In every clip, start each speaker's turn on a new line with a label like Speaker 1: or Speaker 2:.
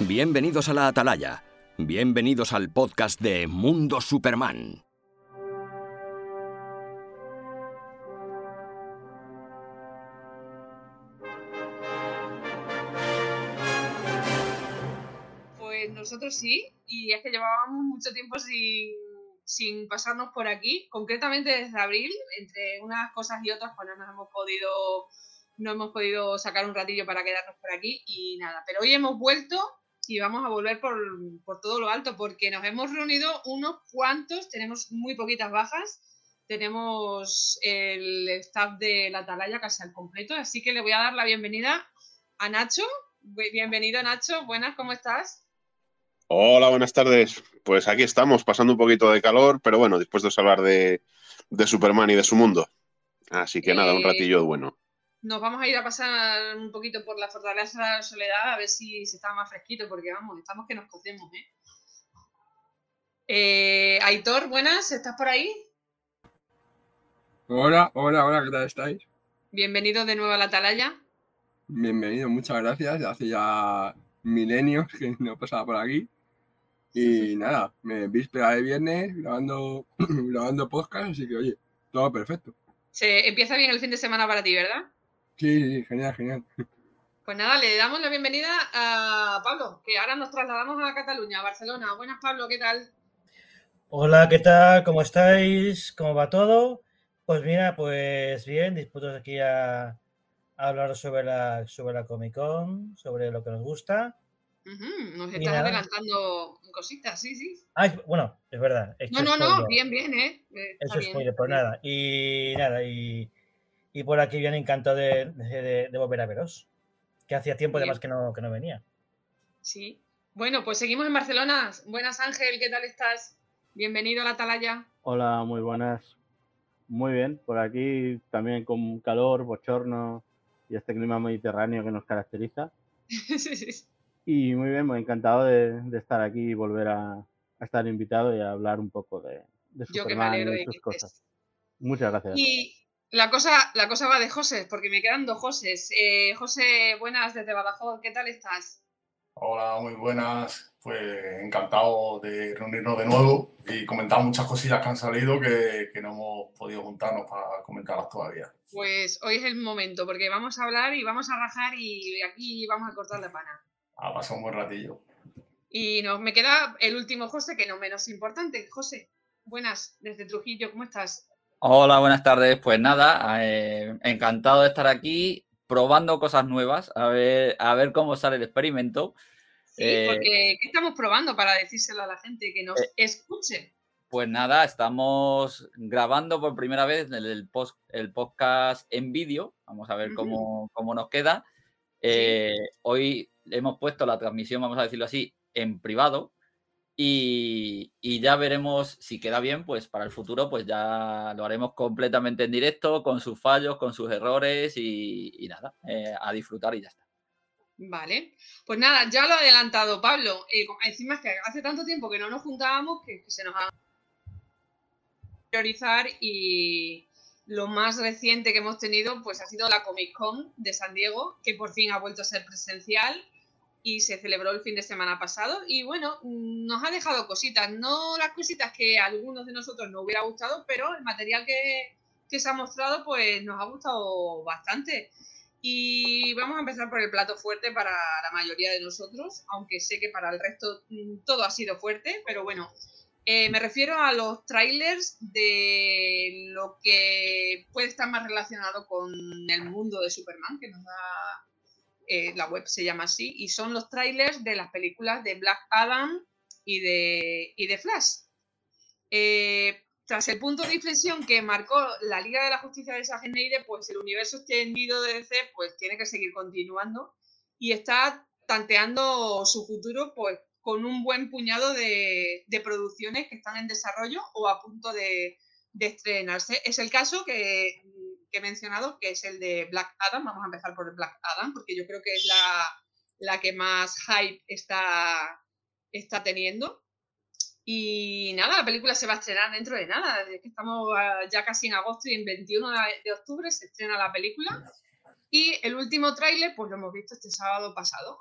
Speaker 1: Bienvenidos a la Atalaya. Bienvenidos al podcast de Mundo Superman.
Speaker 2: Pues nosotros sí, y es que llevábamos mucho tiempo sin, sin pasarnos por aquí, concretamente desde abril, entre unas cosas y otras, pues no nos hemos podido, no hemos podido sacar un ratillo para quedarnos por aquí y nada. Pero hoy hemos vuelto y vamos a volver por, por todo lo alto, porque nos hemos reunido unos cuantos, tenemos muy poquitas bajas, tenemos el staff de la Atalaya casi al completo, así que le voy a dar la bienvenida a Nacho. Bienvenido Nacho, buenas, ¿cómo estás?
Speaker 3: Hola, buenas tardes. Pues aquí estamos, pasando un poquito de calor, pero bueno, dispuestos a hablar de, de Superman y de su mundo. Así que nada, un
Speaker 2: Eh,
Speaker 3: ratillo bueno.
Speaker 2: Nos vamos a ir a pasar un poquito por la fortaleza de la soledad a ver si se está más fresquito, porque vamos, estamos que nos cocemos, ¿eh? Eh, Aitor, buenas, ¿estás por ahí?
Speaker 4: Hola, hola, hola, ¿qué tal estáis?
Speaker 2: Bienvenido de nuevo a la Atalaya.
Speaker 4: Bienvenido, muchas gracias. Hace ya milenios que no pasaba por aquí. Y nada, me víspera de viernes grabando, grabando podcast, así que oye, todo perfecto.
Speaker 2: Se empieza bien el fin de semana para ti, ¿verdad?
Speaker 4: Sí, genial, genial.
Speaker 2: Pues nada, le damos la bienvenida a Pablo, que ahora nos trasladamos a Cataluña, a Barcelona. Buenas, Pablo, ¿qué tal?
Speaker 5: Hola, ¿qué tal? ¿Cómo estáis? ¿Cómo va todo? Pues mira, pues bien, dispuestos aquí a, a hablar sobre la, sobre la Comic Con, sobre lo que nos gusta.
Speaker 2: Nos estás adelantando cositas, sí, sí.
Speaker 5: Ay, bueno, es verdad. he
Speaker 2: No, no, no, bien, bien, ¿eh? Eh, Está
Speaker 5: hecho
Speaker 2: bien.
Speaker 5: spoiler, pues nada. Y nada, y, y por aquí bien encantado de, de- de volver a veros. Que hacía tiempo además que no, que no venía.
Speaker 2: Sí. Bueno, pues seguimos en Barcelona. Buenas, Ángel, ¿qué tal estás? Bienvenido a la Atalaya.
Speaker 6: Hola, muy buenas. Muy bien, por aquí también con calor, bochorno y este clima mediterráneo que nos caracteriza.
Speaker 2: Sí, sí, sí.
Speaker 6: Y muy bien, muy encantado de, de estar aquí y volver a, a estar invitado y a hablar un poco de, de
Speaker 2: Yo que me
Speaker 6: Superman
Speaker 2: alegro
Speaker 6: y
Speaker 2: de
Speaker 6: sus
Speaker 2: que
Speaker 6: cosas.
Speaker 2: estés.
Speaker 6: Muchas gracias.
Speaker 2: Y la cosa, la cosa va de José, porque me quedan dos Josés. Eh, José, buenas desde Badajoz, ¿qué tal estás?
Speaker 7: Hola, muy buenas. Pues encantado de reunirnos de nuevo y comentar muchas cosillas que han salido que, que no hemos podido juntarnos para comentarlas todavía.
Speaker 2: Pues hoy es el momento, porque vamos a hablar y vamos a rajar y aquí vamos a cortar la pana.
Speaker 7: Ha pasado un buen ratillo.
Speaker 2: Y nos, me queda el último José, que no menos importante. José, buenas desde Trujillo, ¿cómo estás?
Speaker 8: Hola, buenas tardes. Pues nada, eh, encantado de estar aquí probando cosas nuevas, a ver, a ver cómo sale el experimento.
Speaker 2: Sí,
Speaker 8: Eh,
Speaker 2: porque ¿qué estamos probando para decírselo a la gente que nos
Speaker 8: Eh,
Speaker 2: escuche?
Speaker 8: Pues nada, estamos grabando por primera vez el, el post- el podcast en vídeo. Vamos a ver cómo, cómo nos queda. Hoy hemos puesto la transmisión, vamos a decirlo así, en privado. Y, ya veremos si queda bien, pues para el futuro, pues ya lo haremos completamente en directo, con sus fallos, con sus errores y, nada, eh, a disfrutar y ya está.
Speaker 2: Vale, pues nada, ya lo ha adelantado Pablo. Eh, encima es que hace tanto tiempo que no nos juntábamos que, que se nos ha priorizar y lo más reciente que hemos tenido pues ha sido la Comic Con de San Diego, que por fin ha vuelto a ser presencial y se celebró el fin de semana pasado y bueno, mm, nos ha dejado cositas, no las cositas que a algunos de nosotros nos hubiera gustado, pero el material que, que se ha mostrado pues nos ha gustado bastante. Y vamos a empezar por el plato fuerte para la mayoría de nosotros, aunque sé que para el resto mm, todo ha sido fuerte, pero bueno, eh, me refiero a los trailers de lo que puede estar más relacionado con el mundo de Superman, que nos da eh, la web se llama así, y son los trailers de las películas de Black Adam y de, y de Flash. Eh, tras el punto de inflexión que marcó la Liga de la Justicia de Snyder, pues el universo extendido de DC pues tiene que seguir continuando y está tanteando su futuro pues con un buen puñado de, producciones que están en desarrollo o a punto de estrenarse. Es el caso que, que he mencionado, que es el de Black Adam. Vamos a empezar por Black Adam, porque yo creo que es la, la que más hype está, está teniendo. Y nada, la película se va a estrenar dentro de nada. Es que estamos ah, ya casi en agosto y en 21 de de octubre se estrena la película. Y el último tráiler, pues lo hemos visto este sábado pasado.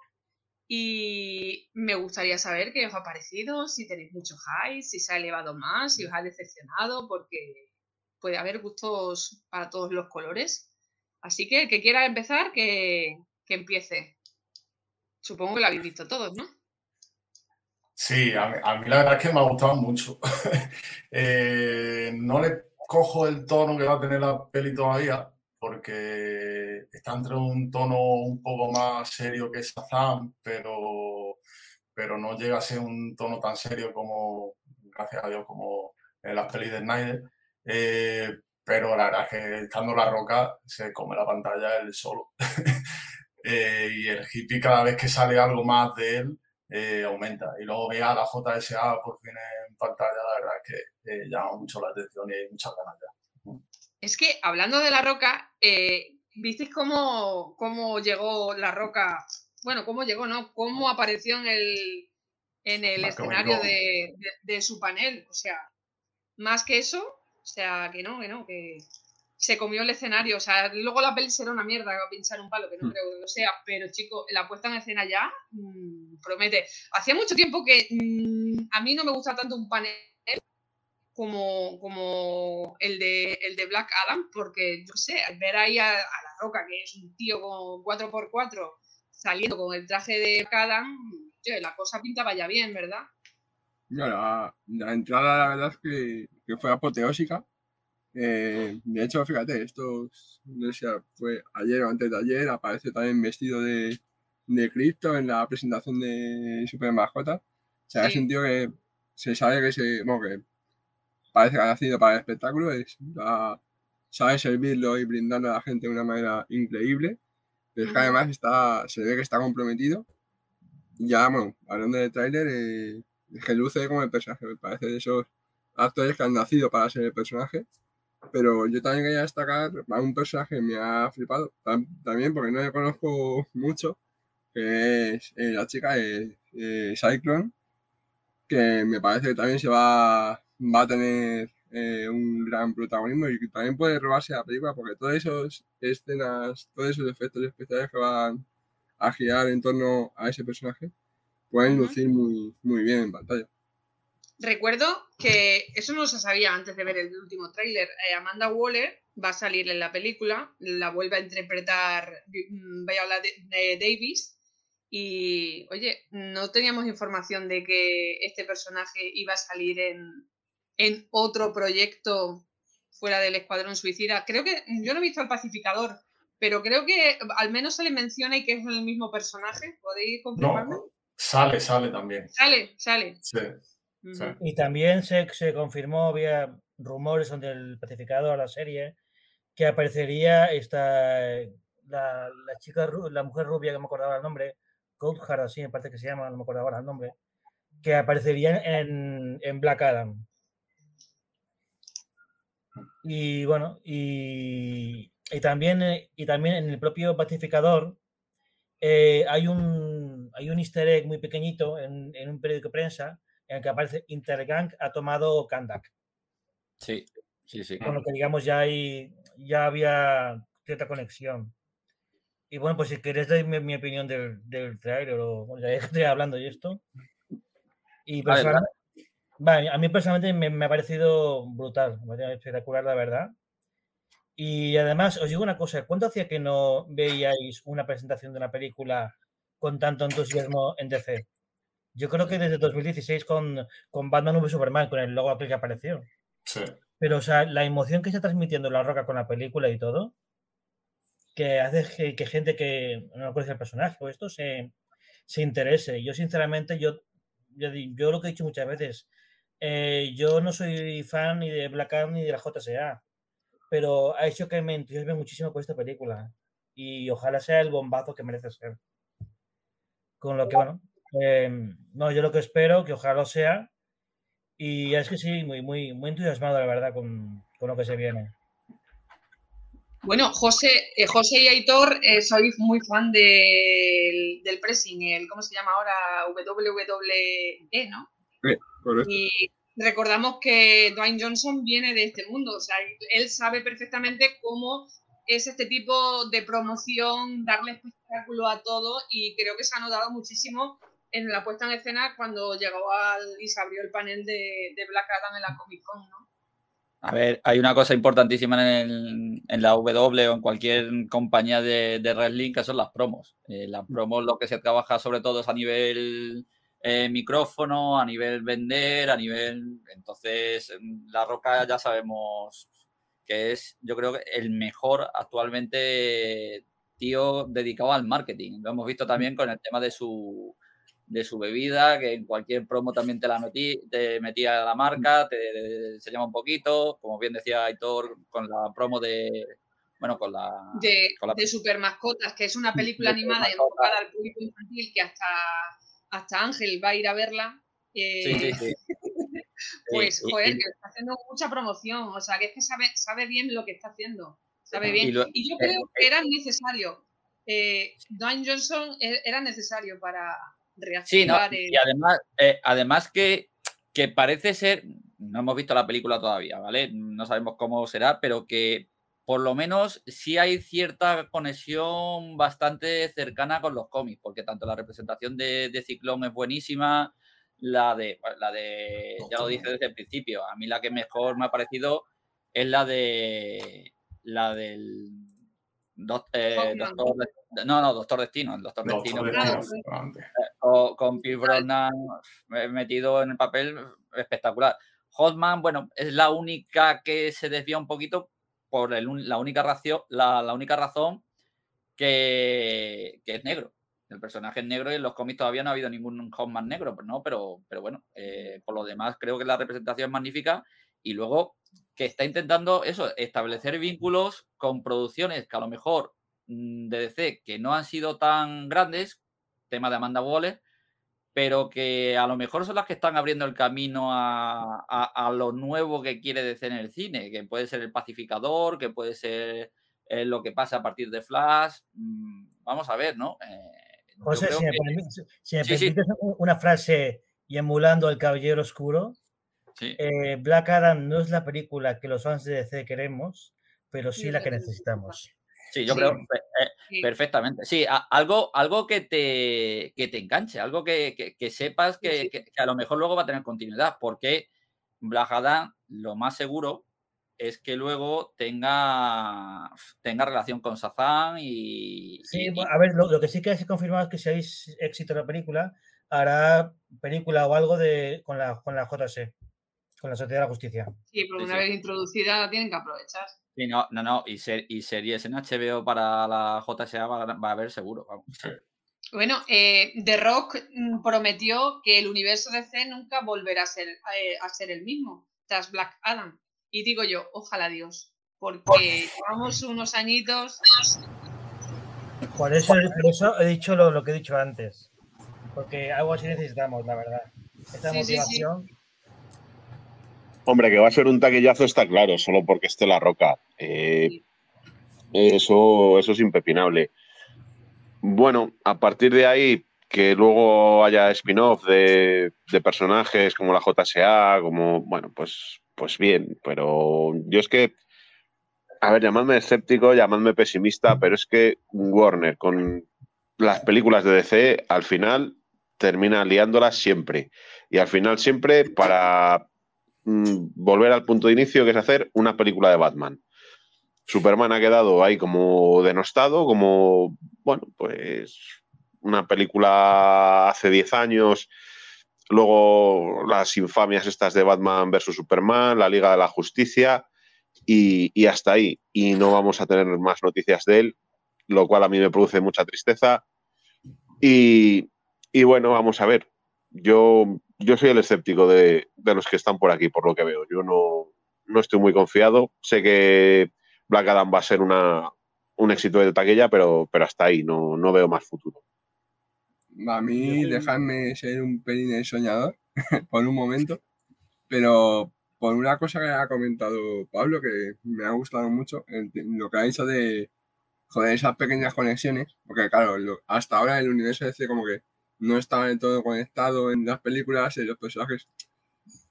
Speaker 2: Y me gustaría saber qué os ha parecido, si tenéis mucho hype, si se ha elevado más, si os ha decepcionado, porque puede haber gustos para todos los colores. Así que el que quiera empezar, que, empiece. Supongo que lo habéis visto todos, ¿no?
Speaker 7: Sí, a mí, a mí la verdad es que me ha gustado mucho. Eh, no le cojo el tono que va a tener la peli todavía, porque está entre un tono un poco más serio que Shazam, pero, pero no llega a ser un tono tan serio como, gracias a Dios, como en las pelis de Snyder. Eh, pero la verdad es que estando la roca se come la pantalla él solo. Eh, y el hippie cada vez que sale algo más de él eh, aumenta. Y luego ve a la JSA por fin en pantalla, la verdad es que llama mucho la atención y hay muchas ganas ya.
Speaker 2: Es que hablando de la roca, ¿visteis cómo, cómo llegó la roca? Bueno, cómo llegó, ¿no? Cómo apareció en el, en el escenario de, de, de su panel. O sea, más que eso, o sea, que no, que no, que se comió el escenario. O sea, luego la peli será una mierda pinchar un palo, que no creo que lo sea, pero chico, la puesta en escena ya mmm, promete. Hacía mucho tiempo que mmm, a mí no me gusta tanto un panel como, como el, de, el de Black Adam, porque yo sé, al ver ahí a, a, La Roca, que es un tío con 4x4 saliendo con el traje de Black Adam, yo, la cosa pintaba ya bien, ¿verdad?
Speaker 4: Ya, la, la, entrada, la verdad es que, que fue apoteósica. Eh, de hecho, fíjate, esto no sé, fue ayer o antes de ayer, aparece también vestido de, de Crypto en la presentación de Super Mascota. O sea, sí. es un tío que se sabe que se. Bueno, que parece que ha nacido para el espectáculo, es, la, sabe servirlo y brindarlo a la gente de una manera increíble. Pero es que además está, se ve que está comprometido. Ya, bueno, hablando del tráiler, eh, que luce como el personaje, me parece de esos actores que han nacido para ser el personaje. Pero yo también quería destacar un personaje que me ha flipado, también porque no le conozco mucho, que es eh, la chica de Cyclone, que me parece que también se va, va a tener eh, un gran protagonismo y que también puede robarse la película porque todas esas escenas, todos esos efectos especiales que van a girar en torno a ese personaje pueden lucir muy, muy bien en pantalla.
Speaker 2: Recuerdo que eso no se sabía antes de ver el último tráiler. Eh, Amanda Waller va a salir en la película, la vuelve a interpretar Viola Davis. Y, oye, no teníamos información de que este personaje iba a salir en, en otro proyecto fuera del Escuadrón Suicida. Creo que, yo no he visto El Pacificador, pero creo que al menos se le menciona y que es el mismo personaje. ¿Podéis confirmarme?
Speaker 7: No, sale, sale también.
Speaker 2: Sale, sale.
Speaker 7: Sí. Sí.
Speaker 5: Y también se, se, confirmó, había rumores donde el pacificador, la serie, que aparecería esta la, la, chica, la mujer rubia que me acordaba el nombre, Coulthard, así me parece que se llama, no me acordaba el nombre, que aparecería en, en Black Adam. Y bueno, y, y, también, y también en el propio pacificador eh, hay, un, hay un easter egg muy pequeñito en, en un periódico de prensa en el que aparece Intergang ha tomado Kandak.
Speaker 8: Sí, sí, sí.
Speaker 5: Con lo que digamos ya, hay, ya había cierta conexión. Y bueno, pues si queréis dar mi, mi opinión del, del trailer, o bueno, ya estoy hablando de esto. Y personalmente, vale, a mí personalmente me, me, ha parecido brutal, me ha parecido espectacular, la verdad. Y además, os digo una cosa, ¿cuánto hacía que no veíais una presentación de una película con tanto entusiasmo en DC? Yo creo que desde 2016 con, con Batman v Superman, con el logo aquel que apareció.
Speaker 7: Sí.
Speaker 5: Pero, o sea, la emoción que está transmitiendo La Roca con la película y todo, que hace que, que gente que no conoce el personaje o esto se, se interese. Yo, sinceramente, yo, yo, yo, lo que he dicho muchas veces, eh, yo no soy fan ni de Black Adam ni de la JSA, pero ha hecho que me entusiasme muchísimo con esta película. Y ojalá sea el bombazo que merece ser. Con lo que, bueno, eh, no, yo lo que espero, que ojalá lo sea. Y es que sí, muy, muy, muy entusiasmado, la verdad, con, con lo que se viene.
Speaker 2: Bueno, José, eh, José y Aitor, eh, soy muy fan de, del pressing, el, ¿cómo se llama ahora? WWE, ¿no?
Speaker 4: Sí, correcto.
Speaker 2: Y recordamos que Dwayne Johnson viene de este mundo, o sea, él sabe perfectamente cómo es este tipo de promoción, darle espectáculo a todo y creo que se ha notado muchísimo en la puesta en escena cuando llegó al, y se abrió el panel de, Black Adam en la Comic Con, ¿no?
Speaker 8: A ver, hay una cosa importantísima en, en la W o en cualquier compañía de, de wrestling que son las promos. Eh, las promos lo que se trabaja sobre todo es a nivel eh, micrófono, a nivel vender, a nivel... Entonces, La Roca ya sabemos que es, yo creo que el mejor actualmente tío dedicado al marketing. Lo hemos visto también con el tema de su, de su bebida, que en cualquier promo también te la metí, te metía la marca, te enseñaba un poquito, como bien decía Aitor, con la promo de, bueno, con la...
Speaker 2: De,
Speaker 8: con la-
Speaker 2: de Super Mascotas, que es una película
Speaker 8: Super
Speaker 2: animada enfocada al público infantil que hasta, hasta Ángel va a ir a verla. eh,
Speaker 8: Sí, sí, sí.
Speaker 2: Pues,
Speaker 8: Sí, y-
Speaker 2: joder,
Speaker 8: y-
Speaker 2: que está haciendo mucha promoción, o sea, que es que sabe, sabe bien lo que está haciendo, sabe
Speaker 8: Y
Speaker 2: bien.
Speaker 8: lo-
Speaker 2: Y yo
Speaker 8: eh,
Speaker 2: creo que era necesario. Eh, Dwayne Johnson e- era necesario para
Speaker 8: Sí, ¿no?
Speaker 2: reactivar el-
Speaker 8: y además, eh, además que, que parece ser, no hemos visto la película todavía, ¿vale? No sabemos cómo será, pero que por lo menos sí hay cierta conexión bastante cercana con los cómics, porque tanto la representación de, de Ciclón es buenísima, la de, la de, ya lo dije desde el principio, a mí la que mejor me ha parecido es la de, la del doc- eh, doctor, no, no, Doctor Destino, el Doctor,
Speaker 7: Doctor
Speaker 8: Destino,
Speaker 7: Destino,
Speaker 2: claro.
Speaker 7: efectivamente.
Speaker 8: con, con Pierce Brosnan eh, metido en el papel espectacular. Hotman, bueno, es la única que se desvía un poquito por el un- la, única razón, la, la única razón que, que es negro. El personaje es negro y en los cómics todavía no ha habido ningún Hotman negro, ¿no? Pero, pero bueno, eh, por lo demás creo que la representación es magnífica y luego que está intentando eso, establecer vínculos con producciones que a lo mejor mm, de DC que no han sido tan grandes, tema de Amanda Waller, pero que a lo mejor son las que están abriendo el camino a, a- lo nuevo que quiere DC en el cine, que puede ser el pacificador, que puede ser eh, lo que pasa a partir de Flash. mm, Vamos a ver, ¿no? Eh,
Speaker 5: José, si me,
Speaker 8: que-
Speaker 5: permi- si- si me
Speaker 8: Sí, sí.
Speaker 5: permites una frase y emulando el Caballero Oscuro,
Speaker 8: sí.
Speaker 5: eh, Black Adam no es la película que los fans de DC queremos, pero sí la que necesitamos.
Speaker 8: Sí, yo
Speaker 2: Sí.
Speaker 8: creo eh,
Speaker 2: Sí.
Speaker 8: perfectamente. Sí, a- algo, algo que te, que te enganche, algo que, que- que sepas
Speaker 2: Sí,
Speaker 8: que,
Speaker 2: sí.
Speaker 8: que- que a lo mejor luego va a tener continuidad, porque Black Adam, lo más seguro es que luego tenga, tenga relación con Shazam y,
Speaker 5: Sí,
Speaker 8: y-
Speaker 5: a ver, lo, lo que sí que se ha confirmado es que si hay éxito en la película, hará película o algo de con la, con la JC, con la Sociedad de la Justicia.
Speaker 2: Sí, porque
Speaker 8: Sí,
Speaker 2: una
Speaker 8: sí.
Speaker 2: vez introducida la tienen que aprovechar.
Speaker 8: y no, no, no, y, ser- y series en HBO para la JSA va, a- va a haber seguro. vamos.
Speaker 2: Bueno, eh, The Rock mm, prometió que el universo DC nunca volverá a ser, eh, a ser el mismo tras Black Adam. Y digo yo, ojalá Dios, porque llevamos unos añitos.
Speaker 5: Por eso, por eso he dicho lo, lo que he dicho antes. Porque algo así necesitamos, la verdad. Esta
Speaker 2: Sí, sí, sí.
Speaker 5: motivación.
Speaker 3: Hombre, que va a ser un taquillazo está claro, solo porque esté la roca. Eh, eso, eso es impepinable. Bueno, a partir de ahí, que luego haya spin-off de, de personajes como la JSA, como, bueno, pues, pues bien, pero yo es que, a ver, llamadme escéptico, llamadme pesimista, pero es que Warner con las películas de DC al final termina liándolas siempre. Y al final siempre para mm, volver al punto de inicio, que es hacer una película de Batman. Superman ha quedado ahí como denostado, como, bueno, pues una película hace 10 años, luego las infamias estas de Batman versus Superman, la Liga de la Justicia, y, y hasta ahí. Y no vamos a tener más noticias de él, lo cual a mí me produce mucha tristeza. Y, y bueno, vamos a ver. Yo, yo soy el escéptico de, de los que están por aquí, por lo que veo. Yo no, no estoy muy confiado. Sé que Black Adam va a ser una, un éxito de taquilla, pero, pero hasta ahí no, no veo más futuro.
Speaker 4: A mí, dejarme ser un pelín el soñador por un momento, pero por una cosa que ha comentado Pablo, que me ha gustado mucho, el- lo que ha dicho de, joder, esas pequeñas conexiones, porque claro, lo- hasta ahora el universo DC como que no estaba del todo conectado en las películas, en los personajes,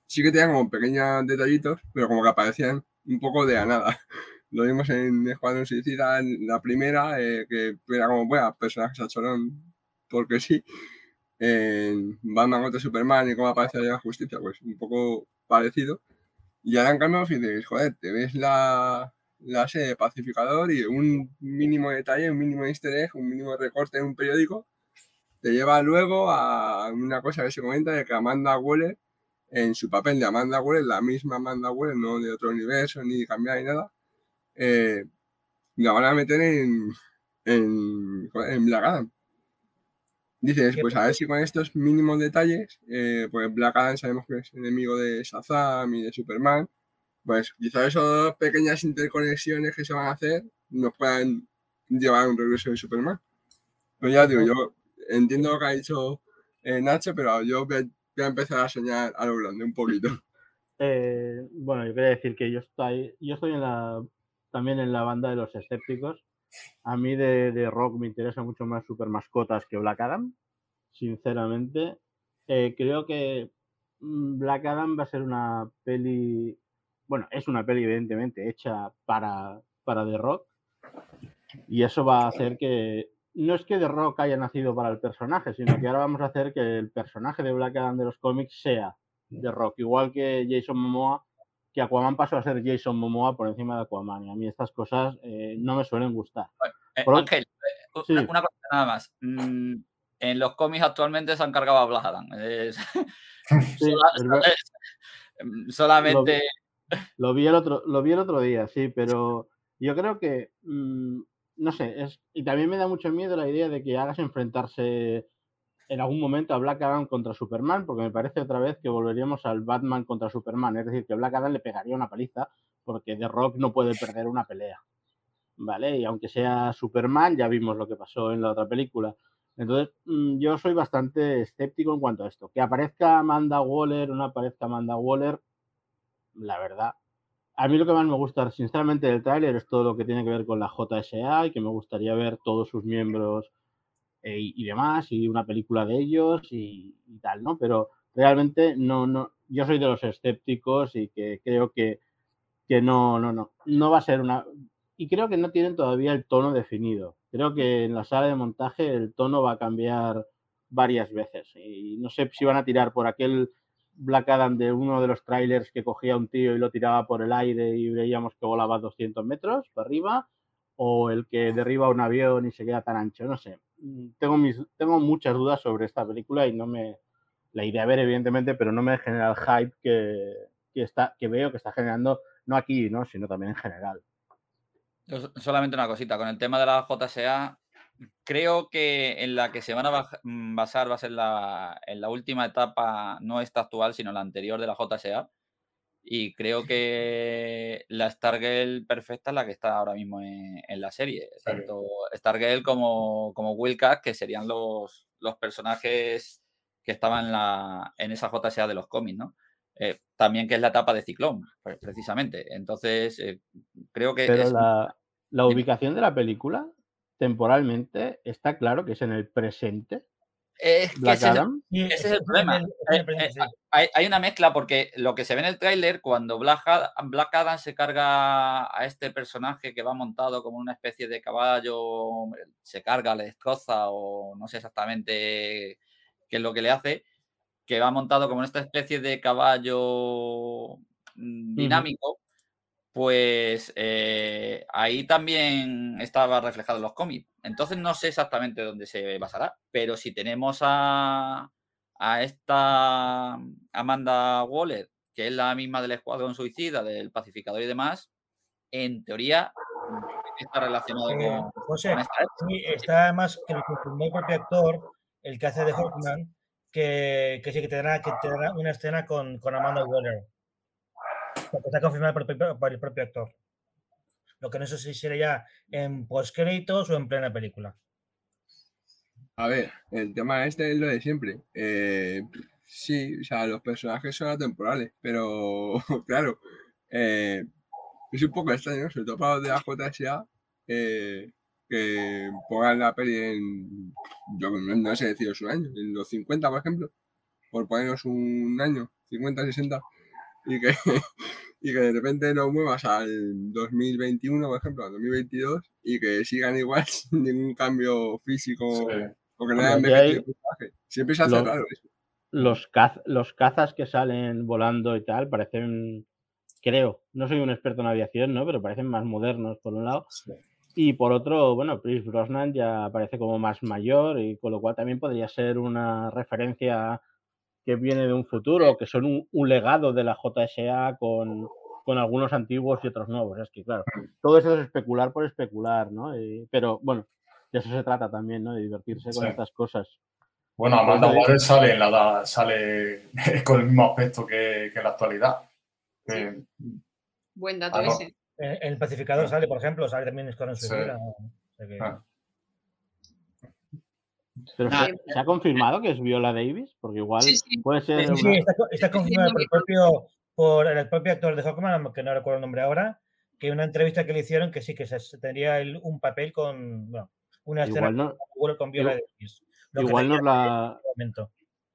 Speaker 4: sí que tenían como pequeños detallitos, pero como que aparecían un poco de a nada. Lo vimos en Escuadrón Suicida, en la primera, eh, que era como, bueno, personajes a chorón, porque sí. En Batman contra Superman y cómo aparece la justicia, pues un poco parecido. Y ahora en cambio, dices, joder, te ves la, la serie de Pacificador y un mínimo detalle, un mínimo easter egg, un mínimo recorte en un periódico, te lleva luego a una cosa que se comenta de que Amanda Waller, en su papel de Amanda Waller, la misma Amanda Waller, no de otro universo, ni cambiar ni nada, eh, la van a meter en, en, en Black Adam. Dices, pues a ver si con estos mínimos detalles, eh, pues Black Adam sabemos que es enemigo de Shazam y de Superman, pues quizás esas pequeñas interconexiones que se van a hacer nos puedan llevar a un regreso de Superman. Pero ya digo, yo entiendo lo que ha dicho eh, Nacho, pero yo voy a, empezar a soñar a lo grande un poquito.
Speaker 6: Eh, bueno, yo quería decir que yo estoy, yo estoy en la, también en la banda de los escépticos. A mí de, de rock me interesa mucho más Super Mascotas que Black Adam, sinceramente. Eh, creo que mm, Black Adam va a ser una peli, bueno, es una peli evidentemente hecha para, para The Rock y eso va a hacer que no es que The Rock haya nacido para el personaje, sino que ahora vamos a hacer que el personaje de Black Adam de los cómics sea The Rock, igual que Jason Momoa, que Aquaman pasó a ser Jason Momoa por encima de Aquaman. Y a mí estas cosas eh, no me suelen gustar.
Speaker 8: Eh, Ángel, eh, una, cosa nada más. Mm, en los cómics actualmente se han cargado a Black Adam. solamente.
Speaker 6: Lo, vi el otro, lo vi el otro día, sí, pero yo creo que. Mm, no sé, es, y también me da mucho miedo la idea de que hagas enfrentarse en algún momento a Black Adam contra Superman, porque me parece otra vez que volveríamos al Batman contra Superman, es decir, que Black Adam le pegaría una paliza, porque The Rock no puede perder una pelea. ¿Vale? Y aunque sea Superman, ya vimos lo que pasó en la otra película. Entonces, mm, yo soy bastante escéptico en cuanto a esto. Que aparezca Amanda Waller o no aparezca Amanda Waller, la verdad, a mí lo que más me gusta, sinceramente, del tráiler es todo lo que tiene que ver con la JSA y que me gustaría ver todos sus miembros eh, y, demás, y una película de ellos y, tal, ¿no? Pero realmente no, no, yo soy de los escépticos y que creo que, que no, no, no, no va a ser una... Y creo que no tienen todavía el tono definido. Creo que en la sala de montaje el tono va a cambiar varias veces. Y no sé si van a tirar por aquel Black Adam de uno de los trailers que cogía un tío y lo tiraba por el aire y veíamos que volaba 200 metros para arriba, o el que derriba un avión y se queda tan ancho, no sé. Mm, tengo, mis, tengo muchas dudas sobre esta película y no me la iré a ver evidentemente, pero no me genera el hype que, que, está, que veo que está generando, no aquí, ¿no? sino también en general.
Speaker 8: Solamente una cosita, con el tema de la JSA, creo que en la que se van a mm, basar va a ser la, en la última etapa, no esta actual, sino la anterior de la JSA. Y creo que la Stargirl perfecta es la que está ahora mismo en, la serie. Tanto Stargirl como, como Wildcat, que serían los, los personajes que estaban en, la, en esa JSA de los cómics, ¿no? Eh, también que es la etapa de Ciclón, precisamente. Entonces, eh, creo que...
Speaker 6: Pero la, la ubicación de la película temporalmente está claro que es en el presente.
Speaker 8: Es que ese, es el problema. Eh, eh, hay, una mezcla porque lo que se ve en el tráiler, cuando Black Adam, se carga a este personaje que va montado como una especie de caballo, se carga, le destroza o no sé exactamente qué es lo que le hace, que va montado como esta especie de caballo mm, dinámico, pues eh, ahí también estaba reflejado en los cómics. Entonces no sé exactamente dónde se basará, pero si tenemos a, a esta Amanda Waller, que es la misma del Escuadrón Suicida, del Pacificador y demás, en teoría está relacionado
Speaker 5: eh, con, José, sí, está además que lo confirmó el propio actor, el que hace de Hawkman, que, que sí que tendrá, que tendrá una escena con, con Amanda Waller. Está confirmado por, el propio actor. Lo que no sé si sería en postcréditos o en plena película.
Speaker 4: A ver, el tema este es lo de siempre. Eh, sí, o sea, los personajes son atemporales, pero claro, eh, es un poco extraño, sobre todo para los de la JSA, eh, que pongan la peli en, yo no sé deciros un año, en los 50, por ejemplo, por ponernos un año, 50, 60, y que, y que de repente lo muevas al 2021, por ejemplo, al 2022, y que sigan igual sin ningún cambio físico, porque no
Speaker 6: Hombre,
Speaker 4: hayan
Speaker 6: aquí hay.
Speaker 4: Siempre se hace
Speaker 6: lo-
Speaker 4: raro eso.
Speaker 6: los, caz- los cazas que salen volando y tal parecen, creo, no soy un experto en aviación, ¿no? Pero parecen más modernos por un lado. Y por otro, bueno, Chris Brosnan ya parece como más mayor y con lo cual también podría ser una referencia que viene de un futuro, que son un, un legado de la JSA con, con algunos antiguos y otros nuevos. Es que, claro, todo eso es especular por especular, ¿no? Y- pero bueno, de eso se trata también, ¿no? De divertirse con
Speaker 7: Sí.
Speaker 6: estas cosas.
Speaker 7: Bueno, Amanda Waller sale, en la, sale con el mismo aspecto que, que en la actualidad. Que-
Speaker 2: Buen dato
Speaker 7: Ah,
Speaker 2: ese.
Speaker 5: El, el pacificador sale, por ejemplo, sale también Escuadrón
Speaker 7: Sí.
Speaker 5: Suicida. o sea que-
Speaker 7: Ah.
Speaker 6: Pero ¿se, se ha confirmado que es Viola Davis? Porque igual
Speaker 2: Sí, sí.
Speaker 6: puede ser
Speaker 5: Sí, sí,
Speaker 6: una-
Speaker 5: está, confirmado por el propio, por el propio actor de Hawkman, que no recuerdo el nombre ahora, que una entrevista que le hicieron que sí que se, tendría el- un papel con bueno, una escena
Speaker 6: igual, no,
Speaker 5: con, con Viola
Speaker 6: igual-
Speaker 5: Davis.
Speaker 6: Igual nos la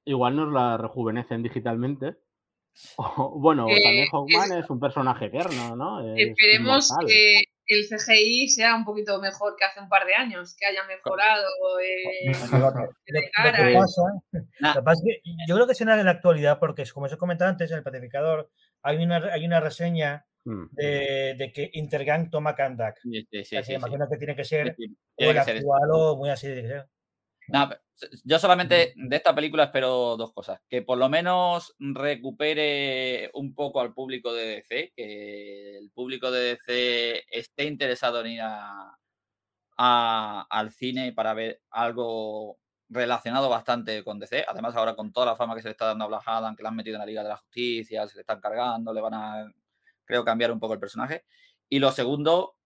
Speaker 6: igual nos la rejuvenecen digitalmente. O, bueno,
Speaker 2: Eh,
Speaker 6: también
Speaker 2: es-
Speaker 6: Hawkman es, un personaje eterno, ¿no? Es
Speaker 2: Esperemos
Speaker 6: inmortal.
Speaker 2: que el CGI sea un poquito mejor que hace un par de años, que haya mejorado. eh, de
Speaker 5: pasa,
Speaker 8: Nah.
Speaker 5: lo pasa es que yo creo que será en la actualidad, porque como os he comentado antes, en el pacificador hay una, hay una reseña
Speaker 6: Mm.
Speaker 5: de, de que Intergang toma Kandak.
Speaker 8: Sí, sí, sí,
Speaker 5: Así
Speaker 8: sí,
Speaker 5: que
Speaker 8: sí.
Speaker 5: imagino que tiene que ser
Speaker 8: Sí, sí,
Speaker 5: o el
Speaker 8: que ser eso.
Speaker 5: actual o muy así. ser.
Speaker 8: No, yo solamente de esta película espero dos cosas. Que por lo menos recupere un poco al público de DC, que el público de DC esté interesado en ir a, a- al cine para ver algo relacionado bastante con DC. Además, ahora con toda la fama que se le está dando a Black Adam, que la han metido en la Liga de la Justicia, se le están cargando, le van a, creo, cambiar un poco el personaje. Y lo segundo,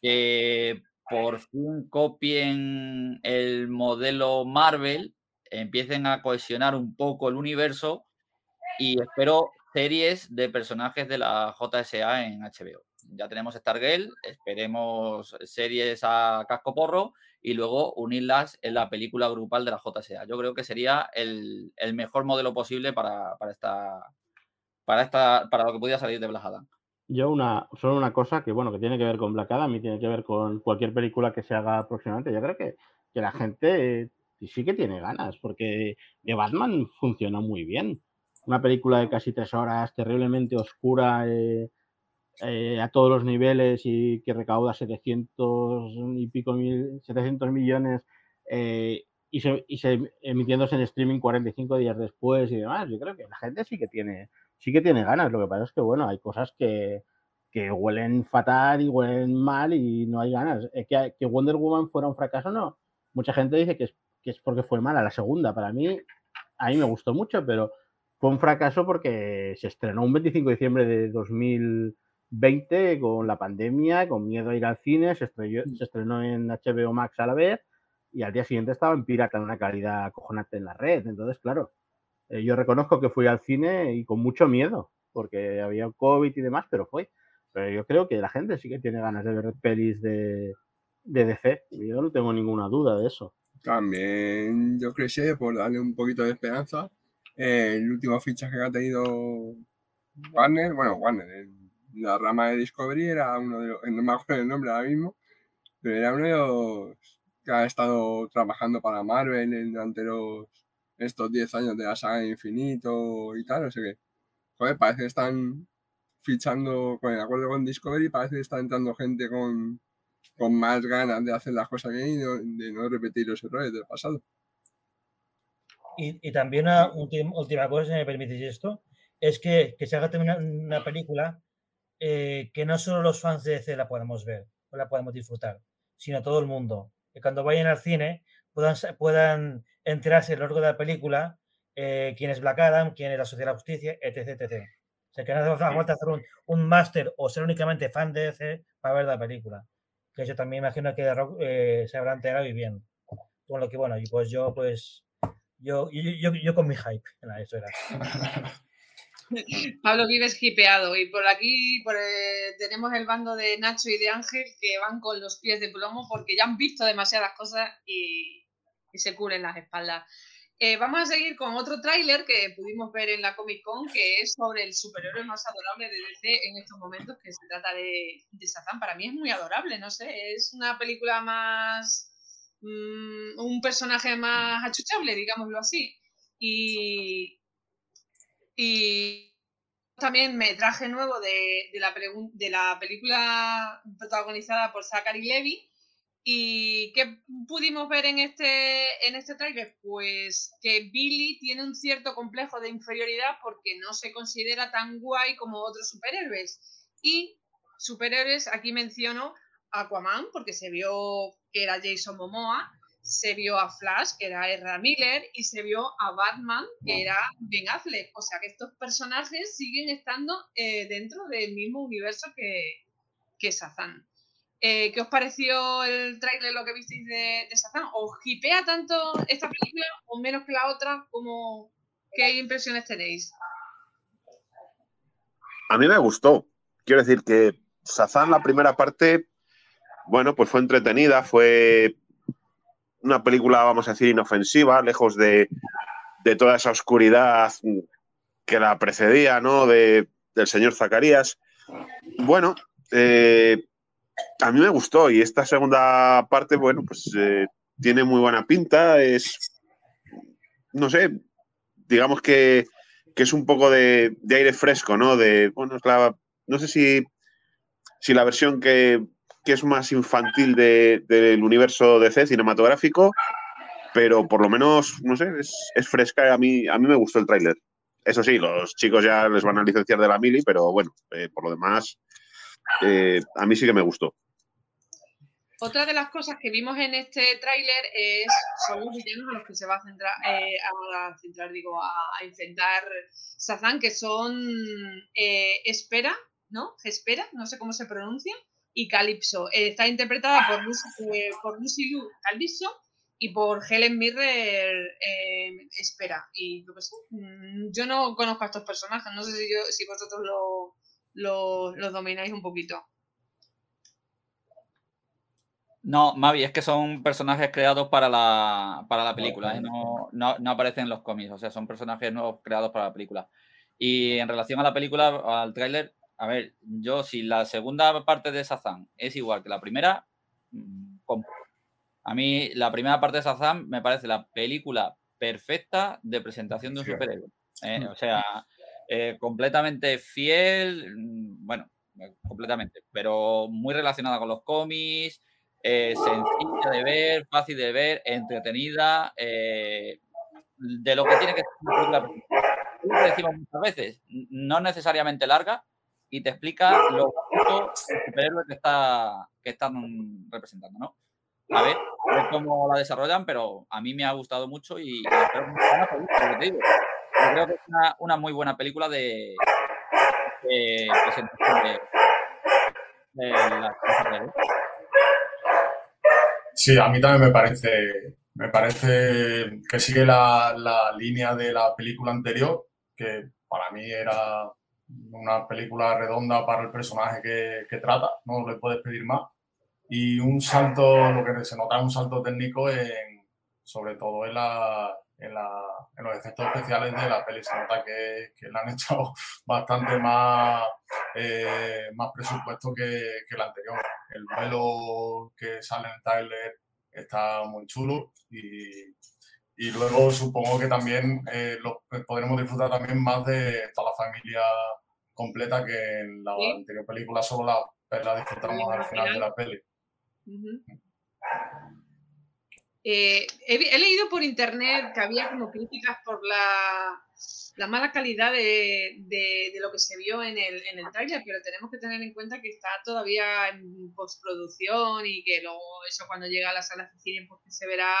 Speaker 8: que por fin copien el modelo Marvel, empiecen a cohesionar un poco el universo y espero series de personajes de la JSA en HBO. Ya tenemos Stargirl, esperemos series a casco porro y luego unirlas en la película grupal de la JSA. Yo creo que sería el, el mejor modelo posible para, para esta para esta para lo que pudiera salir de Black Adam.
Speaker 6: Yo una, solo una cosa que bueno, que tiene que ver con Black Adam y tiene que ver con cualquier película que se haga próximamente. Yo creo que, que la gente eh, sí que tiene ganas, porque de Batman funciona muy bien. Una película de casi tres horas, terriblemente oscura, eh, eh, a todos los niveles y que recauda 700 y pico mil, 700 millones eh, y, se, y se emitiéndose en streaming 45 días después y demás. Yo creo que la gente sí que tiene, sí que tiene ganas. Lo que pasa es que, bueno, hay cosas que, que huelen fatal y huelen mal y no hay ganas. Eh, que, que Wonder Woman fuera un fracaso, no. Mucha gente dice que es, que es porque fue mala la segunda. Para mí, a mí me gustó mucho, pero fue un fracaso porque se estrenó un 25 de diciembre de 2020 con la pandemia, con miedo a ir al cine, se estrenó, se estrenó en HBO Max a la vez y al día siguiente estaba en pirata en una calidad acojonante en la red. Entonces, claro, eh, yo reconozco que fui al cine y con mucho miedo, porque había COVID y demás, pero fue. Pero yo creo que la gente sí que tiene ganas de ver pelis de, de DC. Yo no tengo ninguna duda de eso.
Speaker 4: También yo creo que por darle un poquito de esperanza, eh, el último fichaje que ha tenido Warner, bueno, Warner, la rama de Discovery era uno de los, no me acuerdo el nombre ahora mismo, pero era uno de los que ha estado trabajando para Marvel durante los, estos 10 años de la saga de Infinito y tal, o sea que, joder, parece que están fichando con el acuerdo con Discovery, parece que está entrando gente con, con más ganas de hacer las cosas bien y no- de no repetir los errores del pasado.
Speaker 5: Y, y también una última, última cosa, si me permitís esto, es que, que se haga también una, una película eh, que no solo los fans de DC la podamos ver o la podemos disfrutar, sino todo el mundo. Que cuando vayan al cine puedan, puedan enterarse a lo largo de la película eh, quién es Black Adam, quién es la Sociedad de la Justicia, etc. etc. O sea, que no hace falta hacer un, un máster o ser únicamente fan de DC para ver la película. Que yo también imagino que Rock eh, se habrá enterado y bien. Con lo que, bueno, y pues yo, pues, yo, yo, yo, yo con mi hype. Eso era.
Speaker 2: Pablo Vives hipeado. Y por aquí por, eh, tenemos el bando de Nacho y de Ángel que van con los pies de plomo porque ya han visto demasiadas cosas y, y se cubren las espaldas. Eh, vamos a seguir con otro tráiler que pudimos ver en la Comic Con, que es sobre el superhéroe más adorable de DC en estos momentos, que se trata de, de. Para mí es muy adorable, no sé, es una película más... Mm, un personaje más achuchable, digámoslo así. Y, y también me traje nuevo de, de, la, de la película protagonizada por Zachary Levy, ¿Y qué pudimos ver en este, en este trailer? Pues que Billy tiene un cierto complejo de inferioridad porque no se considera tan guay como otros superhéroes. Y superhéroes, aquí menciono Aquaman, porque se vio que era Jason Momoa, se vio a Flash, que era Ezra Miller, y se vio a Batman, que era Ben Affleck. O sea que estos personajes siguen estando eh, dentro del mismo universo que, que Shazam. Eh, ¿Qué os pareció el tráiler, lo que visteis de, de? ¿Os hipea tanto esta película o menos que la otra? ¿Cómo, ¿Qué impresiones tenéis?
Speaker 3: A mí me gustó. Quiero decir que Shazam, la primera parte, bueno, pues fue entretenida, fue una película, vamos a decir, inofensiva, lejos de, de toda esa oscuridad que la precedía, ¿no? De, del señor Zacarías. Bueno, eh, a mí me gustó y esta segunda parte, bueno, pues eh, tiene muy buena pinta, es, no sé, digamos que, que es un poco de, de, aire fresco, ¿no? De, bueno, es la, no sé si, si la versión que, que es más infantil de, del universo DC cinematográfico, pero por lo menos, no sé, es, es fresca a mí, a mí me gustó el tráiler. Eso sí, los chicos ya les van a licenciar de la mili, pero bueno, eh, por lo demás, eh, a mí sí que me gustó.
Speaker 2: Otra de las cosas que vimos en este tráiler es son los a los que se va a centrar, eh, a, centrar digo, a, enfrentar Sazán, que son eh, Espera, ¿no? Espera, no sé cómo se pronuncia, y Calypso. Eh, está interpretada por Lucy, por Lucy Liu Calypso y por Helen Mirren Espera. Y yo, sé, mm, yo no conozco a estos personajes, no sé si, yo, si vosotros lo, lo, lo domináis un poquito.
Speaker 8: No, Mavi, es que son personajes creados para la, para la película, ¿eh? no, no, no, aparecen en los cómics, o sea, son personajes nuevos creados para la película. Y en relación a la película, al tráiler, a ver, yo si la segunda parte de Sazam es igual que la primera, mm, compro. A mí la primera parte de Sazam me parece la película perfecta de presentación de un superhéroe. ¿eh? O sea, eh, completamente fiel, mm, bueno, completamente, pero muy relacionada con los cómics, eh, sencilla de ver, fácil de ver, entretenida, eh, de lo que tiene que ser una película. Lo decimos muchas veces, no necesariamente larga y te explica los que, está, que están representando, ¿no? A ver, a ver cómo la desarrollan, pero a mí me ha gustado mucho y espero que. Creo que es una, una muy buena película de, de presentación de, de la
Speaker 7: Sí, a mí también me parece, me parece que sigue la, la, línea de la película anterior, que para mí era una película redonda para el personaje que, que trata, no le puedes pedir más. Y un salto, lo que se nota es un salto técnico en, sobre todo en, la, en, la, en los efectos especiales de la peli. Se nota que, que le han echado bastante más, eh, más presupuesto que, que el anterior. El vuelo que sale en Tyler está muy chulo y, y luego supongo que también eh, lo podremos disfrutar también más de toda la familia completa que en la ¿Sí? anterior película solo la, la disfrutamos al final de la peli.
Speaker 2: Uh -huh. Eh, he, he, leído por internet que había como críticas por la, la mala calidad de, de, de, lo que se vio en el, en el tráiler, pero tenemos que tener en cuenta que está todavía en postproducción y que luego eso cuando llega a las salas de cine pues se verá,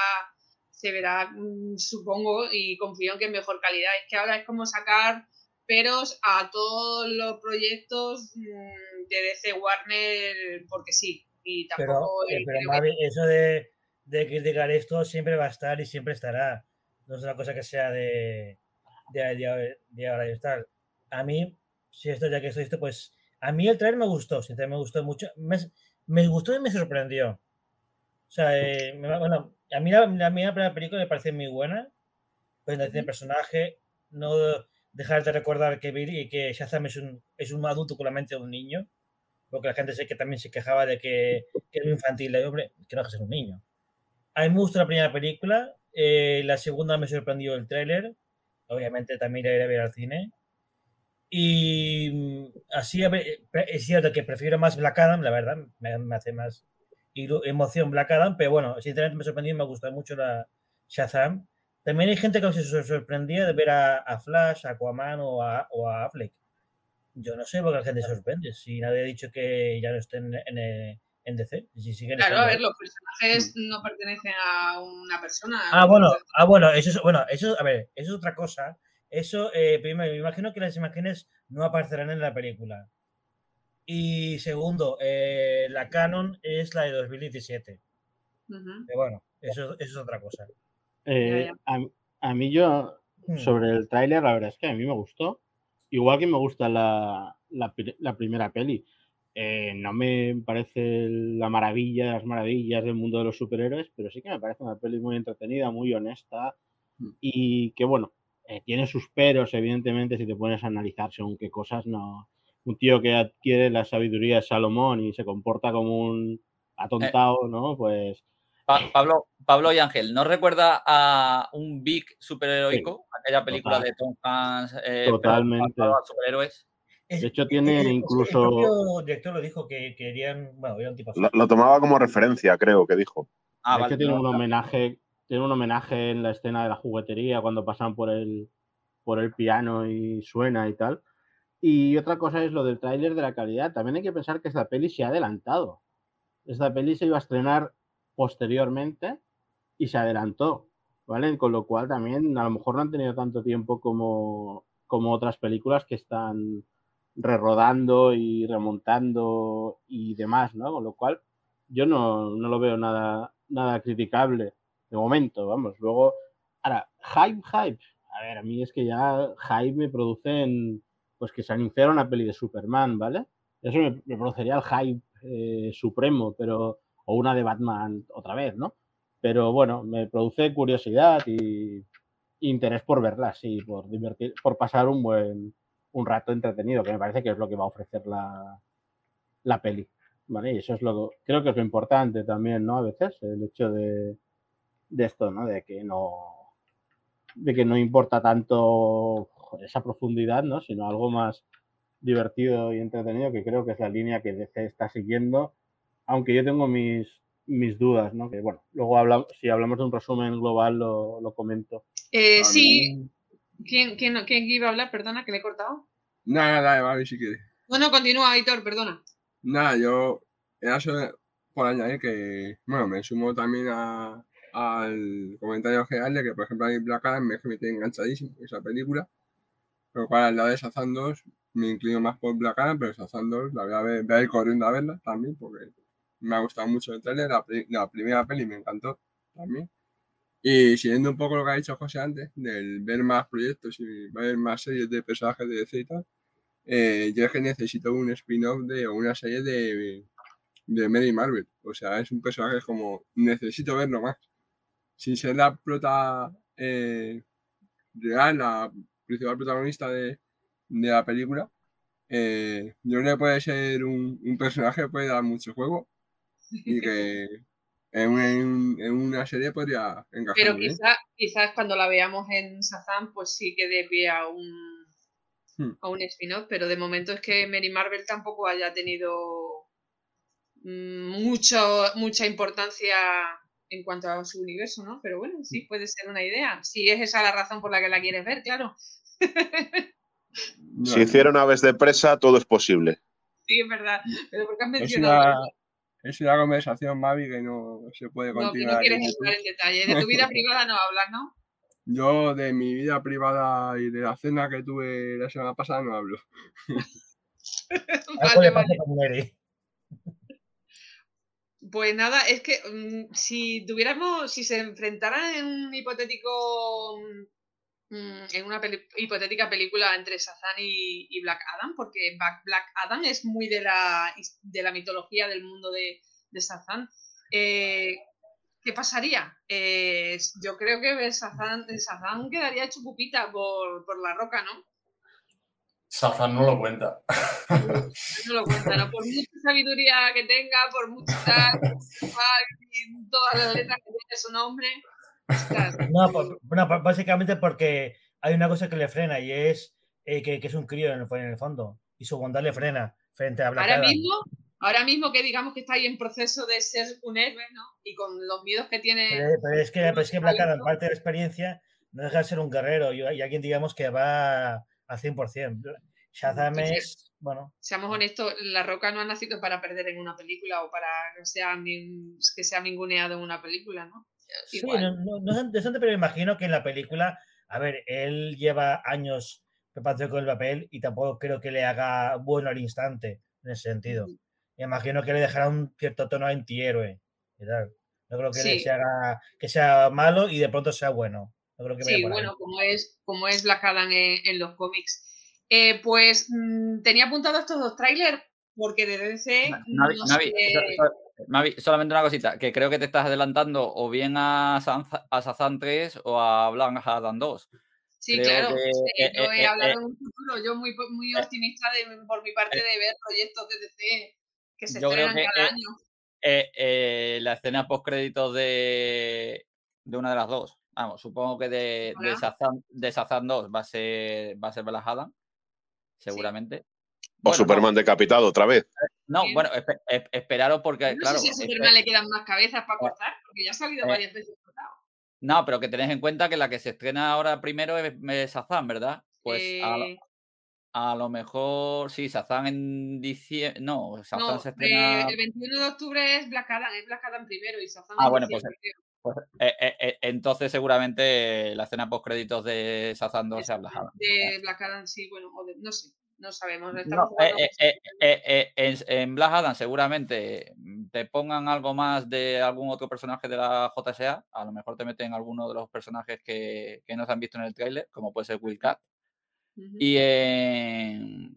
Speaker 2: se verá, mm, supongo, y confío en que es mejor calidad. Es que ahora es como sacar peros a todos los proyectos mmm, de DC Warner porque sí. Y tampoco
Speaker 5: pero, eh, pero Mavi, eso de de criticar esto siempre va a estar y siempre estará. No es una cosa que sea de, de, de, de ahora y tal. A mí, si esto ya que estoy esto, pues a mí el trailer me gustó, sinceramente me gustó mucho. Me, me gustó y me sorprendió. O sea, eh, me, bueno, a mí la, la, la, primera película me parece muy buena. presentación de personaje, no dejar de recordar que, Billy, que Shazam es un, es un adulto con la mente de un niño, porque la gente sé que también se quejaba de que, que era infantil, hombre, que no es un niño. A mí me gustó la primera película, eh, la segunda me sorprendió el tráiler, obviamente también iré a ver al cine. Y mm, así es cierto que prefiero más Black Adam, la verdad, me, me hace más emoción Black Adam, pero bueno, sinceramente me sorprendió y me gustó mucho la Shazam. También hay gente que se sorprendía de ver a, Flash, a Aquaman o a, o a Affleck. Yo no sé por qué la gente se sorprende. Si nadie ha dicho que ya no estén en, en, DC.
Speaker 2: claro, a ver, los personajes mm. no pertenecen a una persona.
Speaker 5: Ah, bueno, ah, bueno, eso es, bueno, eso, a ver, eso es otra cosa. Eso, eh, primero, me imagino que las imágenes no aparecerán en la película. Y segundo, eh, la Canon es la de 2017. Pero bueno, eso, es otra cosa.
Speaker 6: Eh, a, mí yo, hmm. sobre el tráiler, la verdad es que a mí me gustó. Igual que me gusta la, primera peli. Eh, no me parece la maravilla, las maravillas del mundo de los superhéroes, pero sí que me parece una peli muy entretenida, muy honesta hmm. y que, bueno, tiene sus peros, evidentemente, si te pones a analizar según qué cosas, no, un tío que adquiere la sabiduría de Salomón y se comporta como un atontado, ¿no? Pues.
Speaker 8: Pablo, Pablo y Ángel, ¿no recuerda a un Big superheroico? aquella película de Tom Hanks.
Speaker 6: Eh, Totalmente.
Speaker 8: Superhéroes.
Speaker 6: De hecho, tiene incluso.
Speaker 5: El director lo dijo que querían. Bueno, un tipo.
Speaker 3: Lo, tomaba como referencia, creo que dijo.
Speaker 6: Ah, de hecho, tiene un homenaje. Tiene un homenaje en la escena de la juguetería cuando pasan por el, por el piano y suena y tal. Y otra cosa es lo del tráiler de la calidad. También hay que pensar que esta peli se ha adelantado. Esta peli se iba a estrenar posteriormente y se adelantó, ¿vale? Con lo cual también a lo mejor no han tenido tanto tiempo como, como otras películas que están rerodando y remontando y demás, ¿no? Con lo cual yo no, no lo veo nada, nada criticable de momento, vamos. Luego, ahora, hype, hype. A ver, a mí es que ya hype me producen pues que se anunciara una peli de Superman, ¿vale? Eso me, produciría el hype eh, supremo, pero o una de Batman otra vez, ¿no? Pero bueno, me produce curiosidad y interés por verla, sí, por divertir, por pasar un buen un rato entretenido, que me parece que es lo que va a ofrecer la, la peli. ¿Vale? Y eso es lo creo que es lo importante también, ¿no? A veces, el hecho de, de esto, ¿no? De que no de que no importa tanto esa profundidad, ¿no? Sino algo más divertido y entretenido, que creo que es la línea que DC está siguiendo, aunque yo tengo mis, mis dudas, ¿no? Que bueno, luego hablamos, si hablamos de un resumen global lo, comento.
Speaker 2: Eh, sí. ¿Quién, quién, ¿Quién, iba a hablar? Perdona, que le he cortado.
Speaker 4: Nada, nada, vale, si quiere.
Speaker 2: Bueno, continúa, Aitor, perdona.
Speaker 4: Nada, yo era solo por añadir que, bueno, me sumo también al comentario general de que, por ejemplo, a mí Black Adam me, me tiene enganchadísimo esa película. Pero para el lado de Shazam 2 me inclino más por Black Adam, pero Shazam 2 la voy a ver, voy a ir corriendo a verla también porque me ha gustado mucho el trailer, la, primera peli me encantó también. Y siguiendo un poco lo que ha dicho José antes, del ver más proyectos y ver más series de personajes de DC y tal, eh, yo es que necesito un spin-off de, o una serie de, de Mary Marvel. O sea, es un personaje como, necesito verlo más. Sin ser la prota eh, real, la principal protagonista de, la película, eh, yo creo puede ser un, personaje que puede dar mucho juego y que en, una serie podría encajar.
Speaker 2: Pero quizás cuando la veamos en Shazam, pues sí que dé pie a un, hmm. a un spin-off, pero de momento es que Mary Marvel tampoco haya tenido mm, mucho, mucha importancia en cuanto a su universo, ¿no? Pero bueno, sí, puede ser una idea. Si es esa la razón por la que la quieres ver, claro.
Speaker 3: si hicieron aves de presa, todo es posible.
Speaker 2: Sí, es verdad. Pero porque has mencionado.
Speaker 4: Es una, conversación, Mavi, que no se puede continuar.
Speaker 2: No, que no quieres entrar en detalle. De tu vida privada no hablas, ¿no?
Speaker 4: Yo de mi vida privada y de la cena que tuve la semana pasada no hablo.
Speaker 2: vale, vale. Pues nada, es que mm, si tuviéramos, si se enfrentaran en un hipotético, mm, en una hipotética película entre Shazam y, Black Adam, porque Black Adam es muy de la, de la mitología del mundo de, de Shazam, eh, ¿qué pasaría? Eh, yo creo que Sazán, quedaría hecho pupita por, por la roca, ¿no?
Speaker 7: Sazán no lo cuenta.
Speaker 2: No lo cuenta, ¿no? Por mucha sabiduría que tenga, por mucha todas las letras que tiene su nombre.
Speaker 5: No, bueno, básicamente porque hay una cosa que le frena y es eh, que, que, es un crío en el, en el, fondo y su bondad le frena frente a Black
Speaker 2: Ahora mismo, ahora mismo que digamos que está ahí en proceso de ser un héroe, ¿no? Y con los miedos que tiene.
Speaker 5: Pero, es, que, pero es que Black Adam, parte de la experiencia, no deja de ser un guerrero y, y alguien, digamos, que va al 100%. Shazam es, bueno.
Speaker 2: Seamos honestos, La Roca no ha nacido para perder en una película o para que sea, que sea ninguneado en una película, ¿no?
Speaker 5: Sí, no, no, es interesante, pero me imagino que en la película, a ver, él lleva años preparándose con el papel y tampoco creo que le haga bueno al instante, en ese sentido. Me imagino que le dejará un cierto tono antihéroe. No creo que, se haga, que sea malo y de pronto sea bueno.
Speaker 2: sí, bueno, como es, como es Black Adam en, los cómics. Eh, pues mm, tenía apuntado estos dos trailers porque de DC.
Speaker 8: Mavi, solamente una cosita, que creo que te estás adelantando o bien a, Sazan 3 o a Blanc Adam 2.
Speaker 2: Sí, claro. yo eh, he eh, hablado en un futuro, yo muy, muy optimista por mi parte de ver proyectos de DC que se estrenan cada
Speaker 8: año. la escena post créditos de, de una de las dos. Vamos, supongo que de, de, Sazan, de 2 va a ser, va a ser Adam seguramente.
Speaker 3: O Superman decapitado otra vez.
Speaker 8: No, bueno, esperaros porque,
Speaker 2: no
Speaker 8: claro.
Speaker 2: Sé si a Superman le quedan más cabezas para cortar, porque ya ha salido eh, varias veces cortado.
Speaker 8: No, pero que tenéis en cuenta que la que se estrena ahora primero es, es ¿verdad? Pues a, lo, mejor, sí, Sazam en diciembre. No, Sazam se estrena.
Speaker 2: Eh, el 21 de octubre es Black Adam, es Black Adam primero y Sazam
Speaker 8: Ah, bueno, pues, pues eh, entonces seguramente la escena post créditos de Sazam 2 sea
Speaker 2: Black Adam. De Black Adam, sí, bueno, no sé no sabemos.
Speaker 8: Eh, eh, eh, en, en, Black Adam seguramente mm, te pongan algo más de algún otro personaje de la JSA, a lo mejor te meten alguno de los personajes que, que no se han visto en el tráiler, como puede ser Will Cat. Y en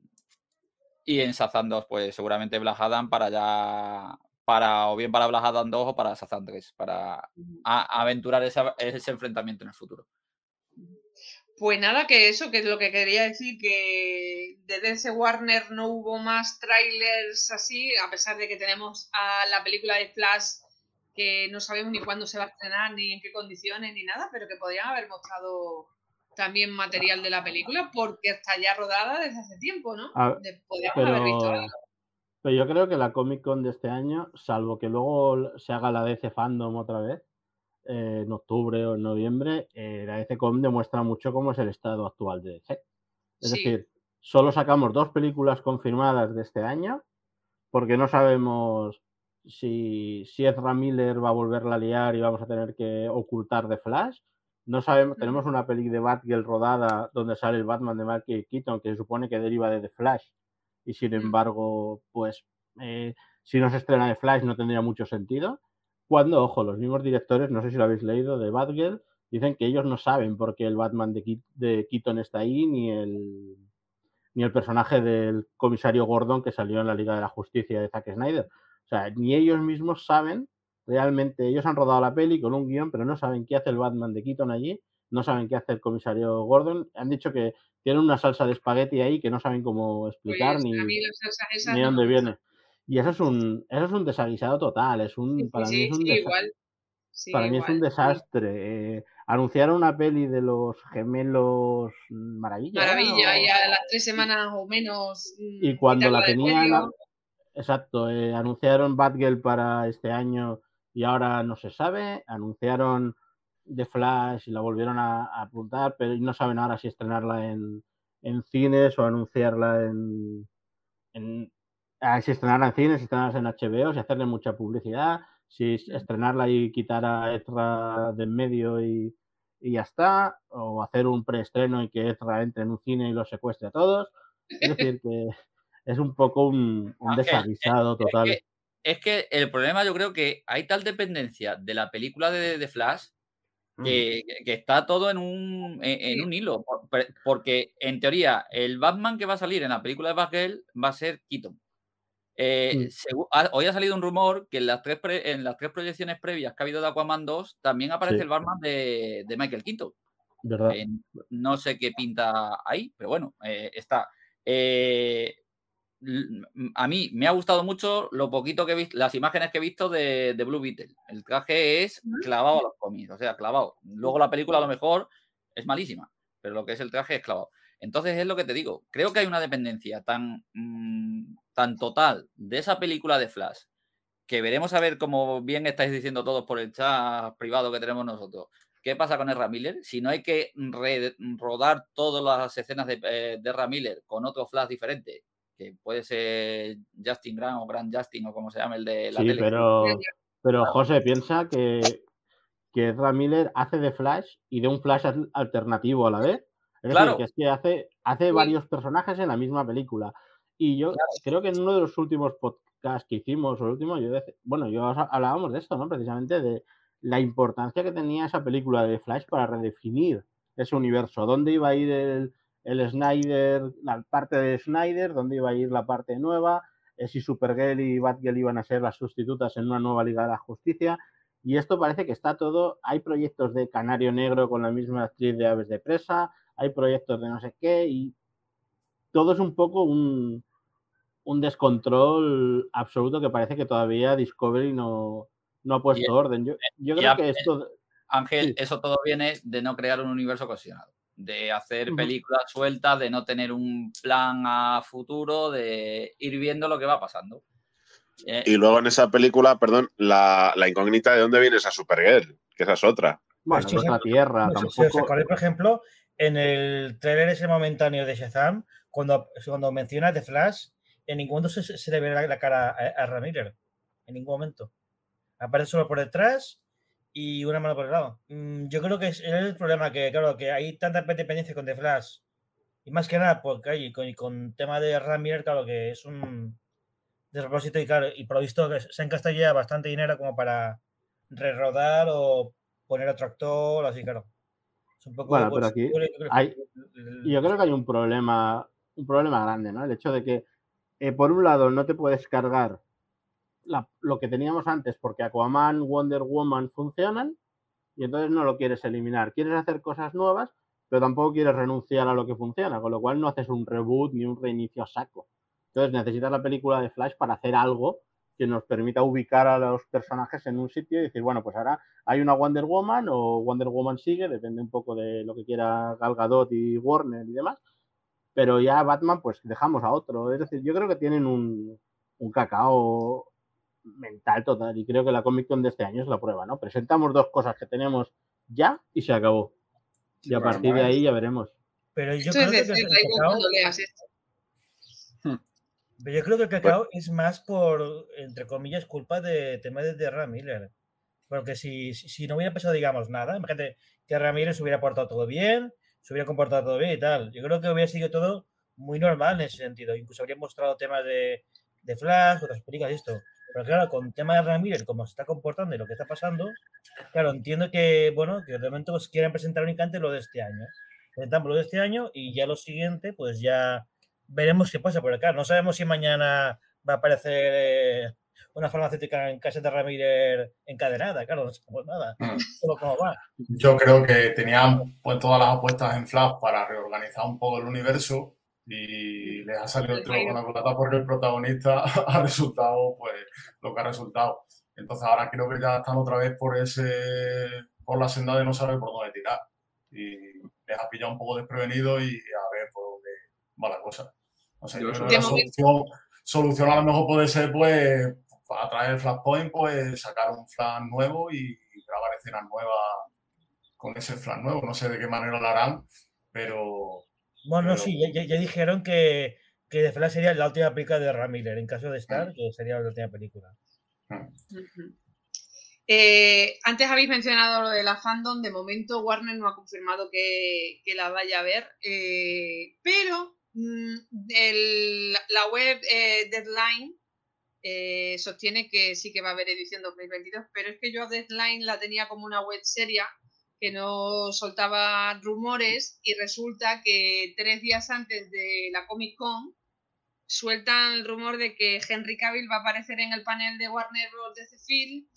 Speaker 8: y en Sazan 2, pues seguramente Black Adam para ya para o bien para Black Adam 2 o para Sazan 3, para aventurar ese enfrentamiento en el futuro.
Speaker 2: Pues nada, que eso, que es lo que quería decir, que de DC Warner no hubo más trailers así, a pesar de que tenemos a la película de Flash que no sabemos ni cuándo se va a estrenar, ni en qué condiciones, ni nada, pero que podrían haber mostrado también material de la película, porque está ya rodada desde hace tiempo, ¿no?
Speaker 6: podríamos haber visto algo. Pero yo creo que la Comic Con de este año, salvo que luego se haga la DC Fandom otra vez, eh, en octubre o en noviembre, eh, la DCCOM demuestra mucho cómo es el estado actual de DC. Es decir, solo sacamos dos películas confirmadas de este año, porque no sabemos si, si Ezra Miller va a volverla a liar y vamos a tener que ocultar de Flash. No sabemos, tenemos una peli de Batgirl rodada donde sale el Batman de Michael Keaton, que se supone que deriva de The Flash, y sin embargo, pues eh, si no se estrena de Flash no tendría mucho sentido. Cuando, ojo, los mismos directores, no sé si lo habéis leído, de Batgirl, dicen que ellos no saben por qué el Batman de, de Keaton está ahí, ni el, ni el personaje del comisario Gordon que salió en la Liga de la Justicia de Zack Snyder. O sea, ni ellos mismos saben realmente, ellos han rodado la peli con un guion, pero no saben qué hace el Batman de Keaton allí, no saben qué hace el comisario Gordon. Han dicho que tienen una salsa de espagueti ahí que no saben cómo explicar pues, ni, ni dónde viene. Y eso es un, eso es un desaguisado total. Es un, para mí es un, para mí es un desastre. Eh, anunciaron una peli de los gemelos Maravilla.
Speaker 2: Maravilla, y a las tres semanas o menos.
Speaker 6: Y mm, cuando la tenían. Exacto, eh, anunciaron Batgirl para este año y ahora no se sabe. Anunciaron The Flash y la volvieron a, apuntar, pero no saben ahora si estrenarla en, en cines o anunciarla en, en, si estrenarla en cines, si estrenarla en HBO, si hacerle mucha publicidad, si estrenarla y quitar a Ezra de en medio y, ya está, o hacer un preestreno y que Ezra entre en un cine y lo secuestre a todos. Es decir, que es un poco un, un desavisado total.
Speaker 8: Es que, el problema yo creo que hay tal dependencia de la película de, de Flash que, está todo en un, en, un hilo. Porque en teoría el Batman que va a salir en la película de Batgirl va a ser Keaton. Eh,
Speaker 6: Mm.
Speaker 8: ha- hoy ha salido un rumor que en las, tres pre- en las tres proyecciones previas que ha habido de Aquaman 2 también aparece
Speaker 6: Sí.
Speaker 8: el Batman de, de Michael Keaton.
Speaker 6: ¿Verdad?
Speaker 8: Eh, no sé qué pinta ahí, pero bueno, eh, está. Eh, a mí me ha gustado mucho lo poquito que he visto, las imágenes que he visto de, de Blue Beetle. El traje es clavado a los cómics, o sea, clavado. Luego la película a lo mejor es malísima, pero lo que es el traje es clavado. Entonces es lo que te digo, creo que hay una dependencia tan, mm, tan total de esa película de Flash que veremos a ver, como bien estáis diciendo todos por el chat privado que tenemos nosotros, qué pasa con Ezra Miller. Si no hay que rodar todas las escenas de, eh, de Ezra Miller con otro Flash diferente, que puede ser Justin Grant o Grant Justin o como se llame el de la
Speaker 6: Sí,
Speaker 8: tele.
Speaker 6: pero, pero José piensa que, que Ezra Miller hace de Flash y de un Flash al- alternativo a la vez. Es
Speaker 8: Claro.
Speaker 6: decir, que es que hace, hace
Speaker 2: Sí.
Speaker 6: varios personajes en la misma película. Y yo creo que en uno de los últimos podcasts que hicimos, o el último, yo dec- bueno, yo os- hablábamos de esto, ¿no? Precisamente de la importancia que tenía esa película de Flash para redefinir ese universo. ¿Dónde iba a ir el, el Snyder, la parte de Snyder? ¿Dónde iba a ir la parte nueva? eh, si Supergirl y Batgirl iban a ser las sustitutas en una nueva Liga de la Justicia. Y esto parece que está todo. Hay proyectos de Canario Negro con la misma actriz de Aves de Presa, hay proyectos de no sé qué, y todo es un poco un, un descontrol absoluto que parece que todavía Discovery no, no ha puesto
Speaker 8: Y-
Speaker 6: orden. Yo, yo creo que esto.
Speaker 8: Ángel,
Speaker 6: Sí.
Speaker 8: eso todo viene de no crear un universo cohesionado, de hacer películas sueltas, de no tener un plan a futuro, de ir viendo lo que va pasando. Eh,
Speaker 3: Y luego en esa película, perdón, la, la incógnita de dónde viene esa Supergirl, que esa es otra.
Speaker 6: Bueno,
Speaker 5: Pues sí,
Speaker 6: no es la Tierra,
Speaker 5: No sé Si os
Speaker 6: tampoco.
Speaker 5: acordáis, por ejemplo, en el trailer ese momentáneo de Shazam, cuando, cuando menciona The Flash, en ningún momento se, se le ve la, la cara a, a Ramírez. En ningún momento. Aparece solo por detrás y una mano por el lado. Mm, yo creo que es, es el problema, que claro, que hay tanta dependencia con The Flash. Y más que nada, porque hay con, con tema de Ramírez, claro, que es un despropósito y claro, y por lo visto se han gastado ya bastante dinero como para rerodar o poner otro actor, así, claro. Es un poco,
Speaker 6: Bueno, pero
Speaker 5: pues,
Speaker 6: aquí
Speaker 5: que-
Speaker 6: hay- yo creo que hay un problema, un problema grande, ¿no? El hecho de que, eh, por un lado, no te puedes cargar lo que teníamos antes porque Aquaman, Wonder Woman funcionan y entonces no lo quieres eliminar. Quieres hacer cosas nuevas, pero tampoco quieres renunciar a lo que funciona, con lo cual no haces un reboot ni un reinicio a saco. Entonces necesitas la película de Flash para hacer algo que nos permita ubicar a los personajes en un sitio y decir, bueno, pues ahora hay una Wonder Woman o Wonder Woman sigue, depende un poco de lo que quiera Gal Gadot y Warner y demás, pero ya Batman pues dejamos a otro. Es decir, yo creo que tienen un, un cacao mental total y creo que la Comic Con de este año es la prueba, ¿no? Presentamos dos cosas que tenemos ya y se acabó. Y a partir de ahí ya veremos.
Speaker 5: Pero yo
Speaker 2: Esto
Speaker 5: creo
Speaker 2: es
Speaker 5: que
Speaker 2: esto.
Speaker 5: pero yo creo que el cacao es más por, entre comillas, culpa de tema de, de Ram Miller. Porque si, si, si no hubiera pasado, digamos, nada, imagínate que Ramírez se hubiera portado todo bien, se hubiera comportado todo bien y tal. Yo creo que hubiera sido todo muy normal en ese sentido. Incluso habría mostrado temas de, de Flash, otras películas y esto. Pero claro, con el tema de Ramírez, cómo se está comportando y lo que está pasando, claro, entiendo que, bueno, que de momento pues, quieren presentar únicamente lo de este año. Presentamos lo de este año y ya lo siguiente, pues ya veremos qué pasa. Pero claro, no sabemos si mañana va a aparecer eh, una farmacéutica en casa de Ramírez encadenada, claro, no sabemos nada.
Speaker 7: Mm.
Speaker 5: Solo cómo va.
Speaker 7: Yo creo que tenían pues, todas las apuestas en Flash para reorganizar un poco el universo y les ha salido el tiro con la culata porque el protagonista ha resultado pues lo que ha resultado. Entonces ahora creo que ya están otra vez por ese por la senda de no saber por dónde tirar. Y les ha pillado un poco desprevenido y a ver por dónde va la cosa. No sé,
Speaker 4: Yo
Speaker 7: creo que la solución a lo mejor puede ser pues a través del Flashpoint pues sacar un Flash nuevo y, grabar escenas nuevas con ese Flash nuevo. No sé de qué manera lo harán, pero
Speaker 5: Bueno,
Speaker 7: Pero-
Speaker 5: sí, ya, ya- ya dijeron que, que The Flash sería la última película de Ramírez, en caso de estar, que sería la última película.
Speaker 2: Ujú. Eh, antes habéis mencionado lo de la fandom, de momento Warner no ha confirmado que, que la vaya a ver, eh, pero mm, el- la web eh, Deadline eh, sostiene que sí que va a haber edición 2022, pero es que yo a Deadline la tenía como una web seria que no soltaba rumores y resulta que tres días antes de la Comic Con sueltan el rumor de que Henry Cavill va a aparecer en el panel de Warner Bros. de Film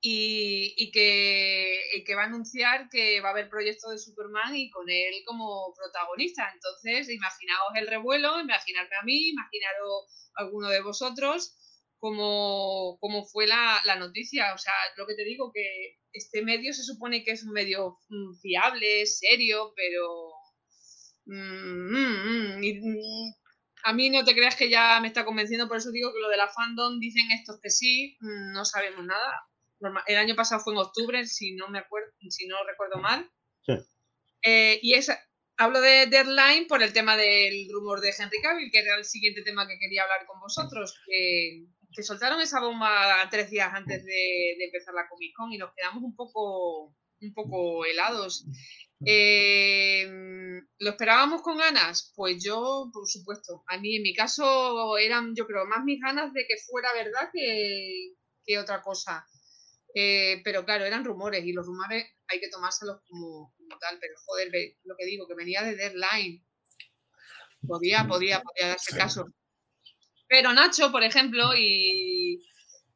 Speaker 2: y, que, y, que, va a anunciar que va a haber proyecto de Superman y con él como protagonista. Entonces, imaginaos el revuelo, imaginarme a mí, imaginaros a alguno de vosotros cómo, cómo fue la, la, noticia. O sea, lo que te digo, que este medio se supone que es un medio mm, fiable, serio, pero... Mm, mm, a mí no te creas que ya me está convenciendo, por eso digo que lo de la fandom dicen estos que sí, no sabemos nada. El año pasado fue en octubre, si no me acuerdo, si no recuerdo mal. Sí. Eh, y es, hablo de Deadline por el tema del rumor de Henry Cavill, que era el siguiente tema que quería hablar con vosotros. Que, que soltaron esa bomba tres días antes de, empezar la Comic Con y nos quedamos un poco, un poco helados. Eh, ¿Lo esperábamos con ganas? Pues yo, por supuesto. A mí, en mi caso, eran, yo creo, más mis ganas de que fuera verdad que, que otra cosa. Eh, pero claro, eran rumores y los rumores hay que tomárselos como, tal. Pero joder, lo que digo, que venía de Deadline. Podía, podía, podía darse caso. Pero Nacho, por ejemplo, y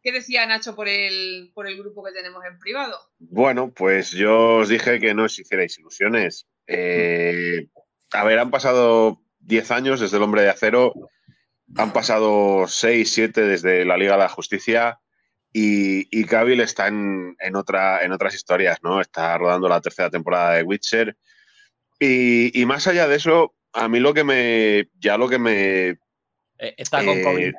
Speaker 2: ¿Qué decía Nacho por el, por el grupo que tenemos en privado?
Speaker 3: Bueno, pues yo os dije que no os hicierais ilusiones. Eh, a ver, han pasado 10 años desde el Hombre de Acero, han pasado 6, 7 desde la Liga de la Justicia y, y está en, otra, en otras historias, ¿no? Está rodando la tercera temporada de Witcher. Y, y más allá de eso, a mí lo que me. Ya lo que me.
Speaker 8: Eh, está con COVID. Eh,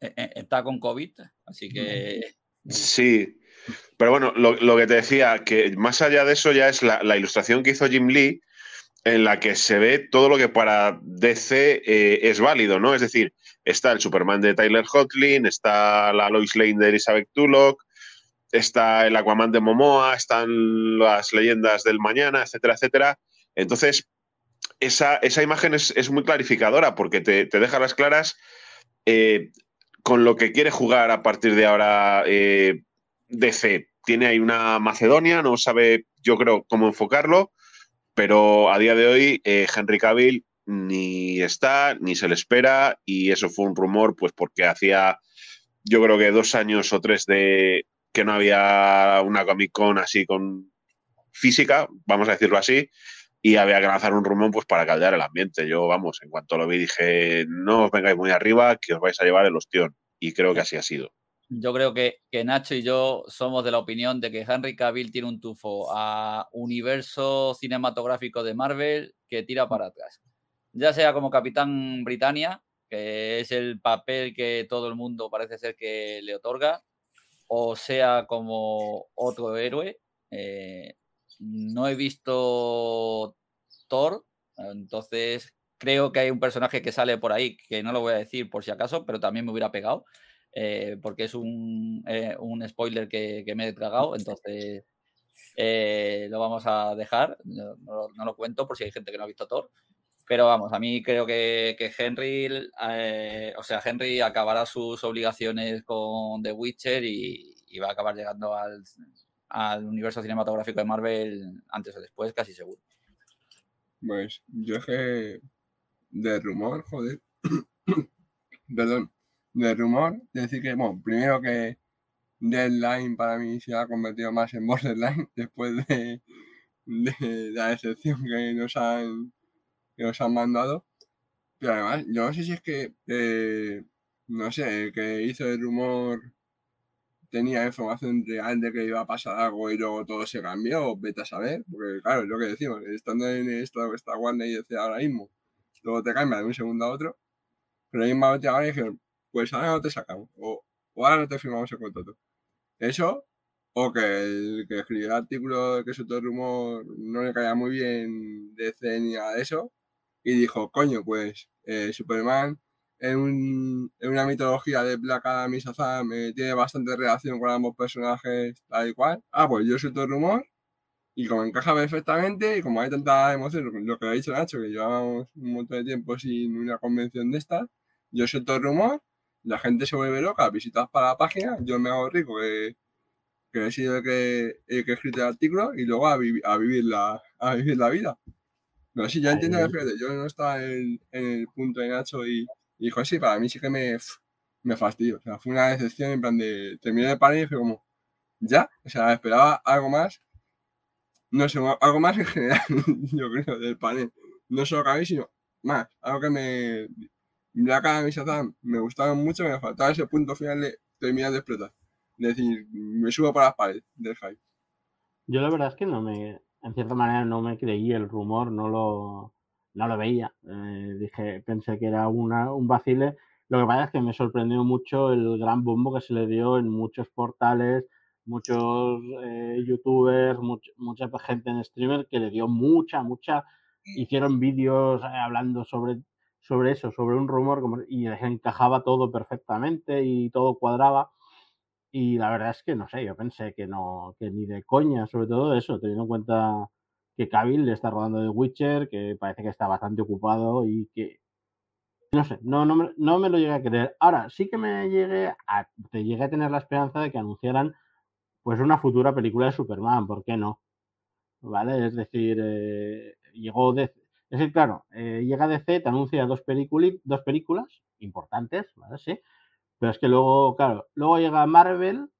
Speaker 8: eh, eh, está con COVID, así que...
Speaker 3: Sí, pero bueno, lo, que te decía, que más allá de eso ya es la, ilustración que hizo Jim Lee, en la que se ve todo lo que para DC eh, es válido, ¿no? Es decir, está el Superman de Tyler Hotlin, está la Lois Lane de Elizabeth Tulloch, está el Aquaman de Momoa, están las leyendas del mañana, etcétera, etcétera. Entonces, esa, esa imagen es, muy clarificadora porque te, deja las claras con lo que quiere jugar a partir de ahora eh, DC. Tiene ahí una Macedonia, no sabe, yo creo, cómo enfocarlo, pero a día de hoy eh, Henry Cavill ni está, ni se le espera, y eso fue un rumor, pues porque hacía, yo creo que dos años o tres de que no había una Comic Con así con física, vamos a decirlo así, y había que lanzar un rumor pues para caldear el ambiente. Yo, vamos, en cuanto lo vi dije, no os vengáis muy arriba, que os vais a llevar el ostión. Y creo que así ha sido.
Speaker 8: Yo creo que, que Nacho y yo somos de la opinión de que Henry Cavill tiene un tufo a universo cinematográfico de Marvel que tira para atrás. Ya sea como Capitán Britannia, que es el papel que todo el mundo parece ser que le otorga, o sea como otro héroe. Eh, no he visto Thor, entonces creo que hay un personaje que sale por ahí, que no lo voy a decir por si acaso, pero también me hubiera pegado, eh, porque es un, eh, spoiler que, me he tragado, entonces eh, lo vamos a dejar, no, lo cuento por si hay gente que no ha visto Thor. Pero vamos, a mí creo que, Henry, o sea, Henry acabará sus obligaciones con The Witcher y va a acabar llegando al, al universo cinematográfico de Marvel antes o después, casi seguro.
Speaker 4: Pues yo es que de rumor, joder, perdón, de rumor, decir que, bueno, primero que Deadline para mí se ha convertido más en Borderline después de, la excepción que nos han, que nos han mandado. Pero además, yo no sé si es que, eh, no sé, el que hizo el rumor tenía información real de que iba a pasar algo y luego todo se cambió, vete a saber, porque claro, es lo que decimos, estando en esto esta Warner y decía ahora mismo, luego te cambia de un segundo a otro, pero mismamente ahora dijeron, pues ahora no te sacamos, o, ahora no te firmamos el contrato. Eso, o que el que escribió el artículo que soltó el rumor no le caía muy bien de C ni nada de eso, y dijo, coño, pues eh, Superman en, una mitología de Black Adam y Shazam tiene bastante relación con ambos personajes tal y cual. Ah, pues yo suelto el rumor y como encaja perfectamente y como hay tanta emoción, lo que ha dicho Nacho, que llevamos un montón de tiempo sin una convención de estas, yo suelto el rumor, la gente se vuelve loca, visitas para la página, yo me hago rico que, que he sido el que, el que he escrito el artículo y luego a, a, vivir, la, a vivir la vida. No, sí, ya entiendo que yo no estaba en, en el punto de Nacho y Y dijo, sí, para mí sí que me, me fastidió. O sea, fue una decepción en plan de terminé el panel y fue como, ya, o sea, esperaba algo más. No sé, algo más en general, yo creo, del panel. No solo Kami, sino más. Algo que me. Shazam me gustaban mucho, me faltaba ese punto final de terminar de explotar. Es decir, me subo para las paredes del hype.
Speaker 6: Yo la verdad es que no me, en cierta manera no me creí el rumor, no lo, no lo veía. Eh, dije, pensé que era una, un vacile. Lo que pasa es que me sorprendió mucho el gran bombo que se le dio en muchos portales, muchos eh, youtubers, mucha gente en streamer que le dio mucha, mucha. Hicieron vídeos eh, hablando sobre, sobre eso, sobre un rumor como, y les encajaba todo perfectamente y todo cuadraba. Y la verdad es que no sé, yo pensé que no, que ni de coña, sobre todo eso, teniendo en cuenta que Cavill le está rodando de Witcher, que parece que está bastante ocupado y que no sé, no, no, me, no me lo llegué a creer. Ahora, sí que me llegué a, te llegué a tener la esperanza de que anunciaran pues una futura película de Superman, ¿por qué no? ¿Vale? Es decir, eh, llegó de, es decir, claro, eh, llega DC, te anuncia dos, dos películas importantes, ¿vale? Sí, pero es que luego, claro, luego llega Marvel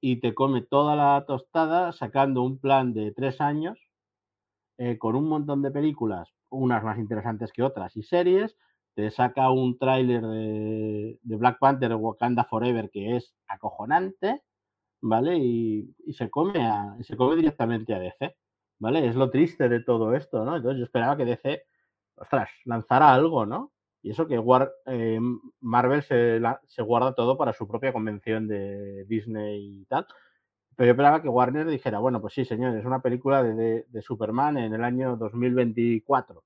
Speaker 6: y te come toda la tostada sacando un plan de tres años eh, con un montón de películas, unas más interesantes que otras, y series. Te saca un tráiler de, Black Panther Wakanda Forever que es acojonante, ¿vale? Y, se come se come directamente a DC, ¿vale? Es lo triste de todo esto, ¿no? Entonces yo esperaba que DC, ostras, lanzara algo, ¿no? Y eso que eh, Marvel se, se, guarda todo para su propia convención de Disney y tal. Pero yo esperaba que Warner dijera, bueno, pues sí, señores, es una película de, de, Superman en el año 2024,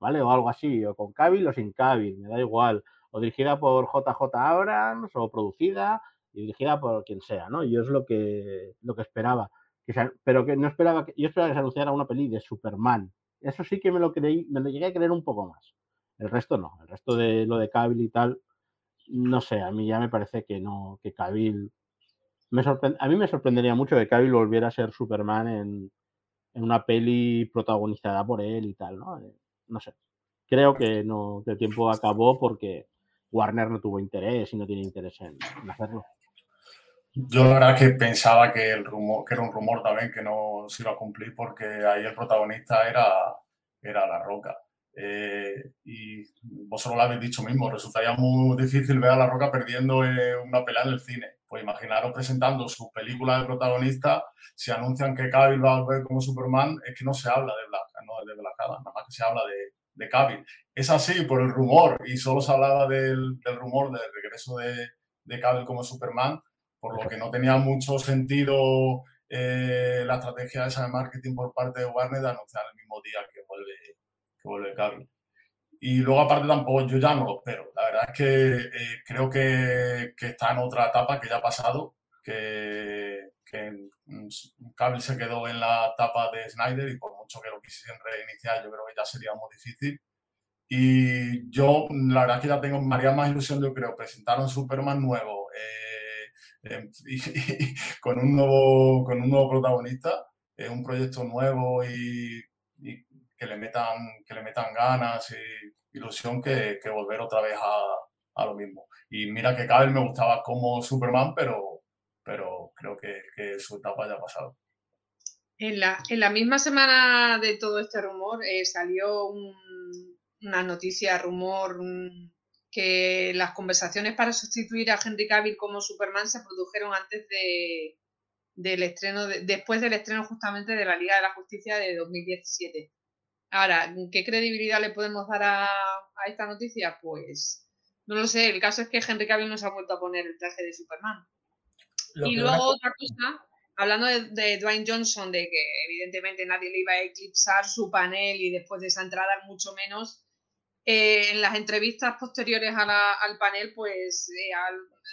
Speaker 6: ¿vale? O algo así, o con Cavill o sin Cavill, me da igual. O dirigida por JJ Abrams, o producida y dirigida por quien sea, ¿no? Yo es lo que, lo que esperaba. Que pero que no esperaba que, yo esperaba que se anunciara una peli de Superman. Eso sí que me lo creí, me lo llegué a creer un poco más. El resto no, el resto de lo de Cavill y tal, no sé, a mí ya me parece que no, que Cavill a mí me sorprendería mucho que Cavill volviera a ser Superman en, una peli protagonizada por él y tal, ¿no? Eh, no sé. Creo que no, que el tiempo acabó porque Warner no tuvo interés y no tiene interés en, hacerlo.
Speaker 7: Yo la verdad que pensaba que el rumor, que era un rumor también que no se iba a cumplir porque ahí el protagonista era, era La Roca. Eh, y vosotros lo habéis dicho mismo, resultaría muy difícil ver a La Roca perdiendo una pelea en el cine. Pues imaginaros presentando su película de protagonista, si anuncian que Cavill va a volver como Superman, es que no se habla de Black, no de Black Adam, nada más que se habla de, de Cavill. Es así por el rumor, y solo se hablaba del, del rumor del regreso de, de Cavill como Superman, por lo que no tenía mucho sentido eh, la estrategia esa de marketing por parte de Warner de anunciar el mismo día que vuelve que vuelve Cavill. Y luego aparte tampoco yo ya no lo espero. La verdad es que eh, creo que, que, está en otra etapa que ya ha pasado, que, que Cavill se quedó en la etapa de Snyder y por mucho que lo quisiesen reiniciar yo creo que ya sería muy difícil. Y yo la verdad es que ya tengo, María más ilusión, yo creo, presentar un Superman nuevo eh, em, con, un nuevo, con un nuevo protagonista, eh, un proyecto nuevo y, y que le metan, que le metan ganas y ilusión que, que volver otra vez a, a, lo mismo. Y mira que Cavill me gustaba como Superman, pero, pero creo que, que su etapa ya ha pasado.
Speaker 2: En la, en la, misma semana de todo este rumor eh, salió un, una noticia, rumor, que las conversaciones para sustituir a Henry Cavill como Superman se produjeron antes de, del estreno, de, después del estreno justamente de la Liga de la Justicia de 2017. Ahora, ¿qué credibilidad le podemos dar a, esta noticia? Pues no lo sé. El caso es que Henry Cavill nos ha vuelto a poner el traje de Superman. y luego otra cosa, hablando de, Dwayne Johnson, de que evidentemente nadie le iba a eclipsar su panel y después de esa entrada mucho menos, eh, en las entrevistas posteriores al panel, pues eh,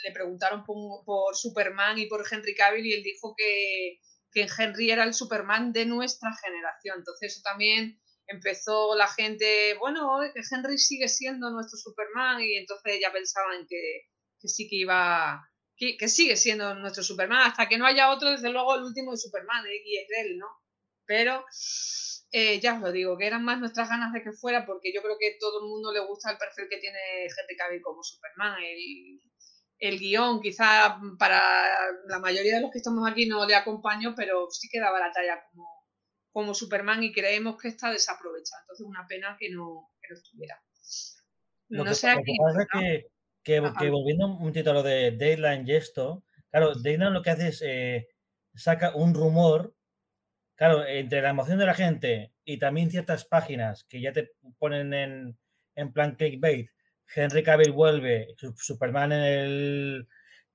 Speaker 2: le preguntaron por, Superman y por Henry Cavill y él dijo que, que Henry era el Superman de nuestra generación. Entonces eso también empezó la gente, bueno, que Henry sigue siendo nuestro Superman y entonces ya pensaban que, que sí que iba, que, sigue siendo nuestro Superman, hasta que no haya otro, desde luego el último de Superman, y es él, ¿no? Pero eh, ya os lo digo, que eran más nuestras ganas de que fuera, porque yo creo que todo el mundo le gusta el perfil que tiene Henry Cavill como Superman. El, el guion, quizá para la mayoría de los que estamos aquí no le acompaño, pero sí que daba la talla como, como Superman y creemos que está desaprovechado. Entonces, una pena que no, que no estuviera.
Speaker 5: Lo
Speaker 2: No
Speaker 5: que,
Speaker 2: sé
Speaker 5: lo que
Speaker 2: aquí.
Speaker 5: pasa
Speaker 2: ¿no?
Speaker 5: que, que, volviendo un título de Dayline y esto, claro, Dayline lo que hace es eh, saca un rumor, claro, entre la emoción de la gente y también ciertas páginas que ya te ponen en, en plan clickbait, Henry Cavill vuelve, Su- Superman en, el,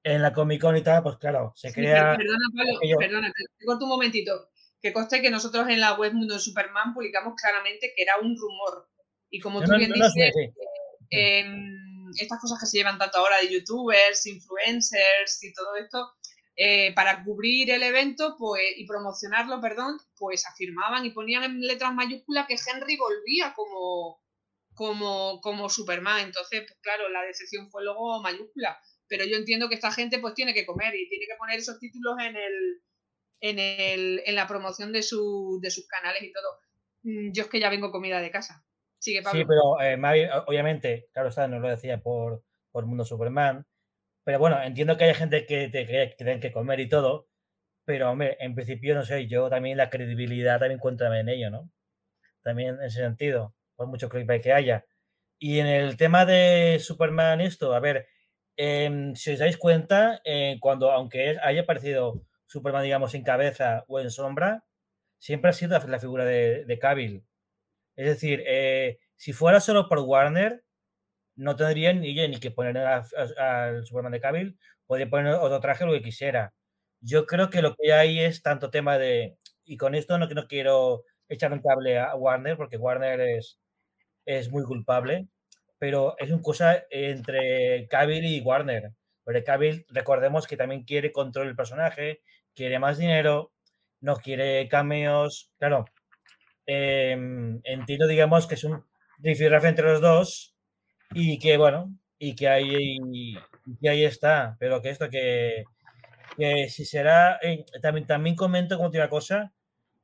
Speaker 5: en la Comic Con y tal, pues claro, se
Speaker 2: Sí,
Speaker 5: crea...
Speaker 2: per- perdona, Pablo,
Speaker 5: aquello-
Speaker 2: perdona, te corto un momentito. Que conste que nosotros en la web Mundo de Superman publicamos claramente que era un rumor. Y como tú
Speaker 5: no,
Speaker 2: bien
Speaker 5: no,
Speaker 2: dices,
Speaker 5: sí.
Speaker 2: em, estas cosas que se llevan tanto ahora de youtubers, influencers y todo esto, eh, para cubrir el evento pues, y promocionarlo, perdón, pues afirmaban y ponían en letras mayúsculas que Henry volvía como, como, como Superman. Entonces, pues claro, la decepción fue luego mayúscula. Pero yo entiendo que esta gente pues tiene que comer y tiene que poner esos títulos en el en, el, en la promoción de, su, de sus canales y todo. Mm, Yo es que ya vengo comida de casa. Sigue, Pablo.
Speaker 5: Sí, pero eh, Mavi, obviamente, claro está, no lo decía por, por Mundo Superman, pero bueno, entiendo que hay gente que te que, que tienen que comer y todo, pero hombre, en principio, no sé, yo también la credibilidad también cuenta en ello, ¿no? También en ese sentido, por mucho clickbait que haya. Y en el tema de Superman, esto, a ver, em, si os dais cuenta, eh, cuando, aunque haya aparecido Superman, digamos, sin cabeza o en sombra, siempre ha sido la, figura de, de Cavill. Es decir, eh, si fuera solo por Warner, no tendrían ni, ni que poner al Superman de Cavill, podría poner otro traje lo que quisiera. Yo creo que lo que hay es tanto tema de. Y con esto no, no quiero echar un cable a Warner, porque Warner es, es muy culpable, pero es una cosa entre Cavill y Warner. Porque Cavill, recordemos que también quiere control del personaje, quiere más dinero, no quiere cameos. Claro, em, entiendo, digamos, que es un rifirrafe entre los dos y que, bueno, y que ahí, y ahí está, pero que esto que, que si será, eh, también, también comento como última cosa,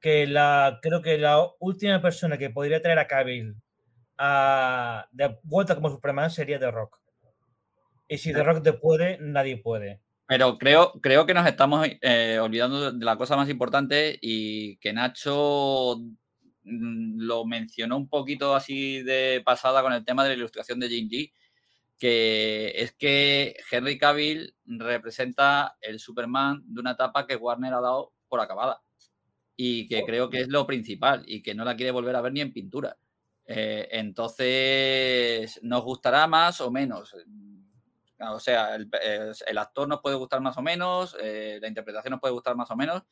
Speaker 5: que la, creo que la última persona que podría traer a Cavill a, de vuelta como Superman sería The Rock. Y si The Rock te puede, nadie puede.
Speaker 8: Pero creo, creo que nos estamos eh, olvidando de la cosa más importante y que Nacho mm, lo mencionó un poquito así de pasada con el tema de la ilustración de Lee, que es que Henry Cavill representa el Superman de una etapa que Warner ha dado por acabada y que creo que es lo principal y que no la quiere volver a ver ni en pintura. Eh, entonces, ¿nos gustará más o menos? O sea, el, el, actor nos puede gustar más o menos, eh, la interpretación nos puede gustar más o menos,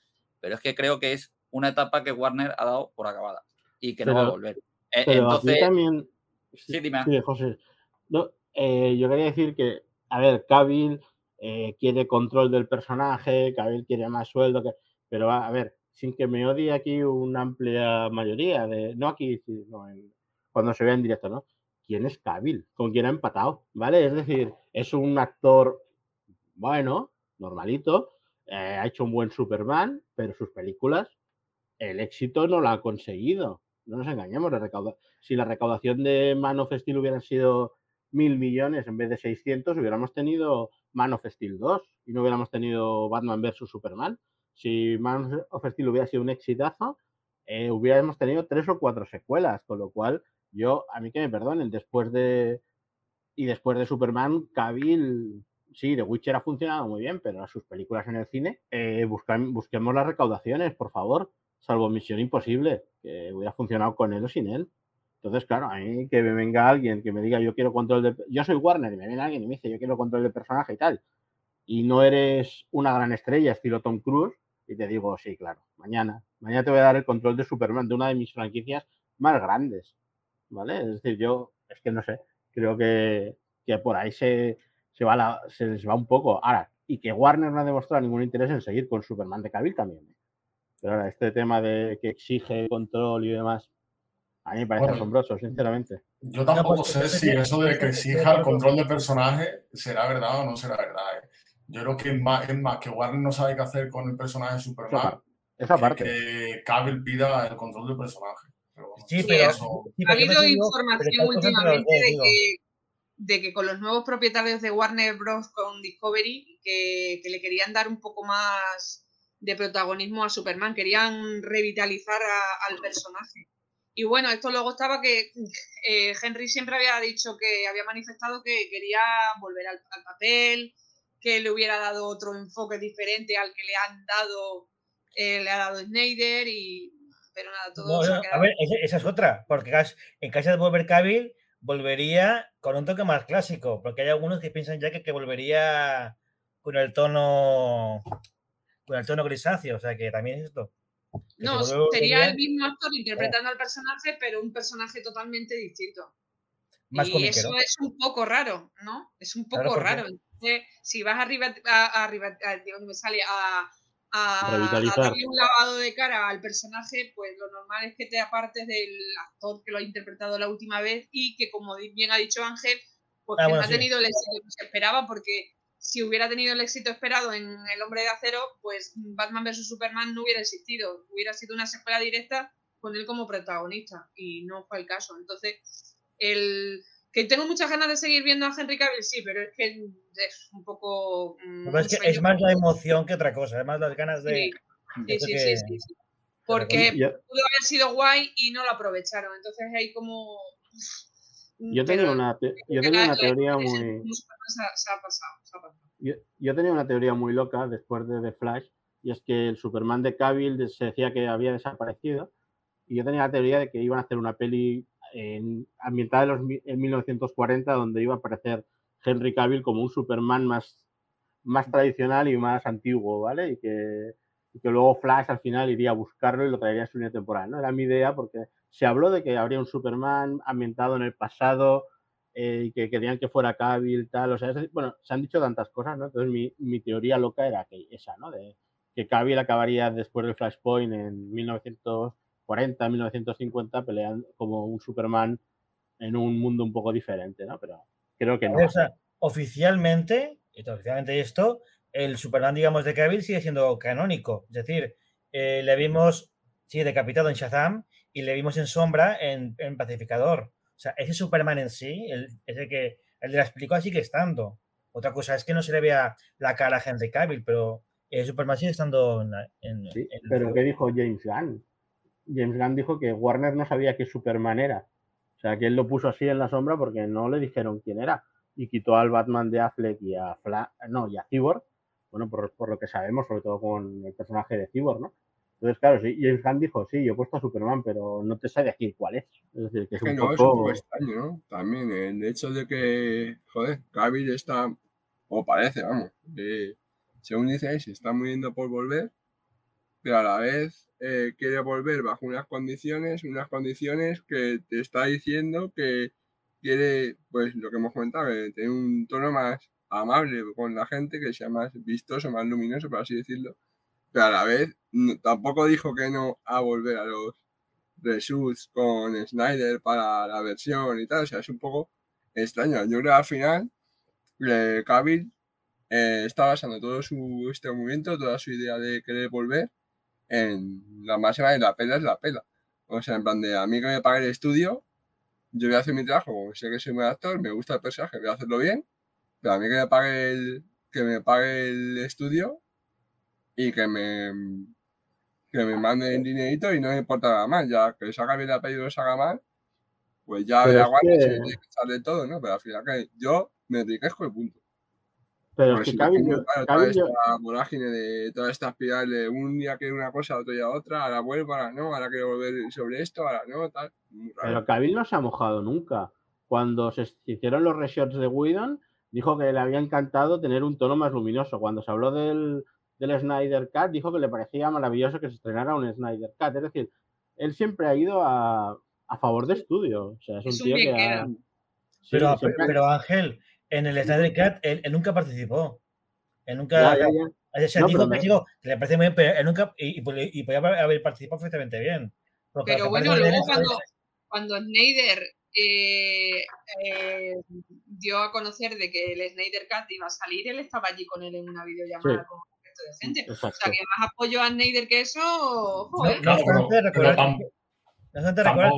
Speaker 8: pero es que creo que es una etapa que Warner ha dado por acabada y que
Speaker 6: Pero-
Speaker 8: no va a volver. Eh,
Speaker 6: Pero
Speaker 8: entonces,
Speaker 6: también.
Speaker 8: sí, dime.
Speaker 6: Sí, José. No, eh, yo quería decir que, a ver, Cavill eh, quiere control del personaje, Cavill quiere más sueldo, que, pero a, a ver, sin que me odie aquí una amplia mayoría de, no aquí, sino en- cuando se vea en directo, ¿no? ¿Quién es Cavill? ¿Con quién ha empatado? ¿Vale? Es decir, es un actor, bueno, normalito, eh, ha hecho un buen Superman, pero sus películas, el éxito no lo ha conseguido. No nos engañemos, la recauda- si la recaudación de Man of Steel hubiera sido mil millones en vez de 600, hubiéramos tenido Man of Steel 2 y no hubiéramos tenido Batman vs. Superman. Si Man of Steel hubiera sido un exitazo, eh, hubiéramos tenido tres o cuatro secuelas, con lo cual yo, a mí que me perdonen, después de y después de Superman, Cavill, sí, The Witcher ha funcionado muy bien, pero sus películas en el cine, eh, busquemos las recaudaciones, por favor, salvo Misión Imposible, que hubiera funcionado con él o sin él. Entonces, claro, a mí que me venga alguien que me diga yo quiero control de... Yo soy Warner y me viene alguien y me dice yo quiero control de personaje y tal, y no eres una gran estrella estilo Tom Cruise, y te digo, sí, claro, mañana, mañana te voy a dar el control de Superman, de una de mis franquicias más grandes, ¿vale? Es decir, yo, es que no sé, creo que, que por ahí se, se, va la, se les va un poco. Ahora, y que Warner no ha demostrado ningún interés en seguir con Superman de Cavill también. ¿eh? Pero ahora, este tema de que exige control y demás, a mí me parece
Speaker 7: Bueno.
Speaker 6: asombroso, sinceramente.
Speaker 7: Yo tampoco
Speaker 5: pues,
Speaker 7: sé si
Speaker 5: que-
Speaker 7: eso de que
Speaker 5: que-
Speaker 7: exija el control de personaje será verdad o no será verdad. ¿eh? Yo creo que es más, es más que Warner no sabe qué hacer con el personaje de
Speaker 6: Esa
Speaker 7: Superman
Speaker 6: parte. Esa
Speaker 7: que,
Speaker 6: parte.
Speaker 7: que Cavill pida el control del personaje.
Speaker 5: Sí,
Speaker 2: Sí,
Speaker 5: pero.
Speaker 2: ha-
Speaker 5: sí,
Speaker 2: habido información últimamente
Speaker 5: dos,
Speaker 2: de
Speaker 5: digo.
Speaker 2: que, de que con los nuevos propietarios de Warner Bros. con Discovery, que, que le querían dar un poco más de protagonismo a Superman, querían revitalizar a- al personaje. Y bueno, esto luego estaba que eh, Henry siempre había dicho que había manifestado que quería volver al, al papel, que le hubiera dado otro enfoque diferente al que le han dado, eh, le ha dado Snyder y pero nada, todo
Speaker 5: No, no, a ver, esa, esa es otra, porque en caso de volver Cavill, volvería con un toque más clásico, porque hay algunos que piensan ya que, que volvería con el tono con el tono grisáceo, o sea que también es esto.
Speaker 2: No,
Speaker 5: se
Speaker 2: sería
Speaker 5: volvería
Speaker 2: el mismo actor interpretando al personaje, pero un personaje totalmente distinto.
Speaker 5: más
Speaker 2: y
Speaker 5: comiquero.
Speaker 2: eso es un poco raro, ¿no? Es un poco
Speaker 5: Claro,
Speaker 2: raro. Entonces, si vas arriba, a, arriba, a, digo, me sale a, a, a
Speaker 6: Revitalizar.
Speaker 2: darle un lavado de cara al personaje, pues lo normal es que te apartes del actor que lo ha interpretado la última vez y que, como bien ha dicho Ángel, pues
Speaker 5: Ah,
Speaker 2: que
Speaker 5: bueno,
Speaker 2: no ha
Speaker 5: sí.
Speaker 2: tenido el éxito que se esperaba, porque si hubiera tenido el éxito esperado en El Hombre de Acero, pues Batman vs. Superman no hubiera existido. Hubiera sido una secuela directa con él como protagonista y no fue el caso. Entonces, el que tengo muchas ganas de seguir viendo a Henry Cavill, sí, pero es que es un poco... mm,
Speaker 5: es que más la emoción que otra cosa, es más las ganas de.
Speaker 2: Sí, sí, sí,
Speaker 5: que-
Speaker 2: sí, sí, sí. Porque
Speaker 6: Yo,
Speaker 2: pudo haber sido guay y no lo aprovecharon. Entonces hay como...
Speaker 6: yo
Speaker 2: pero
Speaker 6: tenía una, te- yo tenía una teoría muy...
Speaker 2: se ha, se ha pasado, se ha pasado.
Speaker 6: Yo, yo tenía una teoría muy loca después de The Flash, y es que el Superman de Cavill se decía que había desaparecido, y yo tenía la teoría de que iban a hacer una peli en, ambientada en, los, en 1940, donde iba a aparecer Henry Cavill como un Superman más, más tradicional y más antiguo, ¿vale? Y que, y que luego Flash al final iría a buscarlo y lo traería a su línea temporal, ¿no? Era mi idea porque se habló de que habría un Superman ambientado en el pasado, eh, y que querían que fuera Cavill, tal, o sea, es- bueno, se han dicho tantas cosas, ¿no? Entonces mi, mi teoría loca era que esa, ¿no? De que Cavill acabaría después del Flashpoint en 1940, 1950 peleando como un Superman en un mundo un poco diferente, ¿no? Pero creo que no.
Speaker 5: O sea, oficialmente, oficialmente esto, el Superman, digamos, de Cavill sigue siendo canónico. Es decir, eh, le vimos, sí, decapitado en Shazam y le vimos en sombra en, en Pacificador. O sea, ese Superman en sí, el, ese que el de la película sigue estando. Otra cosa es que no se le vea la cara a Henry Cavill, pero el Superman sigue estando en, la- en-
Speaker 6: Sí,
Speaker 5: en-
Speaker 6: pero ¿qué dijo James Gunn? James Gunn dijo que Warner no sabía qué Superman era. O sea, que él lo puso así en la sombra porque no le dijeron quién era. Y quitó al Batman de Affleck y a Fla no, y a Cyborg. Bueno, por, por lo que sabemos, sobre todo con el personaje de Cyborg, ¿no? Entonces, claro, sí, James Gunn dijo, sí, yo he puesto a Superman, pero no te sé decir cuál es. Es decir, que es
Speaker 4: Es que
Speaker 6: un
Speaker 4: no, es un
Speaker 6: poco...
Speaker 4: poco extraño, ¿no? También el hecho de que, joder, Cavill está, o parece, vamos, que según dice, se está muriendo por volver, pero a la vez eh, quiere volver bajo unas condiciones, unas condiciones que te está diciendo que quiere, pues lo que hemos comentado, que tener un tono más amable con la gente, que sea más vistoso, más luminoso, por así decirlo, pero a la vez tampoco dijo que no a volver a los reshoots con Snyder para la versión y tal, o sea, es un poco extraño. Yo creo que al final eh, Cavill eh, está basando todo su este movimiento, toda su idea de querer volver en la máxima de la pela es la pela. O sea, en plan de a mí que me pague el estudio, yo voy a hacer mi trabajo, sé que soy buen actor, me gusta el personaje, voy a hacerlo bien, pero a mí que me pague el, que me pague el estudio y que me que me manden dinerito y no me importa nada más, ya que salga bien la peli y no salga mal, pues ya verá
Speaker 6: que-
Speaker 4: si me tiene que de todo, ¿no? Pero al final que yo me enriquezco y punto.
Speaker 6: Pero es que
Speaker 4: no,
Speaker 6: yo-
Speaker 4: claro, toda
Speaker 6: yo-
Speaker 4: esta vorágine de toda esta espiral de un día quiero una cosa, otro día otra, ahora vuelvo, ahora no, ahora quiero volver sobre esto, ahora no, tal.
Speaker 6: Pero Cavill no se ha mojado nunca. Cuando se hicieron los reshots de Whedon, dijo que le había encantado tener un tono más luminoso. Cuando se habló del, del Snyder Cut, dijo que le parecía maravilloso que se estrenara un Snyder Cut. Es decir, él siempre ha ido a, a favor de estudio. O sea, es un
Speaker 2: Es un
Speaker 6: tío que ha. Sí,
Speaker 5: pero,
Speaker 6: siempre ha-
Speaker 5: pero Ángel, en el Snyder Cut, él, él nunca participó. Él nunca.
Speaker 6: Ya, ya, ya.
Speaker 5: O sea,
Speaker 6: No,
Speaker 5: dijo
Speaker 6: pero
Speaker 5: que,
Speaker 6: me-
Speaker 5: digo, que le parece muy bien, pero él nunca. Y, y, podía- y podía haber participado perfectamente bien.
Speaker 2: Pero bueno, luego cuando, cuando Snyder eh, eh, dio a conocer de que el Snyder Cut iba a salir, él estaba allí con él en una videollamada
Speaker 6: Sí.
Speaker 2: con el resto de gente. O sea, que más apoyo a Snyder que eso,
Speaker 5: No,
Speaker 2: joder.
Speaker 5: no No te recuerdas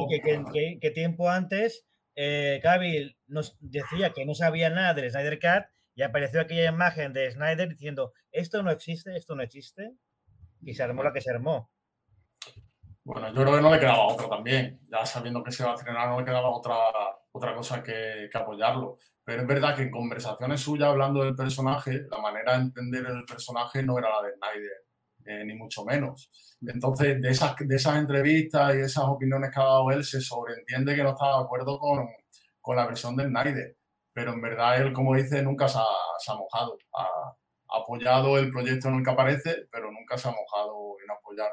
Speaker 5: que, tiempo antes eh, nos decía que no sabía nada del Snyder Cut y apareció aquella imagen de Snyder diciendo esto no existe, esto no existe y se armó la que se armó.
Speaker 7: Bueno, yo creo que no le quedaba otra también. Ya sabiendo que se va a estrenar, no le quedaba otra, otra cosa que, apoyarlo. Pero es verdad que en conversaciones suyas, hablando del personaje, la manera de entender el personaje no era la de Snyder, eh, ni mucho menos. Entonces, de esas, de esas entrevistas y esas opiniones que ha dado él, se sobreentiende que no estaba de acuerdo con, con la versión de Snyder. Pero en verdad, él, como dice, nunca se ha, mojado. Ha, apoyado el proyecto en el que aparece, pero nunca se ha mojado en apoyar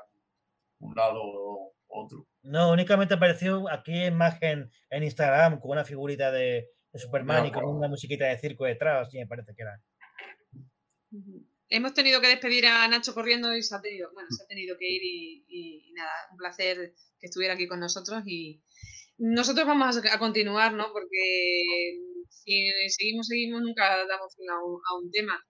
Speaker 7: un lado o otro.
Speaker 5: No, únicamente apareció aquí imagen en Instagram con una figurita de, Superman y con una musiquita de circo detrás, sí me parece que era.
Speaker 2: Hemos tenido que despedir a Nacho corriendo y se ha tenido, bueno, se ha tenido que ir y, nada, un placer que estuviera aquí con nosotros y nosotros vamos a, continuar, ¿no? Porque si seguimos, seguimos, nunca damos fin a un tema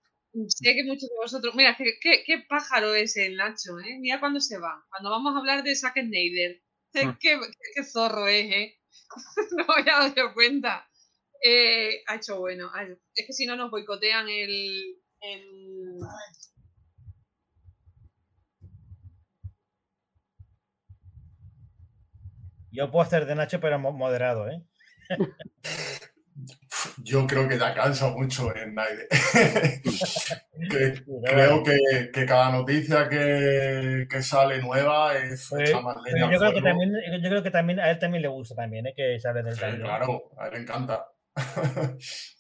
Speaker 2: sé que muchos de vosotros. Mira, qué, qué, pájaro es el Nacho, ¿eh? Mira cuándo se va. Cuando vamos a hablar de Zack Snyder. Ah. Qué, qué, zorro es, ¿eh? no me había dado cuenta. Eh, ha hecho bueno. Es que si no nos boicotean el. El...
Speaker 5: Yo puedo hacer de Nacho, pero moderado, ¿eh?
Speaker 7: yo creo que ya cansa mucho en Naide. creo que, cada noticia que, sale nueva es
Speaker 5: pues, más leña yo, creo que también, yo creo que también a él también le gusta también, ¿eh? que sale del sí,
Speaker 7: Claro, a él le encanta.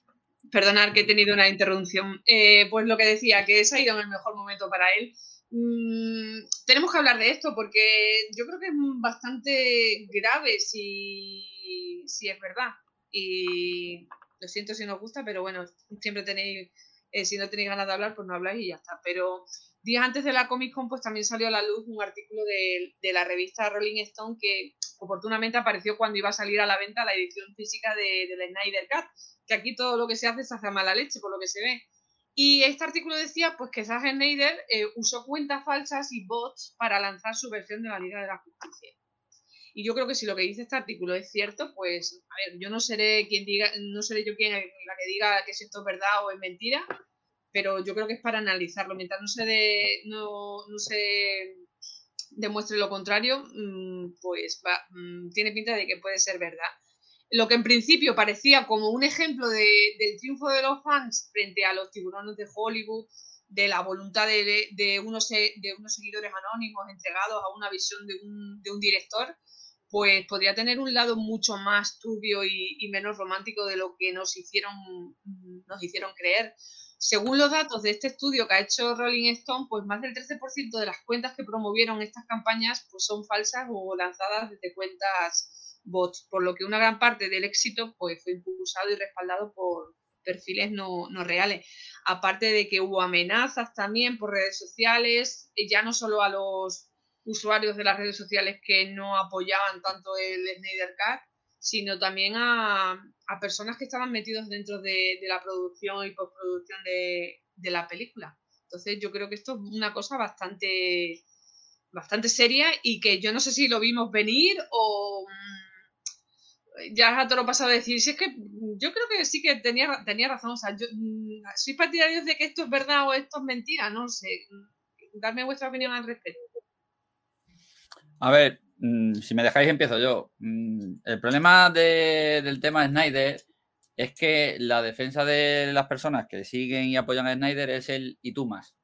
Speaker 2: Perdonad que he tenido una interrupción. Eh, pues lo que decía, que se ha ido en el mejor momento para él. Mm, tenemos que hablar de esto porque yo creo que es bastante grave si, si es verdad. Y lo siento si nos gusta, pero bueno, siempre tenéis, eh, si no tenéis ganas de hablar, pues no habláis y ya está. Pero días antes de la Comic Con, pues también salió a la luz un artículo de, la revista Rolling Stone que oportunamente apareció cuando iba a salir a la venta la edición física de, de la Snyder Cut, que aquí todo lo que se hace se hace a mala leche, por lo que se ve. Y este artículo decía pues que Zack Snyder eh, usó cuentas falsas y bots para lanzar su versión de la Liga de la Justicia. Y yo creo que si lo que dice este artículo es cierto, pues, a ver, yo no seré quien diga, no seré yo quien la que diga que esto es verdad o es mentira, pero yo creo que es para analizarlo. Mientras no se, de, no, se demuestre lo contrario, mm, pues mm, tiene pinta de que puede ser verdad. Lo que en principio parecía como un ejemplo de, del triunfo de los fans frente a los tiburones de Hollywood, de la voluntad de, de, unos, de unos seguidores anónimos entregados a una visión de un, de un director, pues podría tener un lado mucho más turbio y, menos romántico de lo que nos hicieron, nos hicieron creer. Según los datos de este estudio que ha hecho Rolling Stone, pues más del 13% de las cuentas que promovieron estas campañas pues son falsas o lanzadas desde cuentas bots, por lo que una gran parte del éxito pues fue impulsado y respaldado por perfiles no, no reales. Aparte de que hubo amenazas también por redes sociales, ya no solo a los usuarios de las redes sociales que no apoyaban tanto el Snyder Cut, sino también a, personas que estaban metidos dentro de, la producción y postproducción de, de, la película. Entonces yo creo que esto es una cosa bastante, bastante seria y que yo no sé si lo vimos venir o mm, ya a todo pasado a decir, si es que yo creo que sí que tenía, tenía razón, o sea, yo mm, soy partidario de que esto es verdad o esto es mentira, no sé, darme vuestra opinión al respecto.
Speaker 8: A ver, mm, si me dejáis empiezo yo. Mm, el problema del tema Snyder es que la defensa de las personas que siguen y apoyan a Snyder es el y tú más.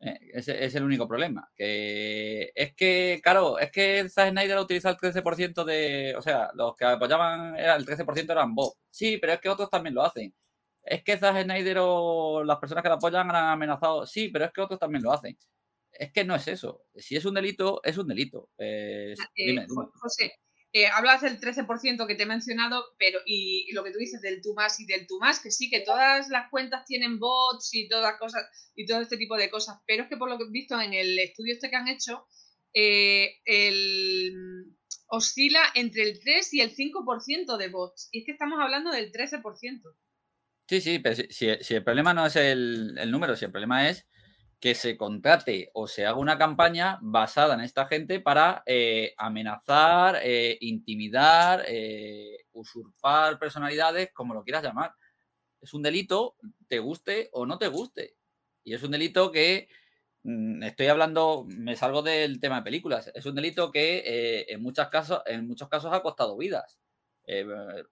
Speaker 8: Eh, es el único problema. Es que, claro, es que Zack Snyder ha utilizado el 13% de. O sea, los que apoyaban era, el 13% eran vos. Sí, pero es que otros también lo hacen. Es que Zack Snyder o las personas que lo apoyan han amenazado. Sí, pero es que otros también lo hacen es que no es eso. Si es un delito, es un delito. Eh,
Speaker 2: José, eh, hablas del 13% que te he mencionado, pero y, lo que tú dices del tú más y del tú más, que sí, que todas las cuentas tienen bots y todas cosas y todo este tipo de cosas, pero es que por lo que he visto en el estudio este que han hecho, eh, el, oscila entre el 3 y el 5% de bots. Y es que estamos hablando del 13%.
Speaker 8: Sí, sí, pero si, el problema no es el, el número, si el problema es que se contrate o se haga una campaña basada en esta gente para eh, amenazar, eh, intimidar, eh, usurpar personalidades, como lo quieras llamar. Es un delito, te guste o no te guste. Y es un delito que, mm, estoy hablando, me salgo del tema de películas, es un delito que en, muchos casos, en muchos casos ha costado vidas.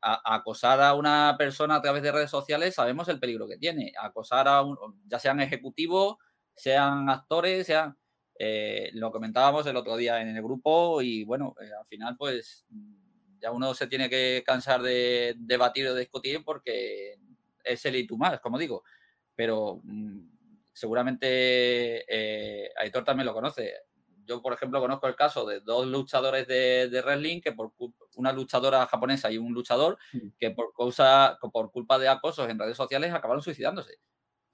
Speaker 8: acosar a una persona a través de redes sociales sabemos el peligro que tiene. Acosar a un, ya sean ejecutivos, sean actores, sean... Eh, lo comentábamos el otro día en el grupo y bueno, eh, al final pues ya uno se tiene que cansar de debatir o discutir porque es el y tú más, como digo. Pero mm, seguramente eh, Aitor también lo conoce. Yo, por ejemplo, conozco el caso de dos luchadores de, de wrestling, que por una luchadora japonesa y un luchador, que por, causa, por culpa de acosos en redes sociales acabaron suicidándose.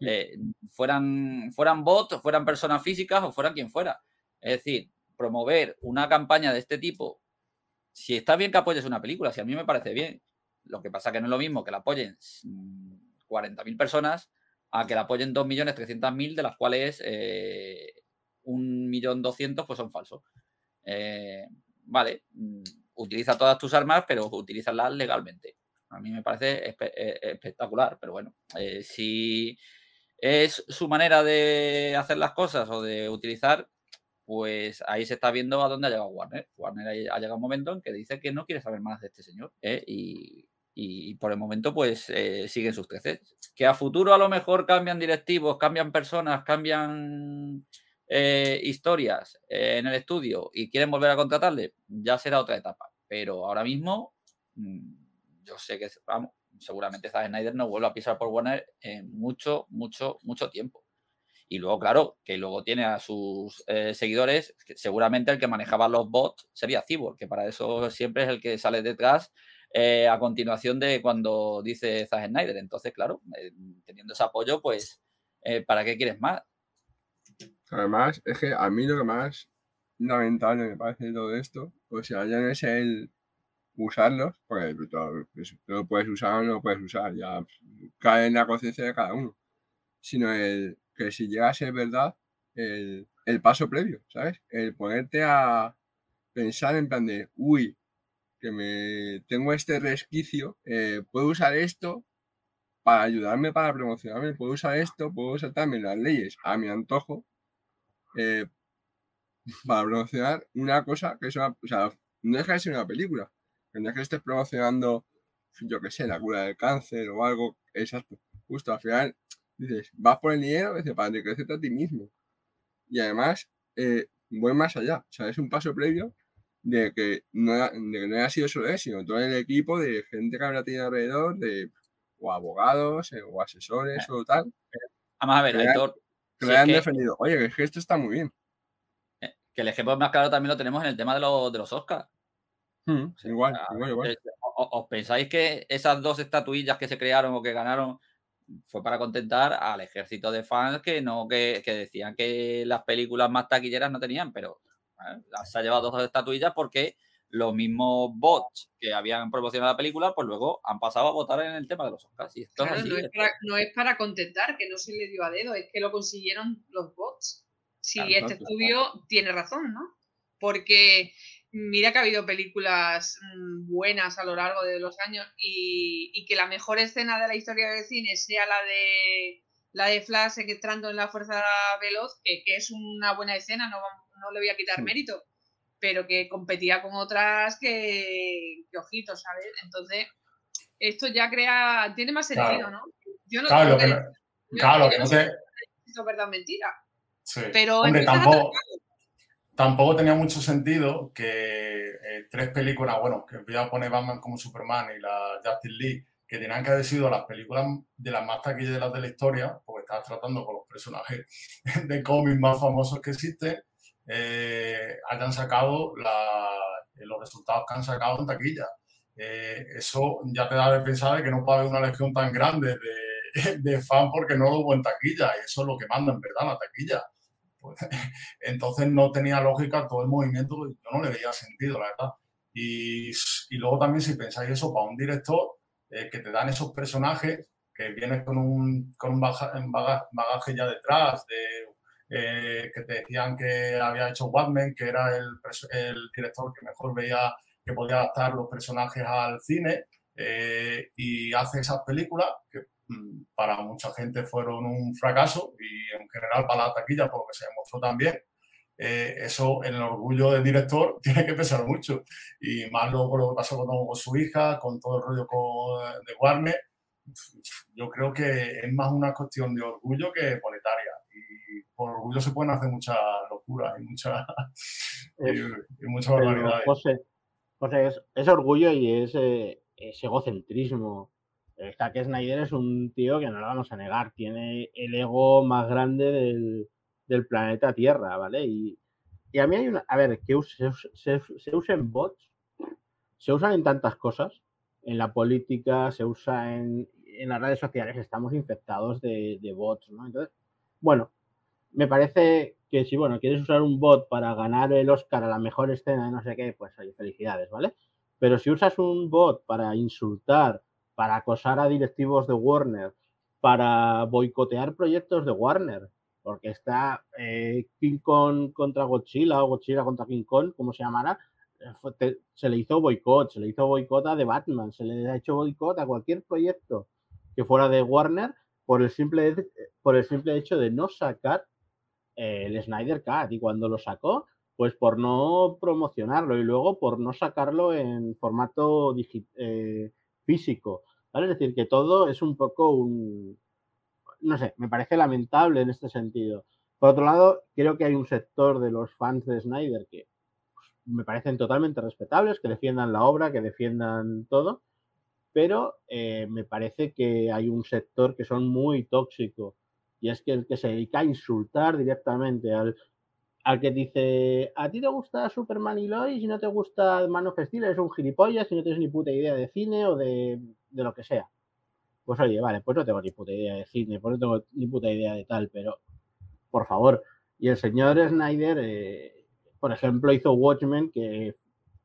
Speaker 8: Eh, fueran, fueran bots, fueran personas físicas o fueran quien fuera. Es decir, promover una campaña de este tipo, si está bien que apoyes una película, si a mí me parece bien, lo que pasa que no es lo mismo que la apoyen 40.000 personas a que la apoyen 2.300.000, de las cuales eh, 1.200.000 pues son falsos. Eh, vale, mm, utiliza todas tus armas, pero utilízalas legalmente. A mí me parece eh, espectacular, pero bueno, si es su manera de hacer las cosas o de utilizar, pues ahí se está viendo a dónde ha llegado Warner. Warner ha llegado un momento en que dice que no quiere saber más de este señor. ¿eh? Y, por el momento, pues eh, siguen sus creces. Que a futuro a lo mejor cambian directivos, cambian personas, cambian eh, historias en el estudio y quieren volver a contratarle, ya será otra etapa. Pero ahora mismo, mm, yo sé que, vamos, seguramente Zack Snyder no vuelva a pisar por Warner en mucho, mucho, mucho tiempo. Y luego, claro, que luego tiene a sus eh, seguidores, seguramente el que manejaba los bots sería Cyborg, que para eso siempre es el que sale detrás eh, a continuación de cuando dice Zack Snyder. Entonces, claro, eh, teniendo ese apoyo, pues, ¿para qué quieres más?
Speaker 4: Además, es que a mí lo que más lamentable me parece todo esto, pues sea, ya no es el usarlos, pues, lo puedes usar o no lo puedes usar, ya cae en la conciencia de cada uno, sino el que si llega a ser verdad, el, paso previo, ¿sabes? El ponerte a pensar en plan de, uy, que me tengo este resquicio, eh, puedo usar esto para ayudarme para promocionarme, puedo usar esto, puedo saltarme las leyes a mi antojo eh, para promocionar una cosa que es una, o sea, no deja de ser una película, no es que estés promocionando, yo qué sé, la cura del cáncer o algo, exacto. Justo al final dices, vas por el dinero dices, para enriquecerte a ti mismo. Y además, eh, voy más allá. O sea, es un paso previo de que no, haya sido solo él, sino todo el equipo de gente que habrá tenido alrededor, de o abogados, eh, o asesores, eh, o tal.
Speaker 8: Vamos a ver,
Speaker 4: que, le han defendido. Oye, que, esto está muy bien.
Speaker 8: Que el ejemplo más claro también lo tenemos en el tema de, de los Oscars.
Speaker 4: Mm, igual, igual, igual.
Speaker 8: ¿Os pensáis que esas dos estatuillas que se crearon o que ganaron fue para contentar al ejército de fans que no que, decían que las películas más taquilleras no tenían, pero se ha llevado dos estatuillas porque los mismos bots que habían promocionado la película, pues luego han pasado a votar en el tema de los Oscars.
Speaker 2: no, es para, contentar, que no se le dio a dedo, es que lo consiguieron los bots. Si este estudio tiene razón, ¿no? Porque mira que ha habido películas mm, buenas a lo largo de los años y, que la mejor escena de la historia del cine sea la de la de Flash entrando en la fuerza veloz, que, es una buena escena, no, no le voy a quitar mérito, pero que competía con otras que, que ojitos, ¿sabes? Entonces, esto ya crea, tiene más sentido, ¿no?
Speaker 7: Yo no claro, que, claro, que no sé.
Speaker 2: Es verdad mentira.
Speaker 7: Sí. Pero Hombre, tampoco, tampoco tenía mucho sentido que eh, tres películas, bueno, que voy a poner Batman como Superman y la Justice League, que tenían que haber sido las películas de las más taquilleras de la historia, porque estás tratando con los personajes de cómics más famosos que existen, eh, hayan sacado los resultados que han sacado en taquilla. Eh, eso ya te da de pensar de que no puede haber una legión tan grande de, de fan porque no lo hubo en taquilla, y eso es lo que manda en verdad la taquilla pues, entonces no tenía lógica todo el movimiento, yo no le veía sentido, la verdad. Y, luego también si pensáis eso para un director, eh, que te dan esos personajes, que vienes con un, con un bagaje, ya detrás, de eh, que te decían que había hecho Watman, que era el, director que mejor veía que podía adaptar los personajes al cine, eh, y hace esas películas que para mucha gente fueron un fracaso y en general para la taquilla, porque se demostró también. Eh, eso en el orgullo del director tiene que pesar mucho. Y más luego lo que pasó con, su hija, con todo el rollo con, de Warner, yo creo que es más una cuestión de orgullo que monetaria. Y por orgullo se pueden hacer muchas locuras y, muchas y, muchas barbaridades.
Speaker 6: José, José es, orgullo y es, eh, es egocentrismo. Que Snyder es un tío que no lo vamos a negar, tiene el ego más grande del, del planeta Tierra, ¿vale? Y, y, a mí hay una. A ver, que se, se, se, usen bots, se usan en tantas cosas, en la política, se usa en, las redes sociales, estamos infectados de, de, bots, ¿no? Entonces, bueno, me parece que si, bueno, quieres usar un bot para ganar el Oscar a la mejor escena de no sé qué, pues oye, felicidades, ¿vale? Pero si usas un bot para insultar, para acosar a directivos de Warner, para boicotear proyectos de Warner, porque está eh, King Kong contra Godzilla o Godzilla contra King Kong, como se llamara, eh, se le hizo boicot, se le hizo boicot a Batman, se le ha hecho boicot a cualquier proyecto que fuera de Warner por el simple, por el simple hecho de no sacar eh, el Snyder Cut. Y cuando lo sacó, pues por no promocionarlo y luego por no sacarlo en formato físico. ¿vale? Es decir, que todo es un poco un, no sé, me parece lamentable en este sentido. Por otro lado, creo que hay un sector de los fans de Snyder que pues, me parecen totalmente respetables, que defiendan la obra, que defiendan todo, pero eh, me parece que hay un sector que son muy tóxico y es que el que se dedica a insultar directamente al, al que dice, a ti te gusta Superman y Lois y no te gusta Man of Steel, un gilipollas y no tienes ni puta idea de cine o de, de lo que sea pues oye, vale, pues no tengo ni puta idea de cine, pues no tengo ni puta idea de tal, pero por favor. Y el señor Snyder, eh, por ejemplo, hizo Watchmen, que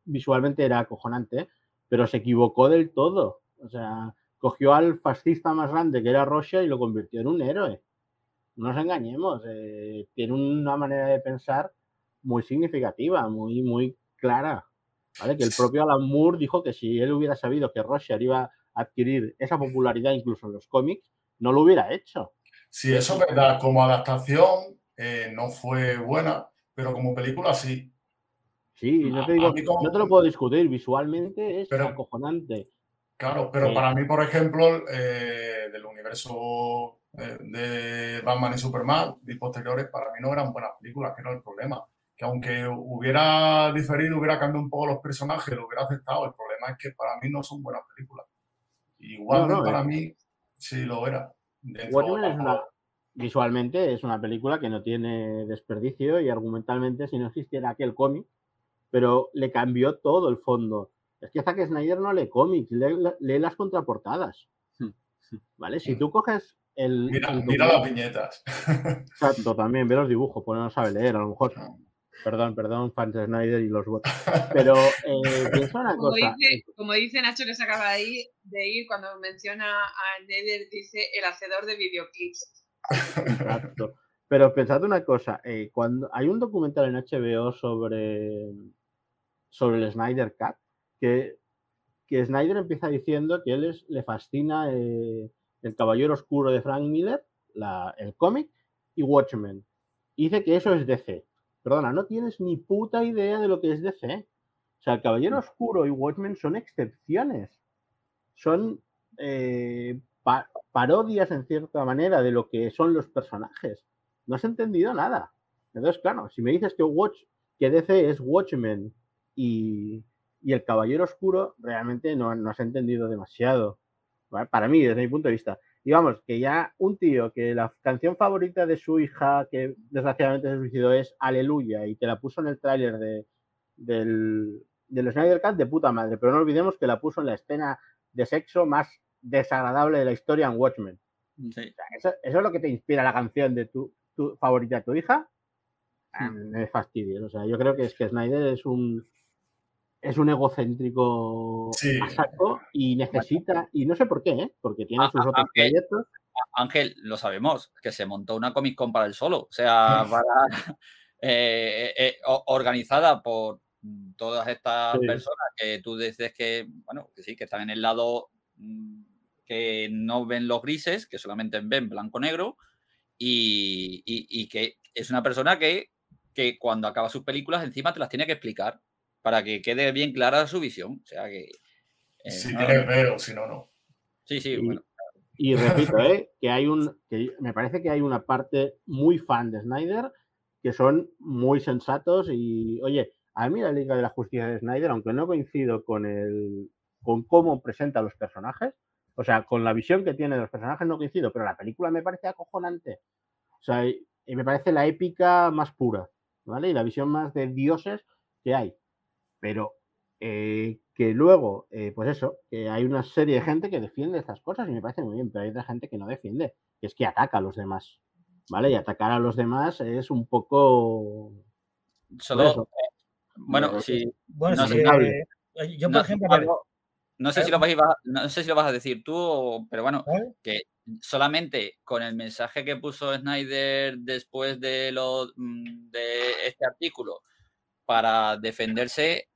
Speaker 6: visualmente era acojonante, pero se equivocó del todo. O sea, cogió al fascista más grande que era Rocha y lo convirtió en un héroe. No nos engañemos, eh, tiene una manera de pensar muy significativa, muy, muy clara. ¿vale? Que el propio Alan Moore dijo que si él hubiera sabido que Rocha iba adquirir esa popularidad incluso en los cómics, no lo hubiera hecho.
Speaker 7: Sí, eso es verdad. Como adaptación eh, no fue buena, pero como película sí.
Speaker 6: Sí, no te, digo, no te lo puedo discutir. Visualmente es acojonante.
Speaker 7: Claro, pero para mí, por ejemplo, eh, del universo eh, de Batman y Superman y posteriores, para mí no eran buenas películas, que no es el problema. Que aunque hubiera diferido, hubiera cambiado un poco los personajes, lo hubiera aceptado, el problema es que para mí no son buenas películas. Igual para mí sí lo era.
Speaker 6: visualmente es una película que no tiene desperdicio y argumentalmente si no existiera aquel cómic, pero le cambió todo el fondo. Es que Zack Snyder no lee cómics, lee, las contraportadas. ¿Vale? Si tú coges el.
Speaker 7: Mira, mira las viñetas.
Speaker 6: Exacto, también ve los dibujos, pues no sabe leer, a lo mejor. Perdón, perdón, fans de Snyder y los bots. Pero eh, piensa una
Speaker 2: como
Speaker 6: cosa.
Speaker 2: Dice, como dice Nacho que se acaba de ir, de ir cuando menciona a Snyder, dice el hacedor de videoclips.
Speaker 6: Exacto. Pero pensad una cosa, eh, cuando hay un documental en HBO sobre, sobre el Snyder Cut, que, que Snyder empieza diciendo que él es, le fascina eh, El Caballero Oscuro de Frank Miller, la, el cómic, y Watchmen. Y dice que eso es DC perdona, no tienes ni puta idea de lo que es DC. O sea, el Caballero Oscuro y Watchmen son excepciones. Son eh, parodias, en cierta manera, de lo que son los personajes. No has entendido nada. Entonces, claro, si me dices que, Watch, que DC es Watchmen y, el Caballero Oscuro, realmente no, no has entendido demasiado. Para mí, desde mi punto de vista. Digamos que ya un tío que la canción favorita de su hija, que desgraciadamente se suicidó, es Aleluya, y te la puso en el tráiler de, del, del Snyder Cut de puta madre, pero no olvidemos que la puso en la escena de sexo más desagradable de la historia en Watchmen. eso, es lo que te inspira la canción de tu, favorita de tu hija. Ah, me fastidia. O sea, yo creo que es que Snyder es un es un egocéntrico a saco y necesita, y no sé por qué, ¿eh? porque tiene sus otros proyectos.
Speaker 8: Ángel, lo sabemos, que se montó una Comic Con para el solo, o sea, para, eh, eh, organizada por todas estas personas que tú dices que, bueno, que sí, que están en el lado mm, que no ven los grises, que solamente ven blanco-negro, y, que es una persona que, que cuando acaba sus películas encima te las tiene que explicar para que quede bien clara su visión. O sea que...
Speaker 7: Eh, si quieres veo, si no, no.
Speaker 8: Sí, sí, bueno.
Speaker 6: Y repito, ¿eh? que hay un, que me parece que hay una parte muy fan de Snyder que son muy sensatos y, oye, a mí la Liga de la Justicia de Snyder, aunque no coincido con el, con cómo presenta a los personajes, o sea, con la visión que tiene de los personajes no coincido, pero la película me parece acojonante. O sea, y me parece la épica más pura, ¿vale? Y la visión más de dioses que hay. Pero eh, que luego, eh, pues eso, que hay una serie de gente que defiende estas cosas y me parece muy bien, pero hay otra gente que no defiende, que es que ataca a los demás, ¿vale? Y atacar a los demás es un poco...
Speaker 8: Solo... Bueno, sí.
Speaker 5: Bueno,
Speaker 8: no,
Speaker 5: sí, eh, yo, por ejemplo...
Speaker 8: no, sé si lo vas a, no sé si lo vas a decir tú, pero bueno, que solamente con el mensaje que puso Snyder después de, lo, mm, de este artículo para defenderse,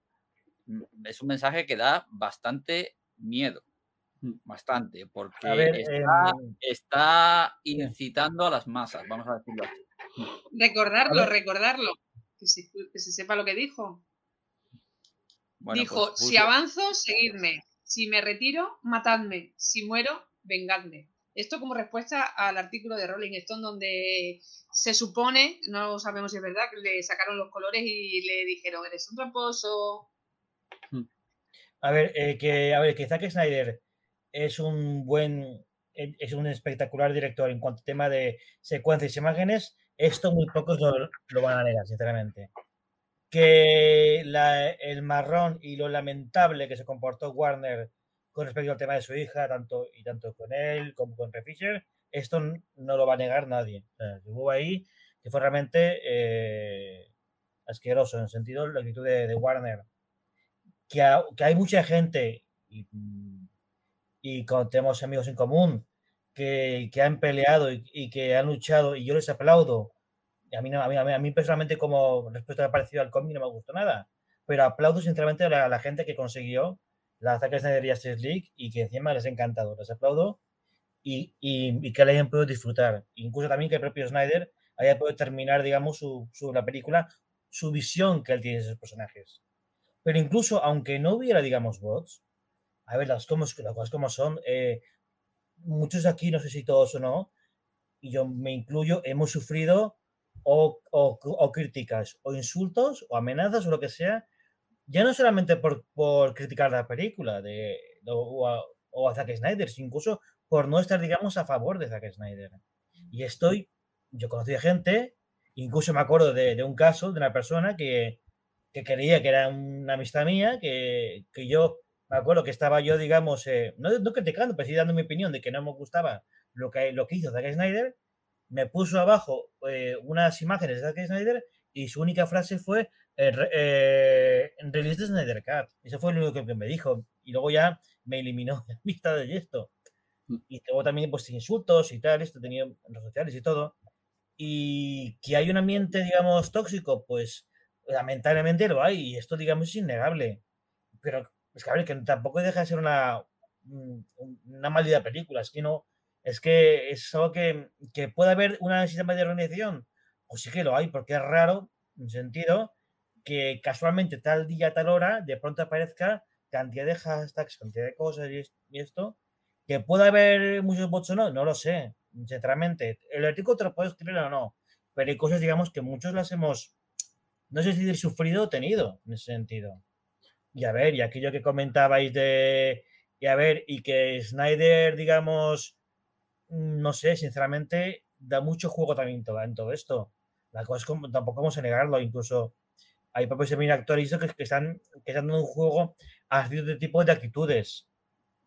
Speaker 8: es un mensaje que da bastante miedo. Mm. Bastante, porque em, está, incitando a las masas, vamos a decirlo así.
Speaker 2: Recordarlo, recordarlo. Que se, sepa lo que dijo. dijo, pues, si avanzo, seguidme. Si me retiro, matadme. Si muero, vengadme. Esto como respuesta al artículo de Rolling Stone donde se supone, no sabemos si es verdad, que le sacaron los colores y le dijeron, eres un tramposo,
Speaker 5: a ver, eh, que, a ver, que Zack Snyder es un buen, e, es un espectacular director en cuanto a tema de secuencias y imágenes, esto muy pocos lo, van a negar, sinceramente. Que el marrón y lo lamentable que se comportó Warner con respecto al tema de su hija, tanto y tanto con él como con Ray Fisher, esto no lo va a negar nadie. hubo ahí que fue realmente eh, asqueroso en el sentido de la actitud de Warner que, hay mucha gente y, y tenemos amigos en común que, que han peleado y, que han luchado y yo les aplaudo. a mí, a mí, a mí personalmente como respuesta parecido al cómic no me gustó nada, pero aplaudo sinceramente a la, gente que consiguió la Zack Snyder Justice League y que encima les ha encantado. Les aplaudo y, y, que la hayan podido disfrutar. Incluso también que el propio Snyder haya podido terminar, digamos, su, su, la película, su visión que él tiene de esos personajes. Pero incluso aunque no hubiera, digamos, bots, a ver, las, cosas como son, eh, muchos aquí, no sé si todos o no, y yo me incluyo, hemos sufrido o, o, críticas, o insultos, o amenazas, o lo que sea, ya no solamente por, por criticar la película de, o, a, o, a, Zack Snyder, sino incluso por no estar, digamos, a favor de Zack Snyder. Y estoy, yo conocí a gente, incluso me acuerdo de, de un caso de una persona que, que creía que era una amistad mía, que, que yo me acuerdo que estaba yo, digamos, eh, no, no, criticando, pero sí dando mi opinión de que no me gustaba lo que, lo que hizo Zack Snyder, me puso abajo eh, unas imágenes de Zack Snyder y su única frase fue eh, eh release Snyder Cut. Eso fue lo único que me dijo. Y luego ya me eliminó de amistades y esto. Mm. Y luego también pues insultos y tal, esto tenía en redes sociales y todo. Y que hay un ambiente, digamos, tóxico, pues lamentablemente lo hay y esto, digamos, es innegable. Pero es que, a ver, que tampoco deja de ser una, una maldita película, es que no, es que es algo que, que puede haber un sistema de organización, pues sí que lo hay, porque es raro, en sentido, que casualmente tal día, tal hora, de pronto aparezca cantidad de hashtags, cantidad de cosas y, esto, que puede haber muchos bots o no, no lo sé, sinceramente. El artículo te lo puedes creer o no, pero hay cosas, digamos, que muchos las hemos no sé si sufrido o tenido en ese sentido. Y a ver, y aquello que comentabais de, y a ver, y que Snyder, digamos, mm, no sé, sinceramente, da mucho juego también en todo esto. La cosa es como, tampoco vamos a negarlo, incluso hay propios actores que, que, están, que están dando un juego a cierto tipo de actitudes.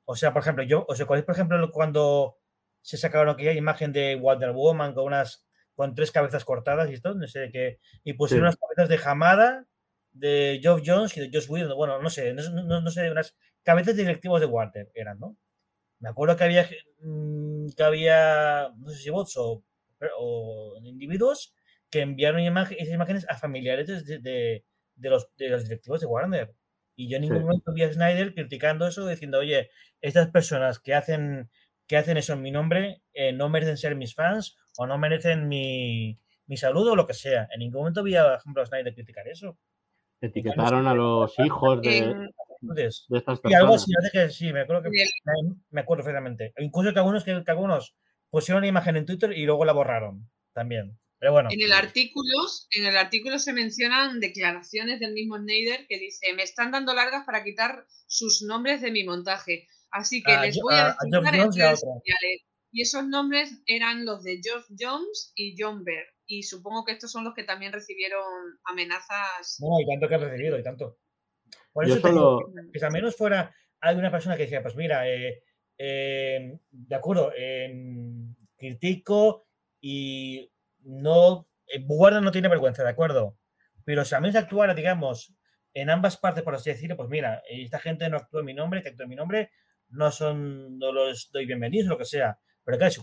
Speaker 5: O sea, por ejemplo, yo, o sea, por ejemplo, cuando se sacaron aquella imagen de Wonder Woman con unas con tres cabezas cortadas y esto, no sé qué. Y pusieron unas cabezas de Hamada, de Geoff Jones y de Josh Whedon. Bueno, no sé, no, no, sé, unas cabezas directivos de Warner eran, ¿no? Me acuerdo que había, mm, que había no sé si bots o, o individuos que enviaron esas imágenes a familiares de, de, de, los, de los directivos de Warner. Y yo en ningún
Speaker 6: Sí.
Speaker 5: momento vi a Snyder criticando eso, diciendo, oye, estas personas que hacen, que hacen eso en mi nombre eh, no merecen ser mis fans o no merecen mi, mi saludo o lo que sea. En ningún momento vi a, por ejemplo, a Snyder criticar eso.
Speaker 6: Etiquetaron a los hijos de,
Speaker 2: En-
Speaker 5: Entonces,
Speaker 6: de estas
Speaker 5: y algo
Speaker 6: personas.
Speaker 5: así, que sí, me acuerdo que me acuerdo perfectamente. Incluso que algunos, que, que algunos pusieron una imagen en Twitter y luego la borraron también. Pero bueno,
Speaker 2: En el artículo, en el artículo se mencionan declaraciones del mismo Snyder que dice, me están dando largas para quitar sus nombres de mi montaje, así que
Speaker 5: A
Speaker 2: les voy
Speaker 5: a-
Speaker 2: a
Speaker 5: a a
Speaker 2: redes
Speaker 5: otro.
Speaker 2: sociales". Y esos nombres eran los de Geoff Jones y John Bear. Y supongo que estos son los que también recibieron amenazas.
Speaker 5: no, y tanto que ha recibido, y tanto. Por eso te digo
Speaker 6: solo,
Speaker 5: que si al menos fuera alguna persona que decía, pues mira, eh, eh, de acuerdo, eh, critico y no, eh, Warner no tiene vergüenza, de acuerdo, pero si al menos actuara, digamos, en ambas partes, por así decirlo, pues mira, esta gente no actúa en mi nombre, que actúa en mi nombre, no son, no los doy bienvenidos, lo que sea. Pero claro, si,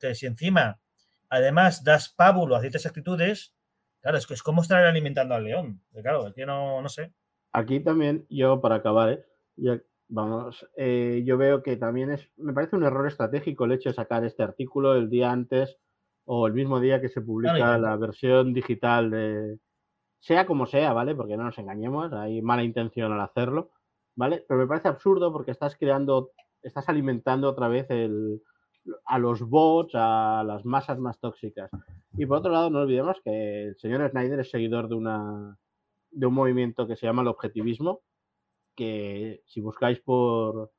Speaker 5: que si encima, además, das pábulo a ciertas actitudes, claro, es que es como estar alimentando al león. Claro, es que no, no sé.
Speaker 6: aquí también, yo para acabar, ¿eh? Ya- vamos, eh, yo veo que también es, me parece un error estratégico el hecho de sacar este artículo el día antes o el mismo día que se publica la versión digital de, sea como sea, ¿vale? Porque no nos engañemos, hay mala intención al hacerlo, ¿vale? Pero me parece absurdo porque estás creando, estás alimentando otra vez el, a los bots, a las masas más tóxicas. Y por otro lado, no olvidemos que el señor Snyder es seguidor de una de un movimiento que se llama el objetivismo, que si buscáis por,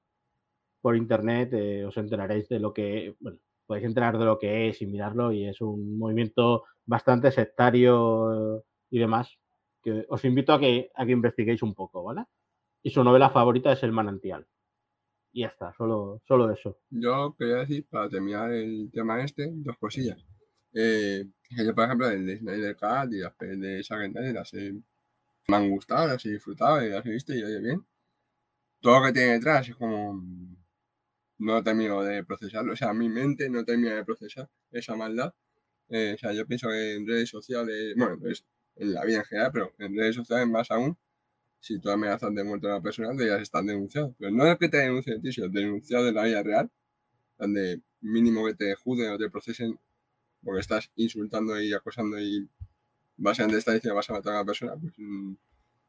Speaker 6: por internet eh, os enteraréis de lo que, bueno, podéis enterar de lo que es y mirarlo y es un movimiento bastante sectario y demás, que os invito a que, a que investiguéis un poco, ¿vale? Y su novela favorita es El manantial. Y ya está, solo, solo eso.
Speaker 4: Yo quería decir, para terminar el tema este, dos cosillas. Eh, yo, por ejemplo, el de Snyder Cut y las de Snyder las he- me han gustado, las he disfrutado y las he visto y oye bien. Todo lo que tiene detrás es como... No termino de procesarlo, o sea, mi mente no termina de procesar esa maldad. Eh, o sea, yo pienso que en redes sociales, bueno, pues en la vida en general, pero en redes sociales más aún, si tú amenazas de muerte a una persona, deberías estar denunciado. Pero no es que te denuncien a ti, sino denunciado en la vida real, donde mínimo que te juzguen o te procesen porque estás insultando y acosando y básicamente estás diciendo vas a matar a una persona. Pues, mm,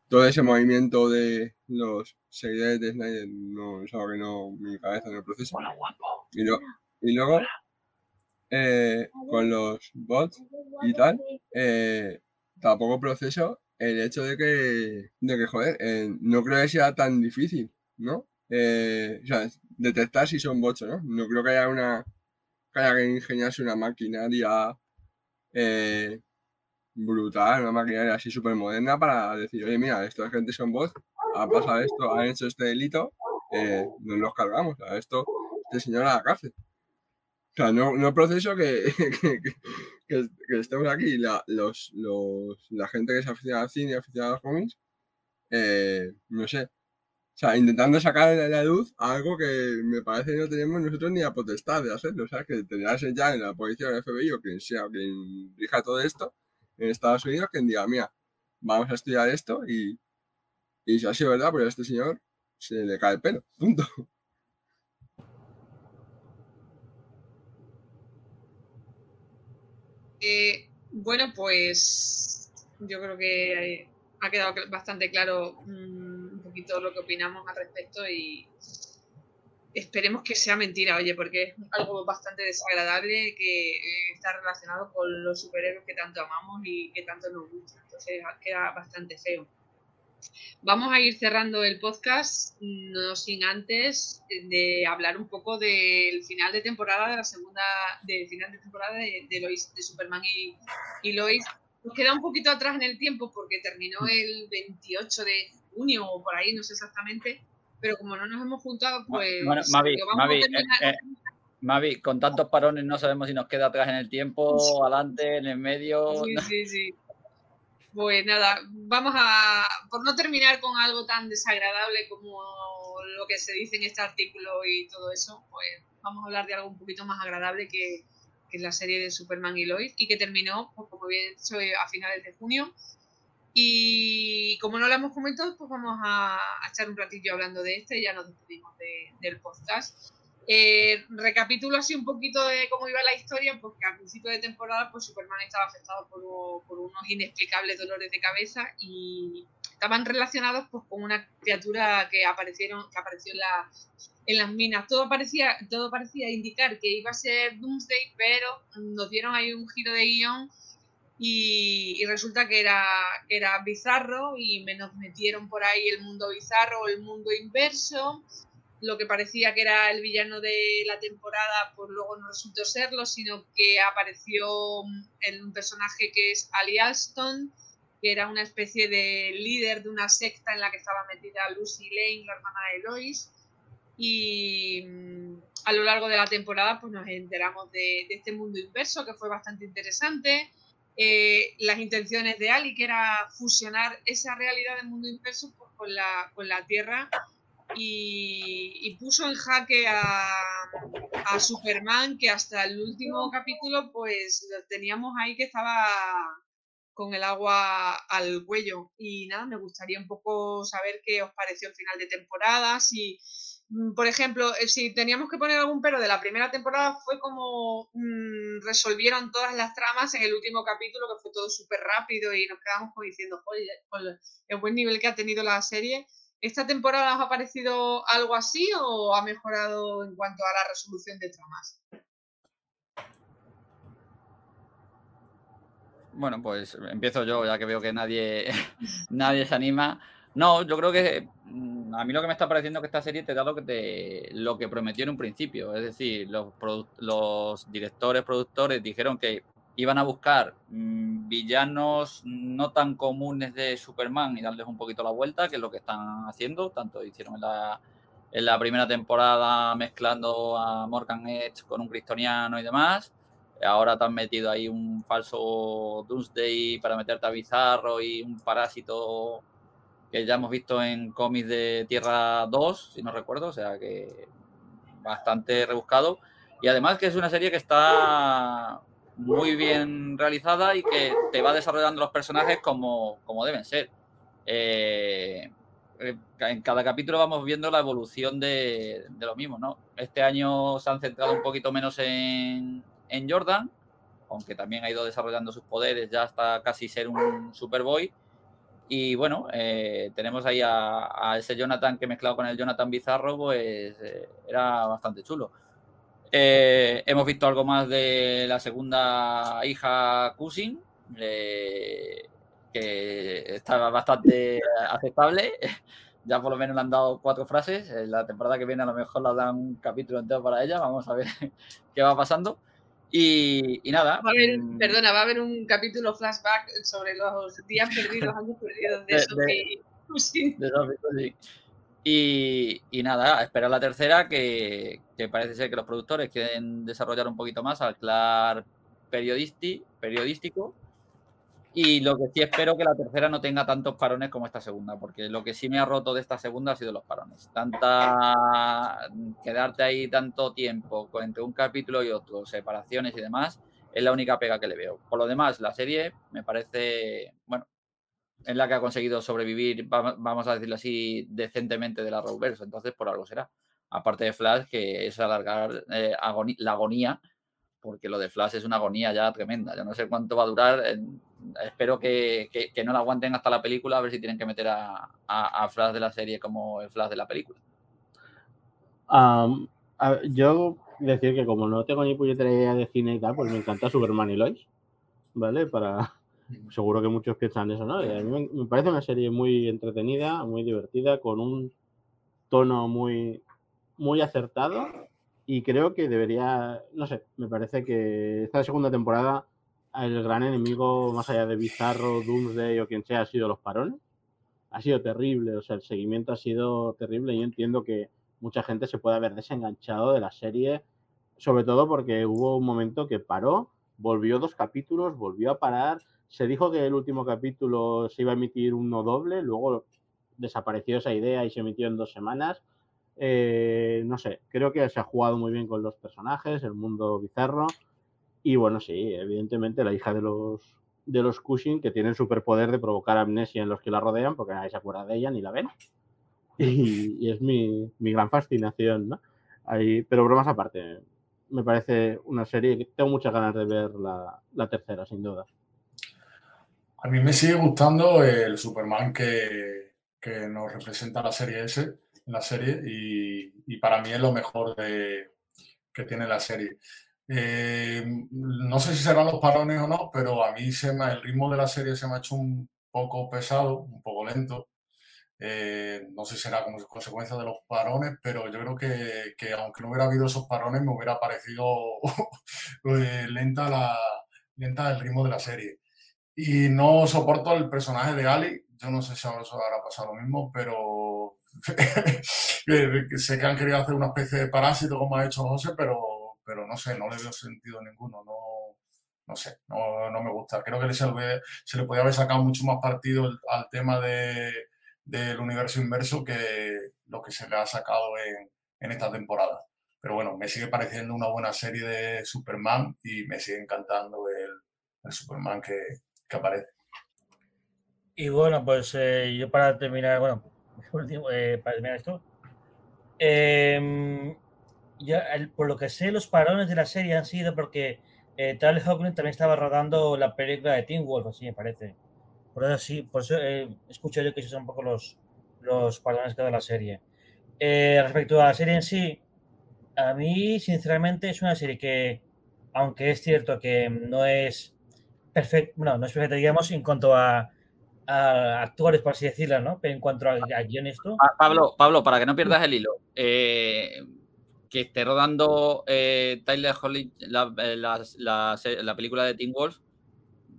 Speaker 4: todo ese movimiento de los seguidores de Snyder no es algo que no, mi cabeza no procesa. Y, lo- y luego, eh, con los bots y tal, eh, tampoco proceso el hecho de que, de que joder, eh, no creo que sea tan difícil, ¿no? Eh, detectar si son bots no. No creo que haya una que haya que ingeniarse una maquinaria eh, brutal, una maquinaria así súper moderna para decir, oye, mira, esta gente son bots, ha pasado esto, han hecho este delito, eh, nos los cargamos, a esto, este señor a la cárcel. O sea, no, no proceso que- que- que estemos aquí, la, los, los, la gente que se aficiona al cine aficionada a los cómics, eh, no sé, o sea, intentando sacar a la luz algo que me parece que no tenemos nosotros ni la potestad de hacerlo. O sea, que tendrá que ser ya en la policía o en FBI o quien sea, quien rija todo esto en Estados Unidos, quien diga, mira, vamos a estudiar esto y, y si ha sido verdad, pues a este señor se le cae el pelo. Punto.
Speaker 2: Eh, bueno, pues yo creo que ha quedado bastante claro mm, un poquito lo que opinamos al respecto y esperemos que sea mentira, oye, porque es algo bastante desagradable que eh, está relacionado con los superhéroes que tanto amamos y que tanto nos gustan. Entonces queda bastante feo. Vamos a ir cerrando el podcast, no sin antes de hablar un poco del final de temporada, de la segunda, del final de temporada de, de Lois, de Superman y, y Lois. Nos queda un poquito atrás en el tiempo porque terminó el 28 de junio o por ahí, no sé exactamente, pero como no nos hemos juntado, pues
Speaker 8: Bueno, Mavi,
Speaker 2: lo vamos a
Speaker 8: eh,
Speaker 2: terminar-
Speaker 8: eh, Mavi, con tantos parones no sabemos si nos queda atrás en el tiempo, adelante, en el medio.
Speaker 2: Sí, sí, sí. Pues nada, vamos a, por no terminar con algo tan desagradable como lo que se dice en este artículo y todo eso, pues vamos a hablar de algo un poquito más agradable que, que la serie de Superman y Lois y que terminó, pues, como bien he dicho, a finales de junio. Y como no lo hemos comentado, pues vamos a, echar un ratillo hablando de este y ya nos despedimos del podcast. Eh, recapitulo así un poquito de cómo iba la historia, porque al principio de temporada pues Superman estaba afectado por, por unos inexplicables dolores de cabeza y estaban relacionados pues, con una criatura que, aparecieron, que apareció en, la, en las minas. Todo parecía, todo parecía indicar que iba a ser Doomsday, pero nos dieron ahí un giro de guion y, y, resulta que era, que era bizarro y me nos metieron por ahí el mundo bizarro o el mundo inverso lo que parecía que era el villano de la temporada, pues luego no resultó serlo, sino que apareció un personaje que es Ali Alston, que era una especie de líder de una secta en la que estaba metida Lucy Lane, la hermana de Lois. Y mm, a lo largo de la temporada pues nos enteramos de, este mundo inverso, que fue bastante interesante. Eh, las intenciones de Ali, que era fusionar esa realidad del mundo inverso pues, con, la, con la Tierra y, puso en jaque a, Superman que hasta el último capítulo pues lo teníamos ahí que estaba con el agua al cuello y nada, me gustaría un poco saber qué os pareció el final de temporada, si mm, por ejemplo, eh, si teníamos que poner algún pero de la primera temporada fue como mmm, resolvieron todas las tramas en el último capítulo, que fue todo súper rápido y nos quedamos diciendo, joder, el buen nivel que ha tenido la serie. ¿Esta temporada os ha parecido algo así o ha mejorado en cuanto a la resolución de tramas?
Speaker 8: Bueno, pues empiezo yo, ya que veo que nadie, nadie se anima. No, yo creo que mm, a mí lo que me está pareciendo que esta serie te da lo que, te, lo que prometió en un principio. Es decir, los directores, productores dijeron que iban a buscar mm, villanos no tan comunes de Superman y darles un poquito la vuelta, que es lo que están haciendo. Tanto hicieron en la, en la primera temporada mezclando a Morgan Edge con un cristoniano y demás. Ahora te han metido ahí un falso Doomsday para meterte a Bizarro y un parásito que ya hemos visto en cómics de Tierra 2, si no recuerdo, o sea que bastante rebuscado. Y además que es una serie que está muy bien realizada y que te va desarrollando los personajes como, como deben ser. Eh, eh, en cada capítulo vamos viendo la evolución de, de, lo mismo, ¿no? Este año se han centrado un poquito menos en, en Jordan, aunque también ha ido desarrollando sus poderes ya hasta casi ser un Superboy. Y bueno, eh, tenemos ahí a, ese Jonathan que mezclado con el Jonathan Bizarro, pues era bastante chulo. Eh, hemos visto algo más de la segunda hija Cousin, eh, que está bastante aceptable. Ya por lo menos le han dado cuatro frases. En la temporada que viene a lo mejor le dan un capítulo entero para ella. Vamos a ver qué va pasando. Y, nada.
Speaker 2: Mm. perdona, va a haber un capítulo flashback sobre los días perdidos, años perdidos de, Sophie Cousin. De Sophie
Speaker 8: y, nada, esperar la tercera, que, parece ser que los productores quieren desarrollar un poquito más al clar periodístico. Y lo que sí espero que la tercera no tenga tantos parones como esta segunda, porque lo que sí me ha roto de esta segunda ha sido los parones. Tanta. quedarte ahí tanto tiempo entre un capítulo y otro, separaciones y demás, es la única pega que le veo. Por lo demás, la serie me parece, bueno, en la que ha conseguido sobrevivir, vamos a decirlo así, decentemente de la Roverse. Entonces, por algo será. Aparte de Flash, que es alargar eh, la agonía, porque lo de Flash es una agonía ya tremenda. Yo no sé cuánto va a durar. espero que, no la aguanten hasta la película, a ver si tienen que meter a, Flash de la serie como el Flash de la película.
Speaker 6: yo decir que como no tengo ni puñetera idea de cine y tal, pues me encanta Superman y Lois, ¿vale? Para, Seguro que muchos piensan eso, ¿no? a mí me parece una serie muy entretenida, muy divertida, con un tono muy, muy acertado y creo que debería, no sé, me parece que esta segunda temporada el gran enemigo, más allá de Bizarro, Doomsday o quien sea, ha sido los parones. Ha sido terrible, o sea, el seguimiento ha sido terrible y entiendo que mucha gente se puede haber desenganchado de la serie, sobre todo porque hubo un momento que paró, volvió dos capítulos, volvió a parar, se dijo que el último capítulo se iba a emitir uno doble, luego desapareció esa idea y se emitió en dos semanas. Eh, no sé, creo que se ha jugado muy bien con los personajes, el mundo bizarro. Y bueno, sí, evidentemente la hija de los, de los Cushing, que tiene el superpoder de provocar amnesia en los que la rodean, porque nadie se acuerda de ella ni la ven. Y, es mi, gran fascinación, ¿no? Ahí, pero bromas aparte, me parece una serie que tengo muchas ganas de ver la tercera, sin duda.
Speaker 7: A mí me sigue gustando el Superman que, que nos representa la serie S, la serie, y, para mí es lo mejor de, que tiene la serie. Eh, no sé si serán los parones o no, pero a mí se me, el ritmo de la serie se me ha hecho un poco pesado, un poco lento. Eh, no sé si será como consecuencia de los parones, pero yo creo que, que aunque no hubiera habido esos parones, me hubiera parecido eh, lenta, la, lenta el ritmo de la serie. Y no soporto el personaje de Ali. Yo no sé si ahora habrá pasado lo mismo, pero sé que han querido hacer una especie de parásito como ha hecho José, pero, pero no sé, no le veo sentido ninguno. No, no sé, no, no me gusta. Creo que se le, se le podía haber sacado mucho más partido al tema de, del universo inverso que lo que se le ha sacado en, en esta temporada. Pero bueno, me sigue pareciendo una buena serie de Superman y me sigue encantando el, el Superman que, que, aparece.
Speaker 5: Y bueno, pues eh, yo para terminar, bueno, eh, para terminar esto, eh, ya, por lo que sé, los parones de la serie han sido porque eh, Tal Hawkins también estaba rodando la película de Teen Wolf, así me parece. Por eso sí, por eso eh, escucho yo que esos son un poco los, los que da la serie. Eh, respecto a la serie en sí, a mí, sinceramente, es una serie que, aunque es cierto que no es perfecta, bueno, no es perfecta, digamos, en cuanto a, actores, por así decirlo, ¿no? Pero en cuanto a, a guion esto.
Speaker 8: Pablo, Pablo, para que no pierdas el hilo, eh, que esté rodando Tyler Holly la, la, película de Teen Wolf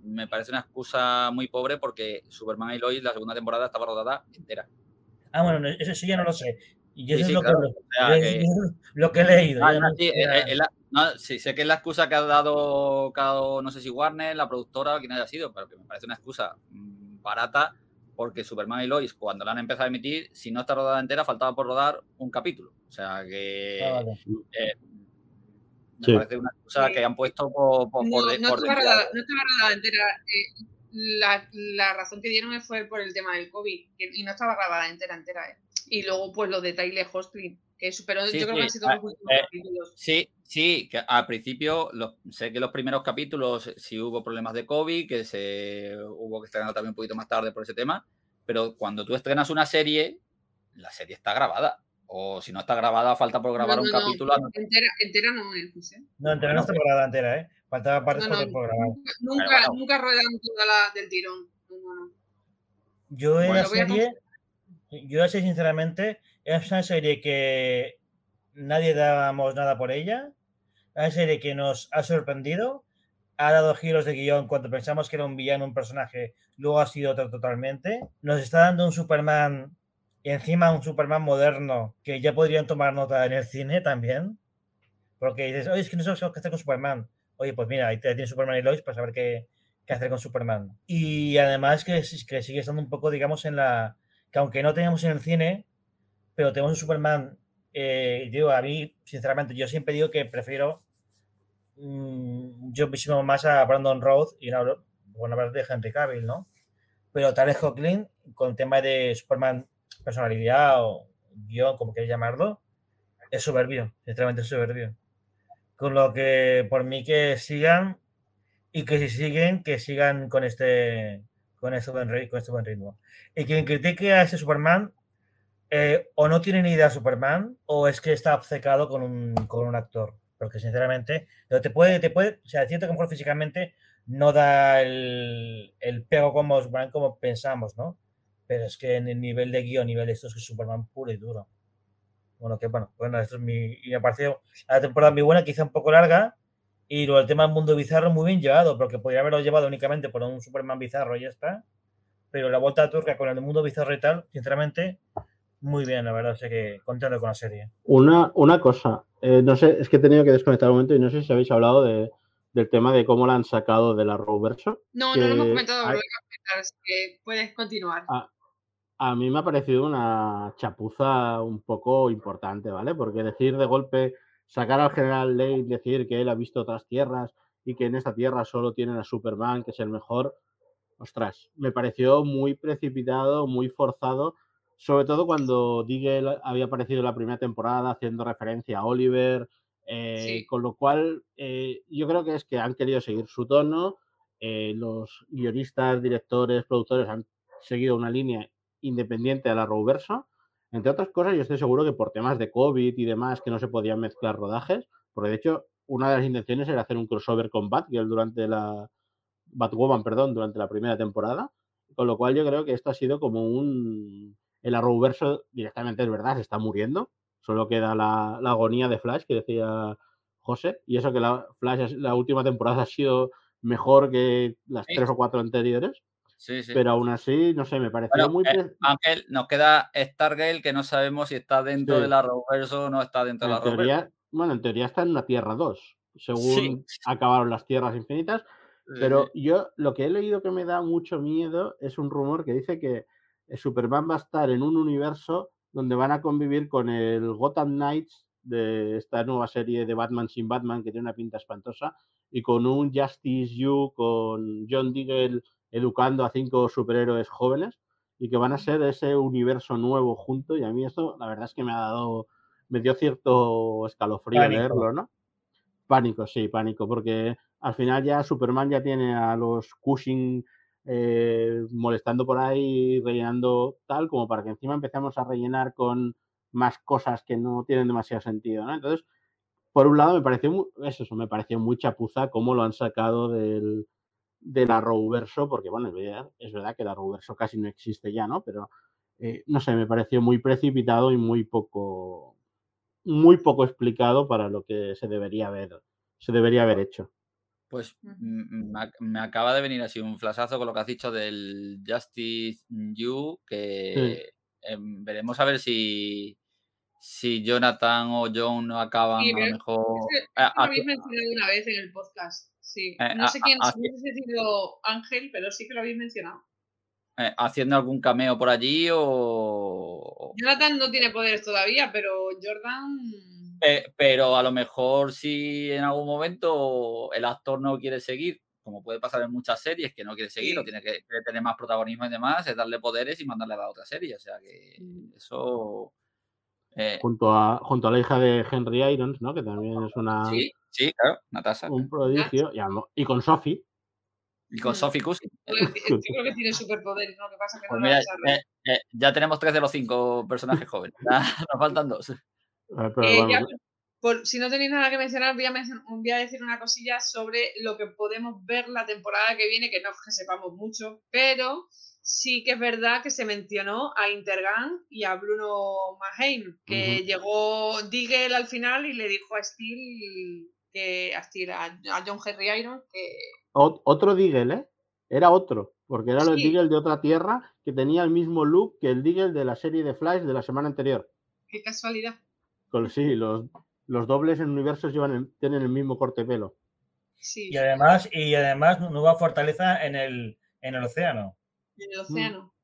Speaker 8: me parece una excusa muy pobre porque Superman y Lois, la segunda temporada, estaba rodada entera.
Speaker 5: Ah, bueno, eso sí ya no lo sé. Y eso es lo, que, lo, que, he leído.
Speaker 8: Ah, no, sí, sé que es la excusa que ha dado, cada, no sé si Warner, la productora o quien haya sido, pero que me parece una excusa mm, barata porque Superman y Lois, cuando la han empezado a emitir, si no está rodada entera, faltaba por rodar un capítulo. O sea que ah, eh, me parece una cosa que han puesto por, por,
Speaker 2: no, no estaba rodada, entera. Eh, la, la, razón que dieron fue por el tema del COVID y no estaba grabada entera, entera. Eh. Y luego, pues lo de Tyler Hostley, que superó, yo creo que han sido los últimos
Speaker 8: eh, capítulos. Sí, sí, que al principio sé que los primeros capítulos sí hubo problemas de COVID, que se hubo que estrenar también un poquito más tarde por ese tema, pero cuando tú estrenas una serie, la serie está grabada o si no está grabada, falta por grabar un capítulo.
Speaker 2: Entera, entera no, José.
Speaker 5: No, entera no está grabada entera, ¿eh? Faltaba partes por grabar.
Speaker 2: Nunca, nunca ruedan toda la del tirón.
Speaker 5: Yo en la serie, yo así sinceramente, es una serie que nadie dábamos nada por ella. Una serie que nos ha sorprendido. Ha dado giros de guion cuando pensamos que era un villano, un personaje, luego ha sido otro totalmente. Nos está dando un Superman y encima un Superman moderno que ya podrían tomar nota en el cine también. Porque dices, oye, es que no sabes qué hacer con Superman. Oye, pues mira, ahí tienes Superman y Lois para saber qué, qué hacer con Superman. Y además que, que sigue estando un poco, digamos, en la... que aunque no tenemos en el cine, pero tenemos un Superman, eh, digo, a mí, sinceramente, yo siempre digo que prefiero mmm, yo muchísimo más a Brandon Roth y no, bueno, hablar de Henry Cavill, ¿no? Pero vez Hawkling, con el tema de Superman personalidad o guion, como queréis llamarlo, es soberbio, sinceramente es soberbio. Con lo que por mí que sigan y que si siguen, que sigan con este con este buen, con este buen ritmo. Y quien critique a este Superman eh, o no tiene ni idea de Superman o es que está obcecado con un, con un actor. Porque sinceramente, te puede, te puede, o sea, siento que mejor físicamente no da el, el pego como Superman como pensamos, ¿no? pero es que en el nivel de guion, nivel de esto es que Superman puro y duro. Bueno, que bueno, bueno, esto es mi. Y me pareció la temporada muy buena, quizá un poco larga. Y luego el tema del mundo bizarro muy bien llevado, porque podría haberlo llevado únicamente por un Superman bizarro y ya está. Pero la vuelta a turca con el mundo bizarro y tal, sinceramente, muy bien, la verdad. sé que contento con la serie.
Speaker 6: Una, una cosa, eh, no sé, es que he tenido que desconectar un momento y no sé si habéis hablado de, del tema de cómo la han sacado de la Roverso.
Speaker 2: No, no lo hemos comentado, hay... lo voy a comentar, así que puedes continuar.
Speaker 6: Ah, a mí me ha parecido una chapuza un poco importante, ¿vale? Porque decir de golpe, sacar al general Lane, decir que él ha visto otras tierras y que en esta tierra solo tienen a Superman, que es el mejor, ostras, me pareció muy precipitado, muy forzado, sobre todo cuando Diggle había aparecido en la primera temporada haciendo referencia a Oliver, eh,
Speaker 2: Sí.
Speaker 6: con lo cual eh, yo creo que es que han querido seguir su tono, eh, los guionistas, directores, productores han seguido una línea independiente de la Arrowverso. Entre otras cosas, yo estoy seguro que por temas de COVID y demás, que no se podían mezclar rodajes, porque de hecho, una de las intenciones era hacer un crossover con Batgirl durante la. Batwoman, perdón, durante la primera temporada. Con lo cual, yo creo que esto ha sido como un. El Arrowverso directamente es verdad, se está muriendo. Solo queda la, la agonía de Flash que decía José. Y eso que la Flash, la última temporada ha sido mejor que las
Speaker 8: Sí.
Speaker 6: tres o cuatro anteriores.
Speaker 8: Sí, sí.
Speaker 6: Pero aún así, no sé, me pareció
Speaker 8: Bueno,
Speaker 6: muy.
Speaker 8: eh, Ángel, nos queda Stargirl, que no sabemos si está dentro
Speaker 6: Sí.
Speaker 8: de la Arrowverso o no está dentro de la
Speaker 6: En
Speaker 8: Arrowverso.
Speaker 6: bueno, en teoría está en la Tierra 2, según acabaron las Tierras Infinitas. Pero yo lo que he leído que me da mucho miedo es un rumor que dice que Superman va a estar en un universo donde van a convivir con el Gotham Knights de esta nueva serie de Batman sin Batman que tiene una pinta espantosa y con un Justice You con John Diggle educando a cinco superhéroes jóvenes y que van a ser ese universo nuevo junto y a mí esto la verdad es que me ha dado me dio cierto escalofrío
Speaker 5: Pánico.
Speaker 6: leerlo, ¿no? Pánico, sí, pánico, porque al final ya Superman ya tiene a los Cushing eh, molestando por ahí, rellenando tal, como para que encima empecemos a rellenar con más cosas que no tienen demasiado sentido, ¿no? Entonces, por un lado me pareció muy, es eso, me pareció muy chapuza cómo lo han sacado del, del Arrowverso, porque bueno, es verdad, es verdad que el Arrowverso casi no existe ya, ¿no? Pero eh, no sé, me pareció muy precipitado y muy poco, muy poco explicado para lo que se debería haber, se debería haber hecho.
Speaker 8: Pues mm, me, ac- me acaba de venir así un flashazo con lo que has dicho del Justice You, que em, veremos a ver si, si Jonathan o John no acaban
Speaker 2: Sí,
Speaker 8: a lo mejor
Speaker 2: Es que- lo habéis mencionado una vez en el podcast. Sí.
Speaker 8: Eh,
Speaker 2: No
Speaker 8: a-
Speaker 2: sé quién,
Speaker 8: a-
Speaker 2: no sé si ha sido Ángel, pero sí que lo habéis mencionado.
Speaker 8: eh, haciendo algún cameo por allí o...
Speaker 2: Jonathan no tiene poderes todavía, pero Jordan.
Speaker 8: Pe- pero a lo mejor si en algún momento el actor no quiere seguir, como puede pasar en muchas series, que no quiere seguir o tiene que, tener más protagonismo y demás, es darle poderes y mandarle a la otra serie. O sea que eso... eh,
Speaker 6: Junto a, junto a la hija de Henry Irons, ¿no? Que también es una,
Speaker 8: sí, sí, claro, Natasha.
Speaker 6: un prodigio. Y, con Sophie.
Speaker 8: Y con. Sophie Cousin.
Speaker 2: Yo creo que tiene superpoderes, ¿no? Lo que pasa es que
Speaker 8: Pues
Speaker 2: no
Speaker 8: mira, eh, eh, ya tenemos tres de los cinco personajes jóvenes. Nos faltan dos.
Speaker 6: Pero
Speaker 2: Eh,
Speaker 6: bueno,
Speaker 2: ya, por- si no tenéis nada que mencionar, voy a, voy a decir una cosilla sobre lo que podemos ver la temporada que viene, que no es que sepamos mucho, pero sí que es verdad que se mencionó a Intergang y a Bruno Maheim, que llegó Diggle al final y le dijo a Steel, que, a, Steel, a, a John Henry Iron, que
Speaker 6: ot- otro Diggle, ¿eh? Era otro. Porque era el
Speaker 2: Sí.
Speaker 6: Diggle de otra tierra que tenía el mismo look que el Diggle de la serie de Flash de la semana anterior.
Speaker 2: qué casualidad.
Speaker 6: Sí, los, los dobles en universos llevan el- tienen el mismo corte de pelo.
Speaker 2: Sí,
Speaker 5: Y además, y además nueva fortaleza en el, en el océano.
Speaker 2: en el océano.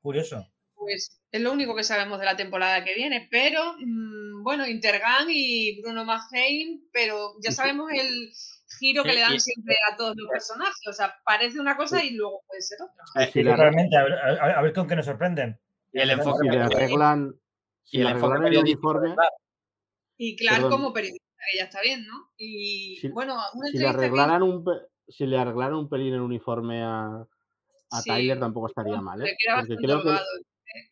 Speaker 5: Curioso.
Speaker 2: Pues es lo único que sabemos de la temporada que viene, pero mm, bueno, Intergang y Bruno Maheim, pero ya sabemos el giro que
Speaker 8: Sí,
Speaker 2: le dan siempre a todos los personajes, o sea, parece una cosa y luego puede ser otra.
Speaker 5: Sí, realmente, a ver, a- a ver con qué nos sorprenden.
Speaker 8: Y el enfoque
Speaker 6: si le arreglan, si
Speaker 8: y el enfoque periodístico.
Speaker 2: Y Clark
Speaker 6: Perdón.
Speaker 2: como periodista, que ya está bien, ¿no? Y
Speaker 6: Si-
Speaker 2: bueno, una
Speaker 6: si le
Speaker 2: que-
Speaker 6: arreglaran un si le arreglaran un pelín el uniforme a, a
Speaker 2: Sí.
Speaker 6: Tyler tampoco estaría mal, ¿eh? Porque creo que,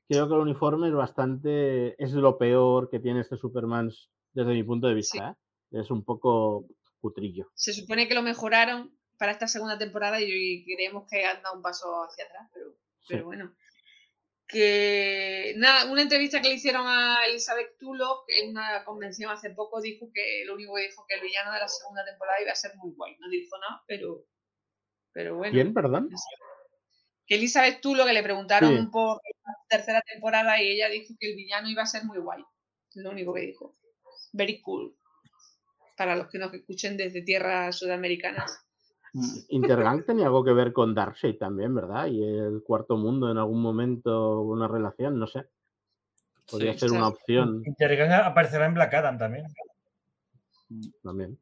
Speaker 6: creo que el uniforme es bastante es lo peor que tiene este Superman desde mi punto de vista, ¿eh? Es un poco cutrillo.
Speaker 2: Se supone que lo mejoraron para esta segunda temporada y, y creemos que han dado un paso hacia atrás, pero
Speaker 6: Sí.
Speaker 2: pero bueno. Que nada, una entrevista que le hicieron a Elizabeth Tulloch en una convención hace poco dijo que lo único que dijo que el villano de la segunda temporada iba a ser muy guay. No dijo nada, pero, pero bueno.
Speaker 6: ¿Quién, perdón?
Speaker 2: Que Elizabeth Tulloch que le preguntaron
Speaker 6: Sí.
Speaker 2: por la tercera temporada y ella dijo que el villano iba a ser muy guay. Es lo único que dijo. Very cool. Para los que nos escuchen desde tierras sudamericanas.
Speaker 6: Intergang tenía algo que ver con Darkseid también, ¿verdad? Y el cuarto mundo en algún momento, una relación, no sé. Podría
Speaker 8: Sí,
Speaker 6: ser una opción
Speaker 5: Intergang aparecerá en Black Adam también.
Speaker 6: también.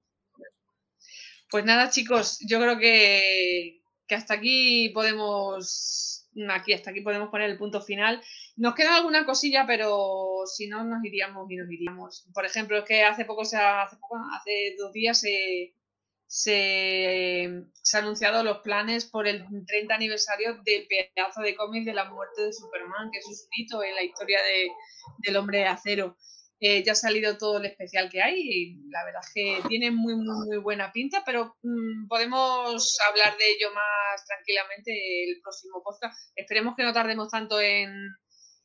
Speaker 2: Pues nada, chicos, yo creo que, que hasta aquí podemos. Aquí, hasta aquí podemos poner el punto final. Nos queda alguna cosilla, pero si no, nos iríamos y nos iríamos. Por ejemplo, es que hace poco, se ha- hace, poco, hace dos días se, se, han anunciado los planes por el 30 aniversario del pedazo de cómic de la muerte de Superman, que es un hito en la historia de, del hombre de acero. Eh, ya ha salido todo el especial que hay y la verdad es que tiene muy, muy, muy buena pinta, pero mm, podemos hablar de ello más tranquilamente el próximo podcast. Esperemos que no tardemos tanto en,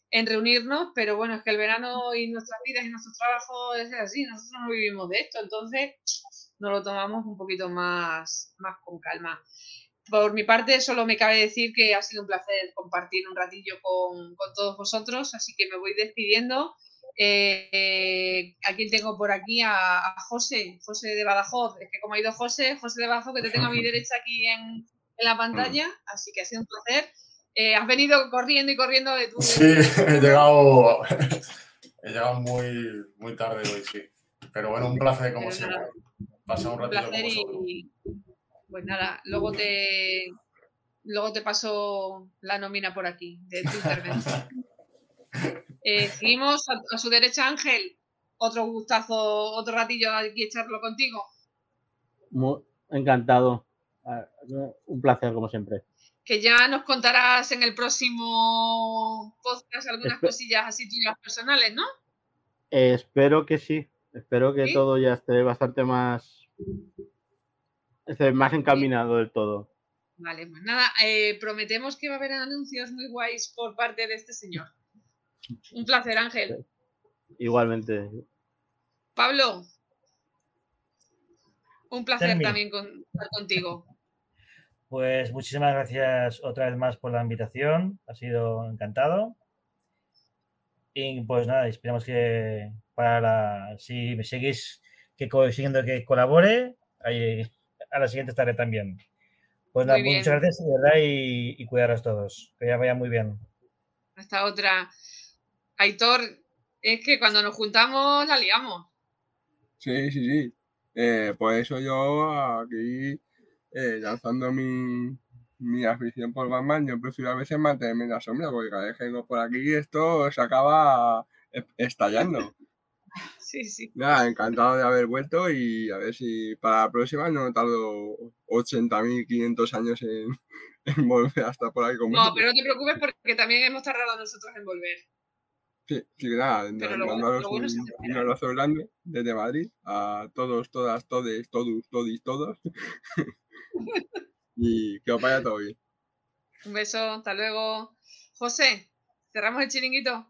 Speaker 2: en reunirnos, pero bueno, es que el verano y nuestras vidas y nuestros trabajos es así, nosotros no vivimos de esto, entonces nos lo tomamos un poquito más, más con calma. Por mi parte, solo me cabe decir que ha sido un placer compartir un ratillo con, con todos vosotros, así que me voy despidiendo. Eh, a quien tengo por aquí, a, a José, José de Badajoz. Es que como ha ido José, José de Badajoz, que te tengo a mi derecha aquí en, en la pantalla, así que ha sido un placer. Eh, has venido corriendo y corriendo de tu...
Speaker 7: Sí, he llegado, he llegado muy, muy tarde hoy, sí. Pero bueno, un placer como
Speaker 2: Pero
Speaker 7: siempre.
Speaker 2: nada,
Speaker 7: Pasar un
Speaker 2: un placer y pues nada, luego te luego te paso la nómina por aquí de tu intervención. Eh, seguimos a, a su derecha Ángel, otro gustazo, otro ratillo aquí echarlo contigo.
Speaker 6: Muy encantado. Ah, Un placer, como siempre.
Speaker 2: Que ya nos contarás en el próximo podcast algunas
Speaker 6: Espe-
Speaker 2: cosillas así tuyas personales, ¿no?
Speaker 6: Eh, espero que sí. Espero que
Speaker 2: ¿Sí?
Speaker 6: todo ya esté bastante más. esté más encaminado del todo.
Speaker 2: Vale, pues nada, eh, prometemos que va a haber anuncios muy guays por parte de este señor. Un placer, Ángel.
Speaker 6: Igualmente.
Speaker 2: Pablo, un placer también con- estar contigo.
Speaker 5: Pues muchísimas gracias otra vez más por la invitación. Ha sido encantado. Y pues nada, esperamos que para la, si me seguís que consiguiendo que colabore, ahí, a la siguiente estaré también. Pues nada, muchas gracias de verdad y, y cuidaros todos. Que ya vaya muy bien.
Speaker 2: Hasta otra. Aitor, es que cuando nos juntamos la liamos.
Speaker 4: Sí, sí, sí. Eh, por eso yo aquí eh, lanzando mi, mi afición por Batman, yo prefiero a veces mantenerme en la sombra, porque cada vez que vengo por aquí esto se acaba eh, estallando.
Speaker 2: Sí, sí.
Speaker 4: Nada, encantado de haber vuelto y a ver si para la próxima no tardo 80.500 años en, en volver a estar por ahí con
Speaker 2: No,
Speaker 4: vosotros.
Speaker 2: pero no te preocupes porque también hemos tardado nosotros en volver.
Speaker 4: Sí, sí, nada,
Speaker 2: bueno-
Speaker 4: mandaros
Speaker 2: bueno
Speaker 4: un,
Speaker 2: hacer
Speaker 4: un abrazo grande desde Madrid a todos, todas, todes, todos, todis, todos. y que os vaya todo bien.
Speaker 2: Un beso, hasta luego. José, cerramos el chiringuito.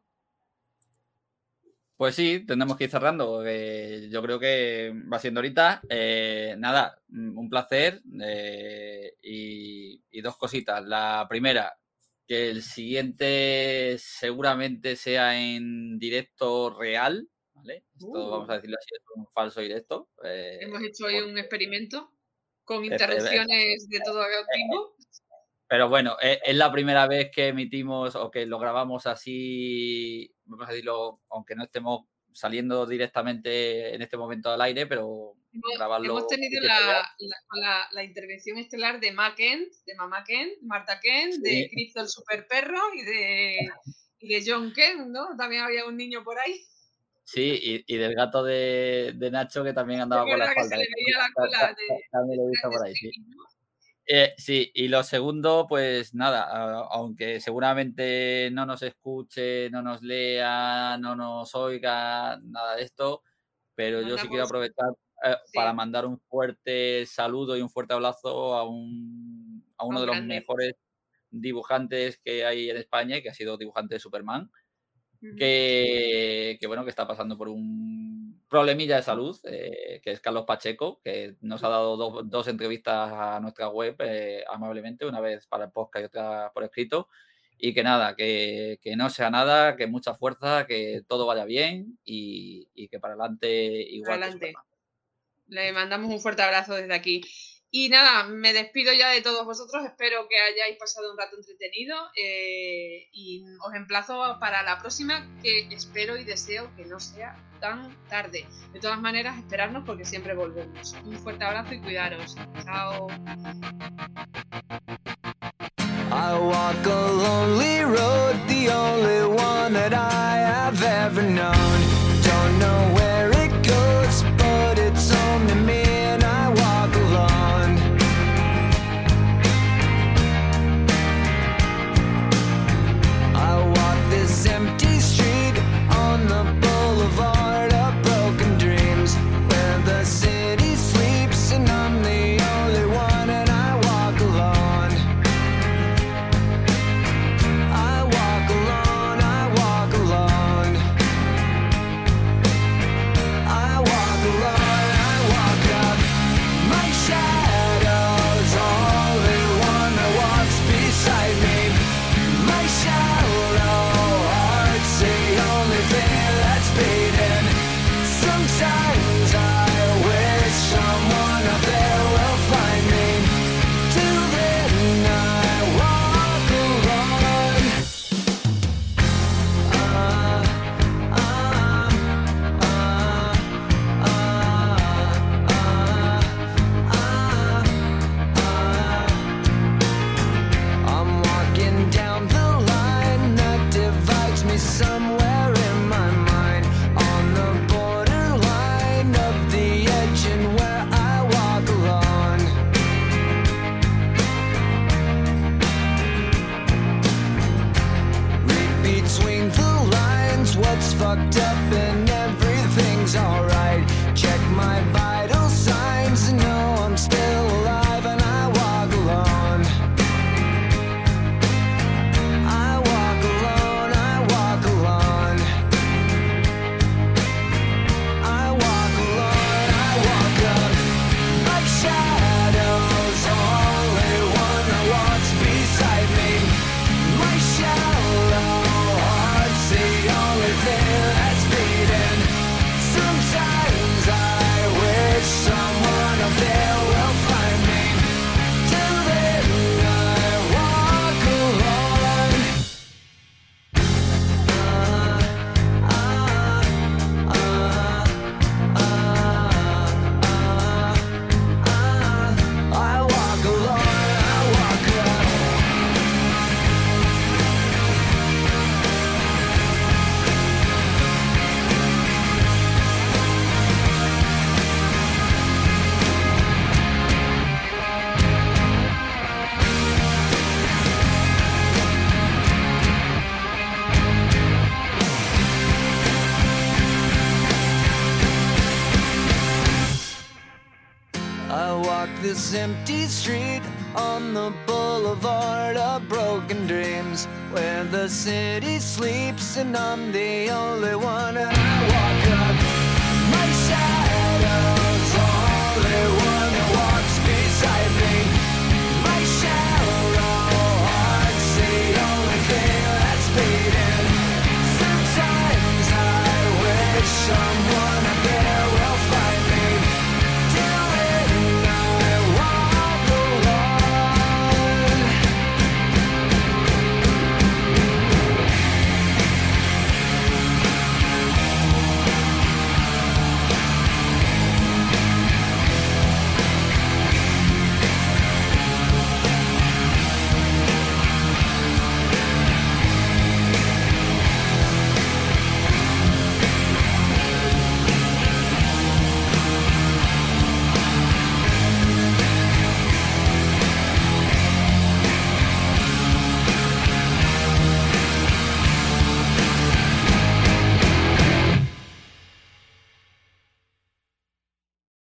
Speaker 8: Pues sí, tendremos que ir cerrando. porque yo creo que va siendo ahorita. Eh, nada, mm, un placer. eh, y, y dos cositas. La primera, que el siguiente seguramente sea en directo real. ¿vale? Esto,
Speaker 2: Uh.
Speaker 8: vamos a decirlo así, es un falso directo. eh,
Speaker 2: Hemos hecho hoy
Speaker 8: por-
Speaker 2: un experimento con
Speaker 8: Este,
Speaker 2: interrupciones de todo tipo.
Speaker 8: Pero bueno, e- es, la primera vez que emitimos o que lo grabamos así, vamos a decirlo, aunque no estemos saliendo directamente en este momento al aire, pero
Speaker 2: Hemos,
Speaker 8: grabarlo.
Speaker 2: hemos tenido
Speaker 8: en
Speaker 2: la,
Speaker 8: directo
Speaker 2: la- la- la intervención estelar de Ma Kent, de Mamá Kent, Marta Kent, de
Speaker 8: Sí.
Speaker 2: Cristo el super perro y de, y de John Kent, ¿no? También había un niño por ahí.
Speaker 8: Sí, y, y del gato de, de Nacho que también andaba por la
Speaker 2: que
Speaker 8: espalda.
Speaker 2: se le veía la
Speaker 8: Ta-
Speaker 2: cola
Speaker 8: ta-
Speaker 2: de-
Speaker 8: ta- También lo he visto por ahí, sí. Eh, sí, y lo segundo, pues nada, aunque seguramente no nos escuche, no nos lea, no nos oiga, nada de esto, pero yo sí quiero aprovechar eh,
Speaker 2: Sí.
Speaker 8: para mandar un fuerte saludo y un fuerte abrazo a, un, a uno
Speaker 2: un
Speaker 8: de los mejores dibujantes que hay en España, y que ha sido dibujante de Superman. Que, que, bueno, que está pasando por un problemilla de salud, eh, que es Carlos Pacheco, que nos ha dado dos, dos entrevistas a nuestra web eh, amablemente, una vez para el podcast y otra por escrito. Y que nada, que, que no sea nada, que mucha fuerza, que todo vaya bien y, y que para adelante igual.
Speaker 2: adelante. Le mandamos un fuerte abrazo desde aquí. Y nada, me despido ya de todos vosotros. Espero que hayáis pasado un rato entretenido eh, y os emplazo para la próxima, que espero y deseo que no sea tan tarde. De todas maneras, esperarnos porque siempre volvemos. Un fuerte abrazo y cuidaros. Chao.
Speaker 9: The only one that I have ever known.